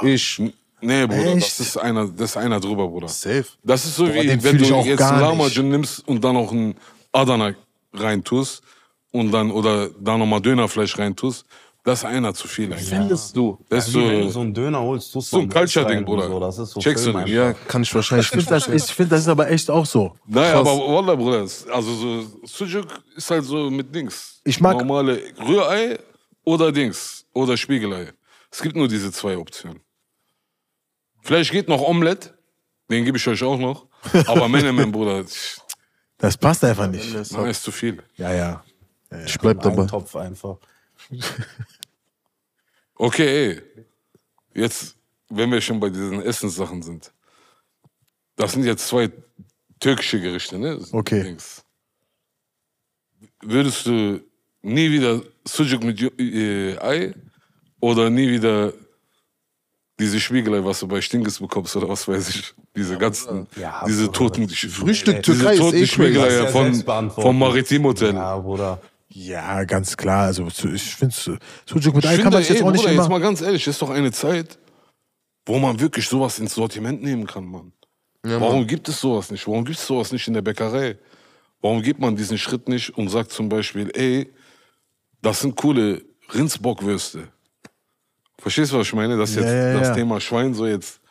Ich. Nee, Bruder, Echt? das ist einer, das ist einer drüber, Bruder. Safe. Das ist so Boah, wie, wenn du jetzt einen. Lahmacun nimmst und dann noch einen Adana reintust und dann, oder da nochmal Dönerfleisch reintust. Das ist einer zu viel eigentlich. Findest du? Das ist Wie wenn du so, so einen Döner holst, tust so ein Culture-Ding, Bruder. So. Das ist so Checkst du nicht? Ja, kann ich wahrscheinlich Ich finde das, ich find, das ist aber echt auch so. naja, Krass. aber Wallah, Bruder, also so, Sujuk ist halt so mit Dings. Ich mag- Normale Rührei oder Dings. Oder Spiegelei. Es gibt nur diese zwei Optionen. Vielleicht geht noch Omelette. Den gebe ich euch auch noch. Aber Menemen, Bruder, Das passt einfach nicht. nein, ist zu viel. Ja, ja. Ich bleib dabei. Ein Topf einfach. Okay, ey. Jetzt, wenn wir schon bei diesen Essenssachen sind. Das sind jetzt zwei türkische Gerichte, ne? Okay. Dings. Würdest du nie wieder Sucuk mit äh, Ei oder nie wieder diese Spiegelei, was du bei Stinkes bekommst oder was weiß ich, diese ganzen, Ja, diese Bruder, toten Frühstück diese Türkei ist toten eh crazy. Spiegelei ist ja von, vom Maritim Hotel. Ja, Bruder. Ja, ganz klar. Also ich finde Sujuk mit Ich Ei kann man jetzt auch nicht Bruder, jetzt immer. mal ganz ehrlich, ist doch eine Zeit, wo man wirklich sowas ins Sortiment nehmen kann, Mann. Warum gibt es sowas nicht? Warum gibt es sowas nicht in der Bäckerei? Warum geht man diesen Schritt nicht und sagt zum Beispiel, ey, das sind coole Rindsbockwürste. Verstehst du, was ich meine? Das ist Ja, jetzt ja, das ja. Thema Schwein so jetzt,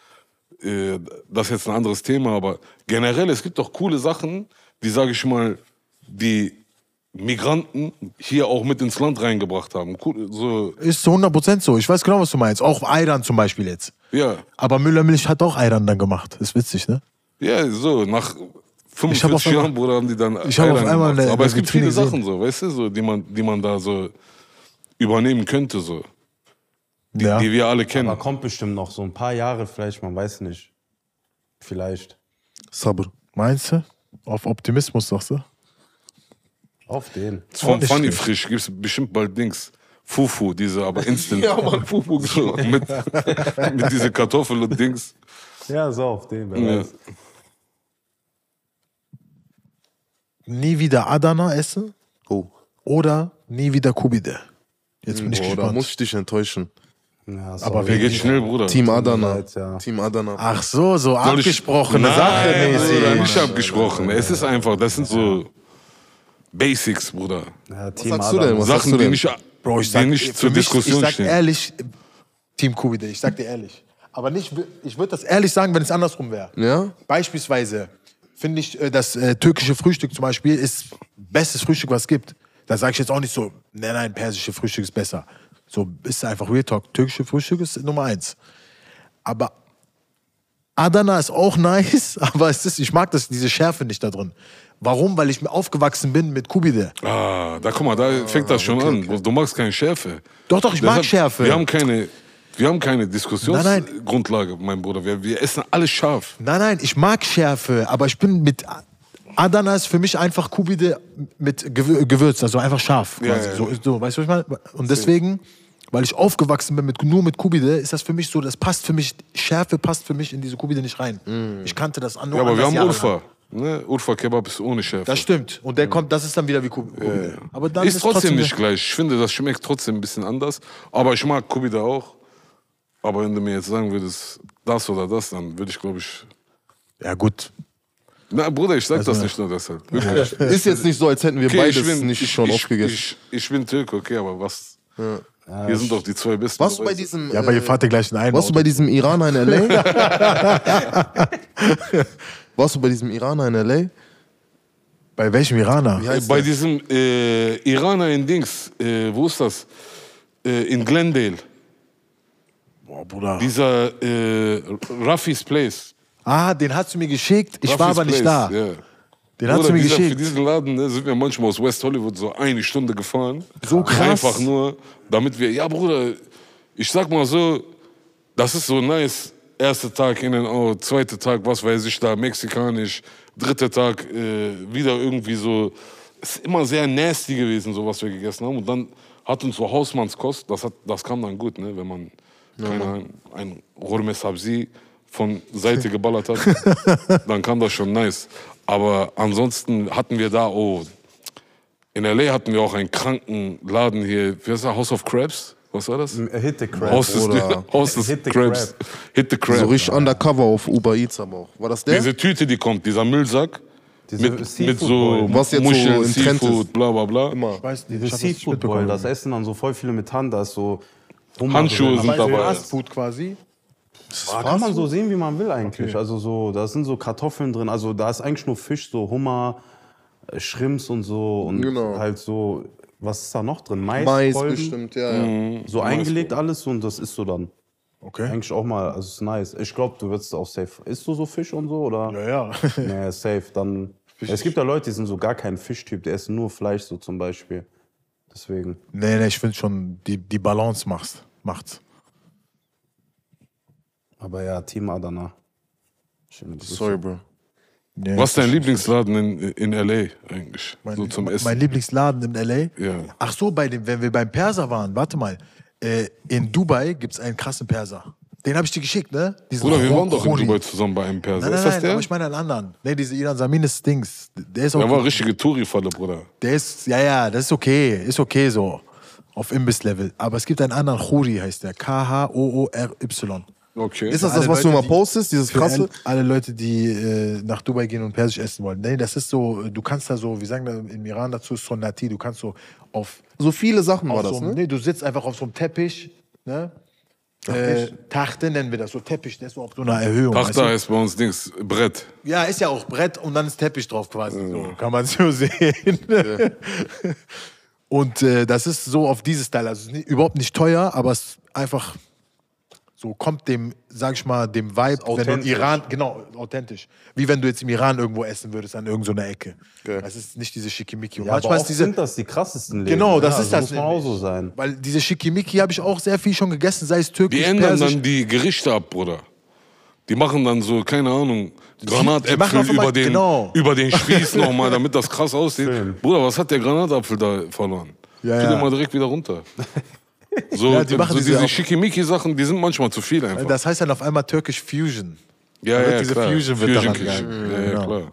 äh, das ist jetzt ein anderes Thema, aber generell, es gibt doch coole Sachen, die, sage ich mal, die Migranten hier auch mit ins Land reingebracht haben. Cool, so, Ist zu 100% so. Ich weiß genau, was du meinst. Auch Ayran zum Beispiel jetzt. ja, Aber Müller-Milch hat auch Ayran dann gemacht. Ist witzig, ne? ja, so, nach Ich hab auf 45 einmal- Jahren, Bruder, haben die dann Ich hab auf einmal gemacht. eine- Aber eine es gibt Vitrine viele gesehen. Sachen so, weißt du, so, die man, die man da so übernehmen könnte, so, Ja. die wir alle kennen. Aber kommt bestimmt noch so ein paar Jahre vielleicht, man weiß nicht. Vielleicht. Sabr. Meinst du? Auf Optimismus, sagst du? Auf den. Von Funny. Frisch gibt es bestimmt bald Dings. Fufu, diese aber instant. ja, Mann, Fufu. So, mit, mit diese Kartoffel und Dings. Ja, so auf den. Wer Ja. weiß. Nie wieder Adana essen Oh. oder nie wieder Kubide? Jetzt bin ich Boah, da gespannt. muss ich dich enttäuschen. Ja, Aber. Der geht schnell, Bruder. Team Adana. leid, ja. Team Adana. Ach so, so Soll abgesprochene Nein, Sache Bruder, mäßig. nicht abgesprochen. Es ist einfach, das sind so Basics, Bruder. Ja, Team sagst du Adam. denn? Was sagst Sachen, du die denn? nicht, Bro, ich die sag, nicht für zur mich, Diskussion ich sag stehen. ehrlich, Team Kubide, ich sag dir ehrlich. Aber nicht, ich würde das ehrlich sagen, wenn es andersrum wäre. Ja? Beispielsweise finde ich, äh, das äh, türkische Frühstück zum Beispiel ist bestes Frühstück, was es gibt. Da sage ich jetzt auch nicht so, nein, nein, persische Frühstück ist besser. So ist einfach Real Talk. Türkische Frühstück ist Nummer eins. Aber Adana ist auch nice, aber es ist, ich mag das, diese Schärfe nicht da drin. Warum? Weil ich aufgewachsen bin mit Kubide. Ah, da guck mal, da fängt das schon an. Du magst keine Schärfe. Doch, doch, ich mag Schärfe. Wir haben keine, wir haben keine Nein, Diskussionsgrundlage, mein Bruder. Wir, wir essen alles scharf. Nein, nein, ich mag Schärfe, aber ich bin mit Adana ist für mich einfach Kubide mit Gewür- Gewürz, also einfach scharf. Ja, Quasi. ja, So, so, weißt du, was ich meine? Und deswegen, weil ich aufgewachsen bin mit, nur mit Kubide, ist das für mich so, das passt für mich, Schärfe passt für mich in diese Kubide nicht rein. Ich kannte das an. Ja, aber wir anders haben. Urfa. Ne? Urfa Kebab ist ohne Schärfe. Das stimmt. Und der kommt, das ist dann wieder wie Kubide. Aber dann ist trotzdem wieder- nicht gleich. Ich finde, das schmeckt trotzdem ein bisschen anders. Aber ich mag Kubida auch. Aber wenn du mir jetzt sagen würdest, das oder das, dann würde ich, glaube ich. Ja, gut. Na, Bruder, ich sag Also, das nicht nur deshalb. Ist jetzt nicht so, als hätten wir Okay, beides ich bin, nicht ich, schon ich, aufgegessen. Ich, ich bin Türk, okay, aber was? Hier sind doch die zwei besten. warst du bei diesem. Ja, aber ihr äh, fahrt ja gleich in einen. warst du bei diesem Iraner in L.A.? warst du bei diesem Iraner in L.A.? bei welchem Iraner? Äh, Bei der? diesem äh, Iraner in Dings, äh, wo ist das? Äh, in Glendale. Boah, Bruder. Dieser äh, Raffi's Place. Ah, den hast du mir geschickt. Ich war Raffi's aber nicht Place, da. Ja. Den hast Bruder, du mir dieser, Für geschickt. diesen Laden ne, sind wir manchmal aus West Hollywood so eine Stunde gefahren. So krass. Einfach nur, damit wir, ja Bruder, ich sag mal so, das ist so nice. Erster Tag in and out, zweiter Tag, was weiß ich da, mexikanisch, dritter Tag äh, wieder irgendwie so. Es ist immer sehr nasty gewesen, so was wir gegessen haben. Und dann hat uns so Hausmannskost, das, hat, das kam dann gut, ne, wenn man keine Ahnung, ein Rorme Sabzi von Seite geballert hat, dann kam das schon nice. Aber ansonsten hatten wir da, oh, in L.A. hatten wir auch einen kranken Laden hier, wie heißt der, House of Crabs? Was war das? Hit the Crab. Haus des, Bruder. Haus des Hit the Crabs. Hit the Crab. So richtig undercover auf Uber Eats aber auch. War das der? Diese Tüte, die kommt, dieser Müllsack. Diese Mit, mit so. Was jetzt so Muscheln, im Trend Seafood, ist. bla bla bla. Immer. Ich weiß Diese Seafood Bowl, das essen dann so voll viele mit Hand, da ist so Hummer Handschuhe drin. sind Aber so dabei. Fastfood quasi. Ah, kann man so sehen, wie man will eigentlich. Also so, da sind so Kartoffeln drin. Also da ist eigentlich nur Fisch, so Hummer, äh, Shrimps und so und Genau. halt so. Was ist da noch drin? Mais, Mais Kolben, bestimmt, ja, ja. So eingelegt alles und das isst du dann. Okay. Eigentlich auch mal, also ist nice. Ich glaube, du wirst auch safe. Isst du so Fisch und so oder? Ja, ja. Nee, safe. Dann. Es gibt ja Leute, die sind so gar kein Fischtyp, die essen nur Fleisch so zum Beispiel. Deswegen. nee, nee, ich finde schon, die, die Balance macht's. macht's. Aber ja, Team Adana. Schöne Grüße. Sorry, Bro. Nee, Was ist dein Lieblingsladen in, in L.A. eigentlich? mein, so zum Essen. Mein Lieblingsladen in L.A.? Ja. Ach so, bei dem, wenn wir beim Perser waren, warte mal. Äh, in Dubai gibt es einen krassen Perser. Den habe ich dir geschickt, ne? Diesen Bruder, wir waren doch in. Dubai zusammen bei einem Perser. Nein, nein, ist das nein, der? aber ich meine einen anderen. Nee, diese Ilan Samines Dings. Der ist auch Der war richtige Touri-Falle, Bruder. Der ist, ja, ja, das ist okay. Ist okay so. Auf Imbiss-Level. Aber es gibt einen anderen, Khori heißt der. K-H-O-O-R-Y. Okay. Ist das das, was du Leute, mal die- postest, dieses Für krasse? all- alle Leute, die äh, nach Dubai gehen und Persisch essen wollen. Nee, das ist so, du kannst da so, wie sagen da im Iran dazu, ist so Nati, du kannst so auf, So viele Sachen war das, so, ne? nee, du sitzt einfach auf so einem Teppich, ne? Äh, Tachte nennen wir das, so Teppich, der ist so auf so einer Erhöhung. du? ist bei uns Dings, Brett. Ja, ist ja auch Brett und dann ist Teppich drauf quasi. So, kann man so sehen. und äh, das ist so auf dieses Style. Also es ist nicht, überhaupt nicht teuer, aber es ist einfach so kommt dem, sag ich mal, dem Vibe, wenn du in authentisch. Iran, genau, authentisch. Wie wenn du jetzt im Iran irgendwo essen würdest, an irgendeiner Ecke. Es ist nicht diese Schickimicki. Und Ja, aber manchmal ist diese, sind das die krassesten Läden. Genau, das ja, ist das Muss man auch so sein. weil diese Schickimicki habe ich auch sehr viel schon gegessen, sei es türkisch, Die ändern persisch. dann die Gerichte ab, Bruder. Die machen dann so, keine Ahnung, die Granatäpfel über, den, genau. über den Spieß nochmal, damit das krass aussieht. Bruder, was hat der Granatapfel da verloren? Ja, Tu ja. mal direkt wieder runter. So, Ja, die so diese diese Schickimicki-Sachen, die sind manchmal zu viel einfach. Das heißt dann auf einmal türkisch Fusion. ja, ja, diese klar. Fusion wird daran Küche. gegangen. Ja, ja, Genau. klar.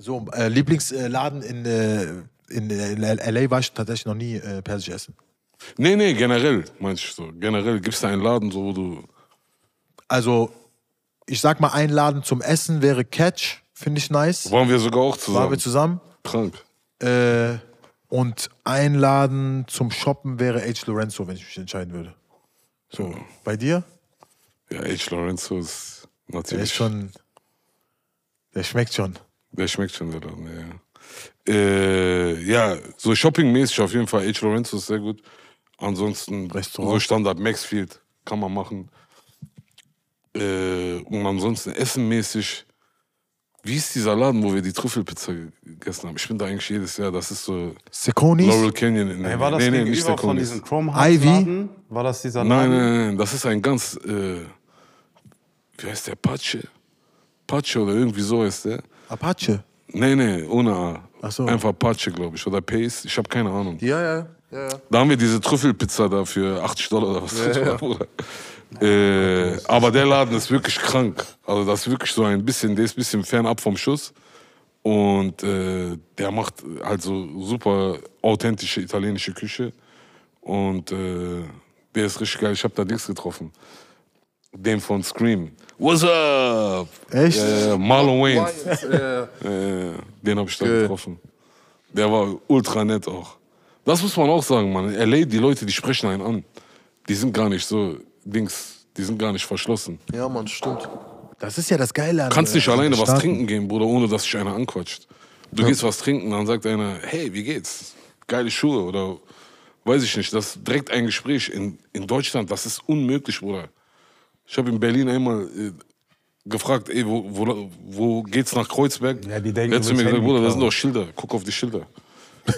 So, äh, Lieblingsladen in, äh, in, in LA war ich tatsächlich noch nie äh, persisch essen. Nee, nee, generell, meinst du so. Generell gibt es da einen Laden, so wo du. Also, ich sag mal, einladen zum Essen wäre Catch, finde ich nice. Waren wir sogar auch Waren zusammen. wir zusammen. Krank. Äh, und einladen zum Shoppen wäre H. Lorenzo, wenn ich mich entscheiden würde. So, bei dir? Ja, H. Lorenzo ist Der natürlich. ist schon. Der schmeckt schon. Der schmeckt schon, der Laden, ja. Äh, ja, so shoppingmäßig auf jeden Fall. H. Lorenzo ist sehr gut. Ansonsten Restaurant. so Standard Maxfield kann man machen. Äh, und ansonsten essenmäßig. Wie ist dieser Laden, wo wir die Trüffelpizza gegessen haben? Ich bin da eigentlich jedes Jahr. Das ist so Seconis? Laurel Canyon. In Hey, war das nee, nee, nicht von diesem Chrome Ivy? War das dieser Nein, Laden? nein, nein, das ist ein ganz, äh, wie heißt der, Pache? Pache oder irgendwie so ist der. Apache. Nee, nee, ohne A. Ach so. Einfach Pache, glaube ich, oder Pace, ich habe keine Ahnung. Ja, ja, ja, ja. Da haben wir diese Trüffelpizza da für 80 Dollar oder was. das war, Bruder. Äh, aber der Laden ist wirklich krank. Also das ist wirklich so ein bisschen, der ist ein bisschen fernab vom Schuss. Und äh, der macht halt so super authentische italienische Küche. Und äh, der ist richtig geil. Ich habe da Dings getroffen. Den von Scream. What's up? Echt? Ja, Marlon Wayans. Ja, Äh, den habe ich da getroffen. Der war ultra nett auch. Das muss man auch sagen, Mann. In LA, die Leute, die sprechen einen an. Die sind gar nicht so, Dings, die sind gar nicht verschlossen. ja, Mann, stimmt. Das ist ja das Geile an Du kannst nicht alleine was trinken gehen, Bruder, ohne dass sich einer anquatscht. Du gehst was trinken, dann sagt einer, hey, wie geht's? Geile Schuhe oder weiß ich nicht. Das ist direkt ein Gespräch. In, in Deutschland, das ist unmöglich, Bruder. Ich habe in Berlin einmal äh, gefragt, ey, wo, wo, wo geht's nach Kreuzberg? Ja, die denken, Er hat zu du mir gesagt, Bruder, das sind doch Schilder. Guck auf die Schilder.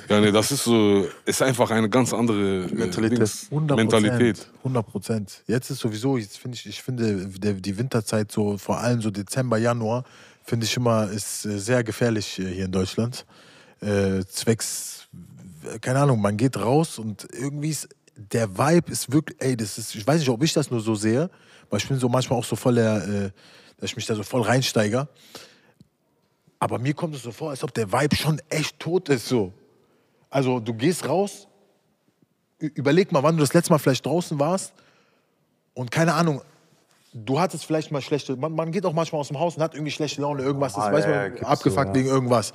Ja, nee, das ist so, ist einfach eine ganz andere äh, Mentalität. Dings. 100 Mentalität. 100 Prozent. Jetzt ist sowieso, jetzt finde ich, ich finde der, die Winterzeit so, vor allem so Dezember, Januar, finde ich immer, ist äh, sehr gefährlich äh, hier in Deutschland. Äh, zwecks, keine Ahnung, man geht raus und irgendwie ist, der Vibe ist wirklich, ey, das ist, ich weiß nicht, ob ich das nur so sehe, weil ich bin so manchmal auch so voll der, äh, dass ich mich da so voll reinsteige. Aber mir kommt es so vor, als ob der Vibe schon echt tot ist, so. Also, du gehst raus, überleg mal, wann du das letzte Mal vielleicht draußen warst und keine Ahnung, du hattest vielleicht mal schlechte, man, man geht auch manchmal aus dem Haus und hat irgendwie schlechte Laune, irgendwas ist, Ah, weiß ja, man, ja, abgefuckt so, ja. wegen irgendwas.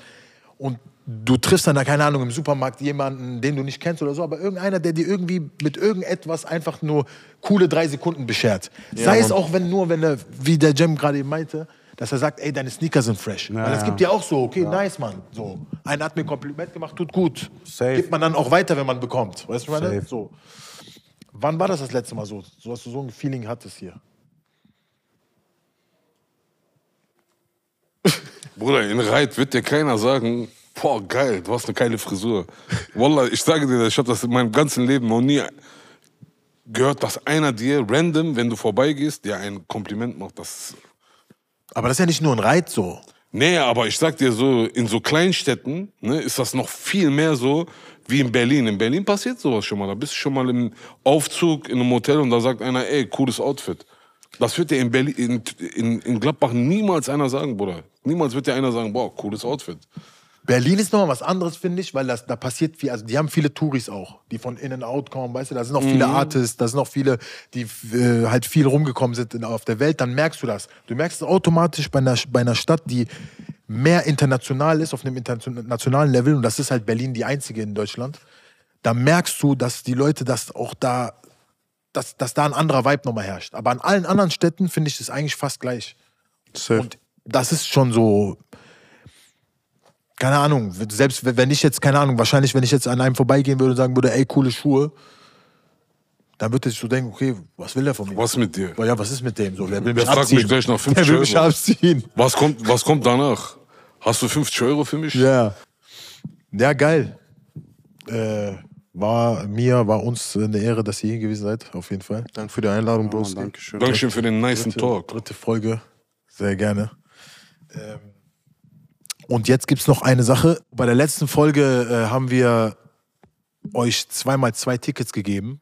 Und du triffst dann da, keine Ahnung, im Supermarkt jemanden, den du nicht kennst oder so, aber irgendeiner, der dir irgendwie mit irgendetwas einfach nur coole drei Sekunden beschert. Sei es auch, wenn nur, wenn er, wie der Jem gerade eben meinte, dass er sagt, ey, deine Sneaker sind fresh. Weil es ja. gibt ja auch so, okay, nice, Mann. So. Einer hat mir ein Kompliment gemacht, tut gut. Safe. Gibt man dann auch weiter, wenn man bekommt. Weißt du, was ich meine? So. Wann war das das letzte Mal so, so dass du so ein Feeling hattest hier? Bruder, in Reit wird dir keiner sagen, boah, geil, du hast eine geile Frisur. Wallah, ich sage dir, ich habe das in meinem ganzen Leben noch nie gehört, dass einer dir random, wenn du vorbeigehst, dir ein Kompliment macht. Das Aber das ist ja nicht nur ein Reiz so. Nee, aber ich sag dir so, in so Kleinstädten ne, ist das noch viel mehr so wie in Berlin. In Berlin passiert sowas schon mal. Da bist du schon mal im Aufzug in einem Hotel und da sagt einer, ey, cooles Outfit. Das wird dir in, Berlin, in, in, in Gladbach niemals einer sagen, Bruder. Niemals wird dir einer sagen, boah, cooles Outfit. Berlin ist nochmal was anderes, finde ich, weil das, da passiert viel. Also, die haben viele Touris auch, die von In and Out kommen, weißt du, da sind auch viele Artists, da sind auch viele, die äh, halt viel rumgekommen sind in, auf der Welt. Dann merkst du das. Du merkst es automatisch bei einer, bei einer Stadt, die mehr international ist, auf einem internationalen Level, und das ist halt Berlin die einzige in Deutschland. Da merkst du, dass die Leute das auch da, dass, dass da ein anderer Vibe nochmal herrscht. Aber an allen anderen Städten finde ich das eigentlich fast gleich. Safe. Und das ist schon so, keine Ahnung, selbst wenn ich jetzt, keine Ahnung, wahrscheinlich, wenn ich jetzt an einem vorbeigehen würde und sagen würde, ey, coole Schuhe, dann würde ich so denken, okay, was will der von mir? Was mit dir? Ja, was ist mit dem so? Der will mich abziehen. mich gleich nach 50 Der will mich Euro. abziehen. Was kommt, was kommt danach? Hast du 50 Euro für mich? Ja. Ja, geil. Äh, war mir, war uns eine Ehre, dass ihr hier gewesen seid, auf jeden Fall. Danke für die Einladung, Oh, Bros. Dankeschön. Dankeschön für den niceen dritte, Talk. dritte Folge. Sehr gerne. Ähm, und jetzt gibt es noch eine Sache. Bei der letzten Folge äh, haben wir euch zweimal zwei Tickets gegeben.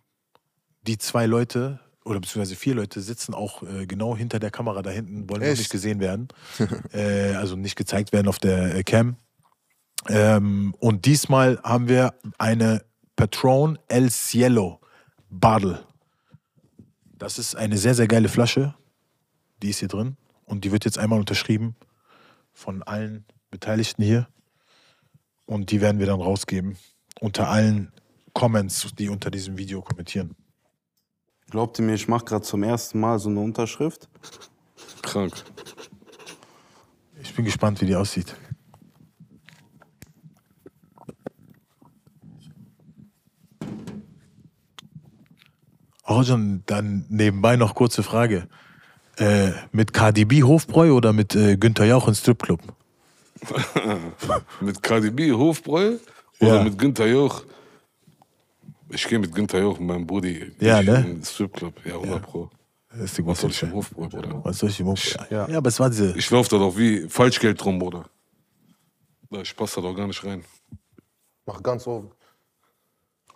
Die zwei Leute, oder beziehungsweise vier Leute, sitzen auch äh, genau hinter der Kamera da hinten, wollen Echt? nicht gesehen werden. äh, also nicht gezeigt werden auf der äh, Cam. Ähm, und diesmal haben wir eine Patron El Cielo Badel. Das ist eine sehr, sehr geile Flasche. Die ist hier drin. Und die wird jetzt einmal unterschrieben von allen Beteiligten hier. Und die werden wir dann rausgeben. Unter allen Comments, die unter diesem Video kommentieren. Glaubt ihr mir, ich mache gerade zum ersten Mal so eine Unterschrift? Krank. Ich bin gespannt, wie die aussieht. Orjan, dann nebenbei noch kurze Frage. Äh, mit KDB Hofbräu oder mit äh, Günther Jauch in Stripclub? Mit KDB Hofbräu oder Ja. mit Günther Joch? Ich gehe mit Günther Joch, mit meinem Brudi. Ja, ne? in den Stripclub, ja, 100 Pro. Das ist Was soll ich im. Hofbräu, Bruder? Was soll ich im Hof? Ja. ja, aber es war diese. Ich laufe da doch wie Falschgeld drum, Bruder. Da, Ich passe da doch gar nicht rein. Mach ganz oben.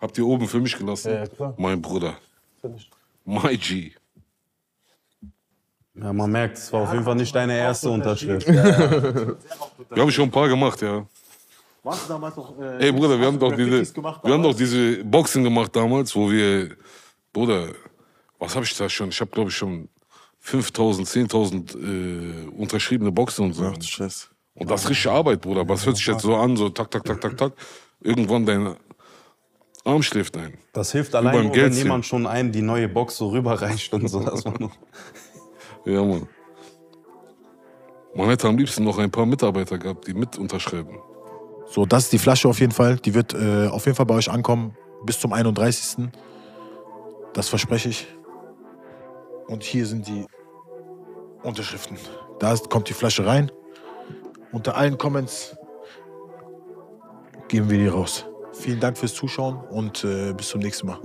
Habt ihr oben für mich gelassen? Ja, klar. Mein Bruder. My G. Ja, man merkt, es war auf jeden Fall nicht deine erste Unterschrift. Wir haben schon ein paar gemacht, ja. Warst du damals noch. Äh, Ey, Bruder, wir haben doch diese, gemacht wir haben doch diese Boxen gemacht damals, wo wir, Bruder, was habe ich da schon? Ich habe, glaube ich, schon 5000, 10.000 äh, unterschriebene Boxen und so. Ach Scheiße. Und das ist richtige Arbeit, Bruder. Aber es hört sich jetzt so an, so tak, tak, tak, tak, tak. Irgendwann dein Arm schläft ein. Das hilft beim allein, nur, wenn jemand schon einem die neue Box so rüberreicht und so. Dass man noch Ja, Mann. Man hätte am liebsten noch ein paar Mitarbeiter gehabt, die mit unterschreiben. So, das ist die Flasche auf jeden Fall. Die wird äh, auf jeden Fall bei euch ankommen bis zum 31. Das verspreche ich. Und hier sind die Unterschriften. Da ist, kommt die Flasche rein. Unter allen Comments geben wir die raus. Vielen Dank fürs Zuschauen und äh, bis zum nächsten Mal.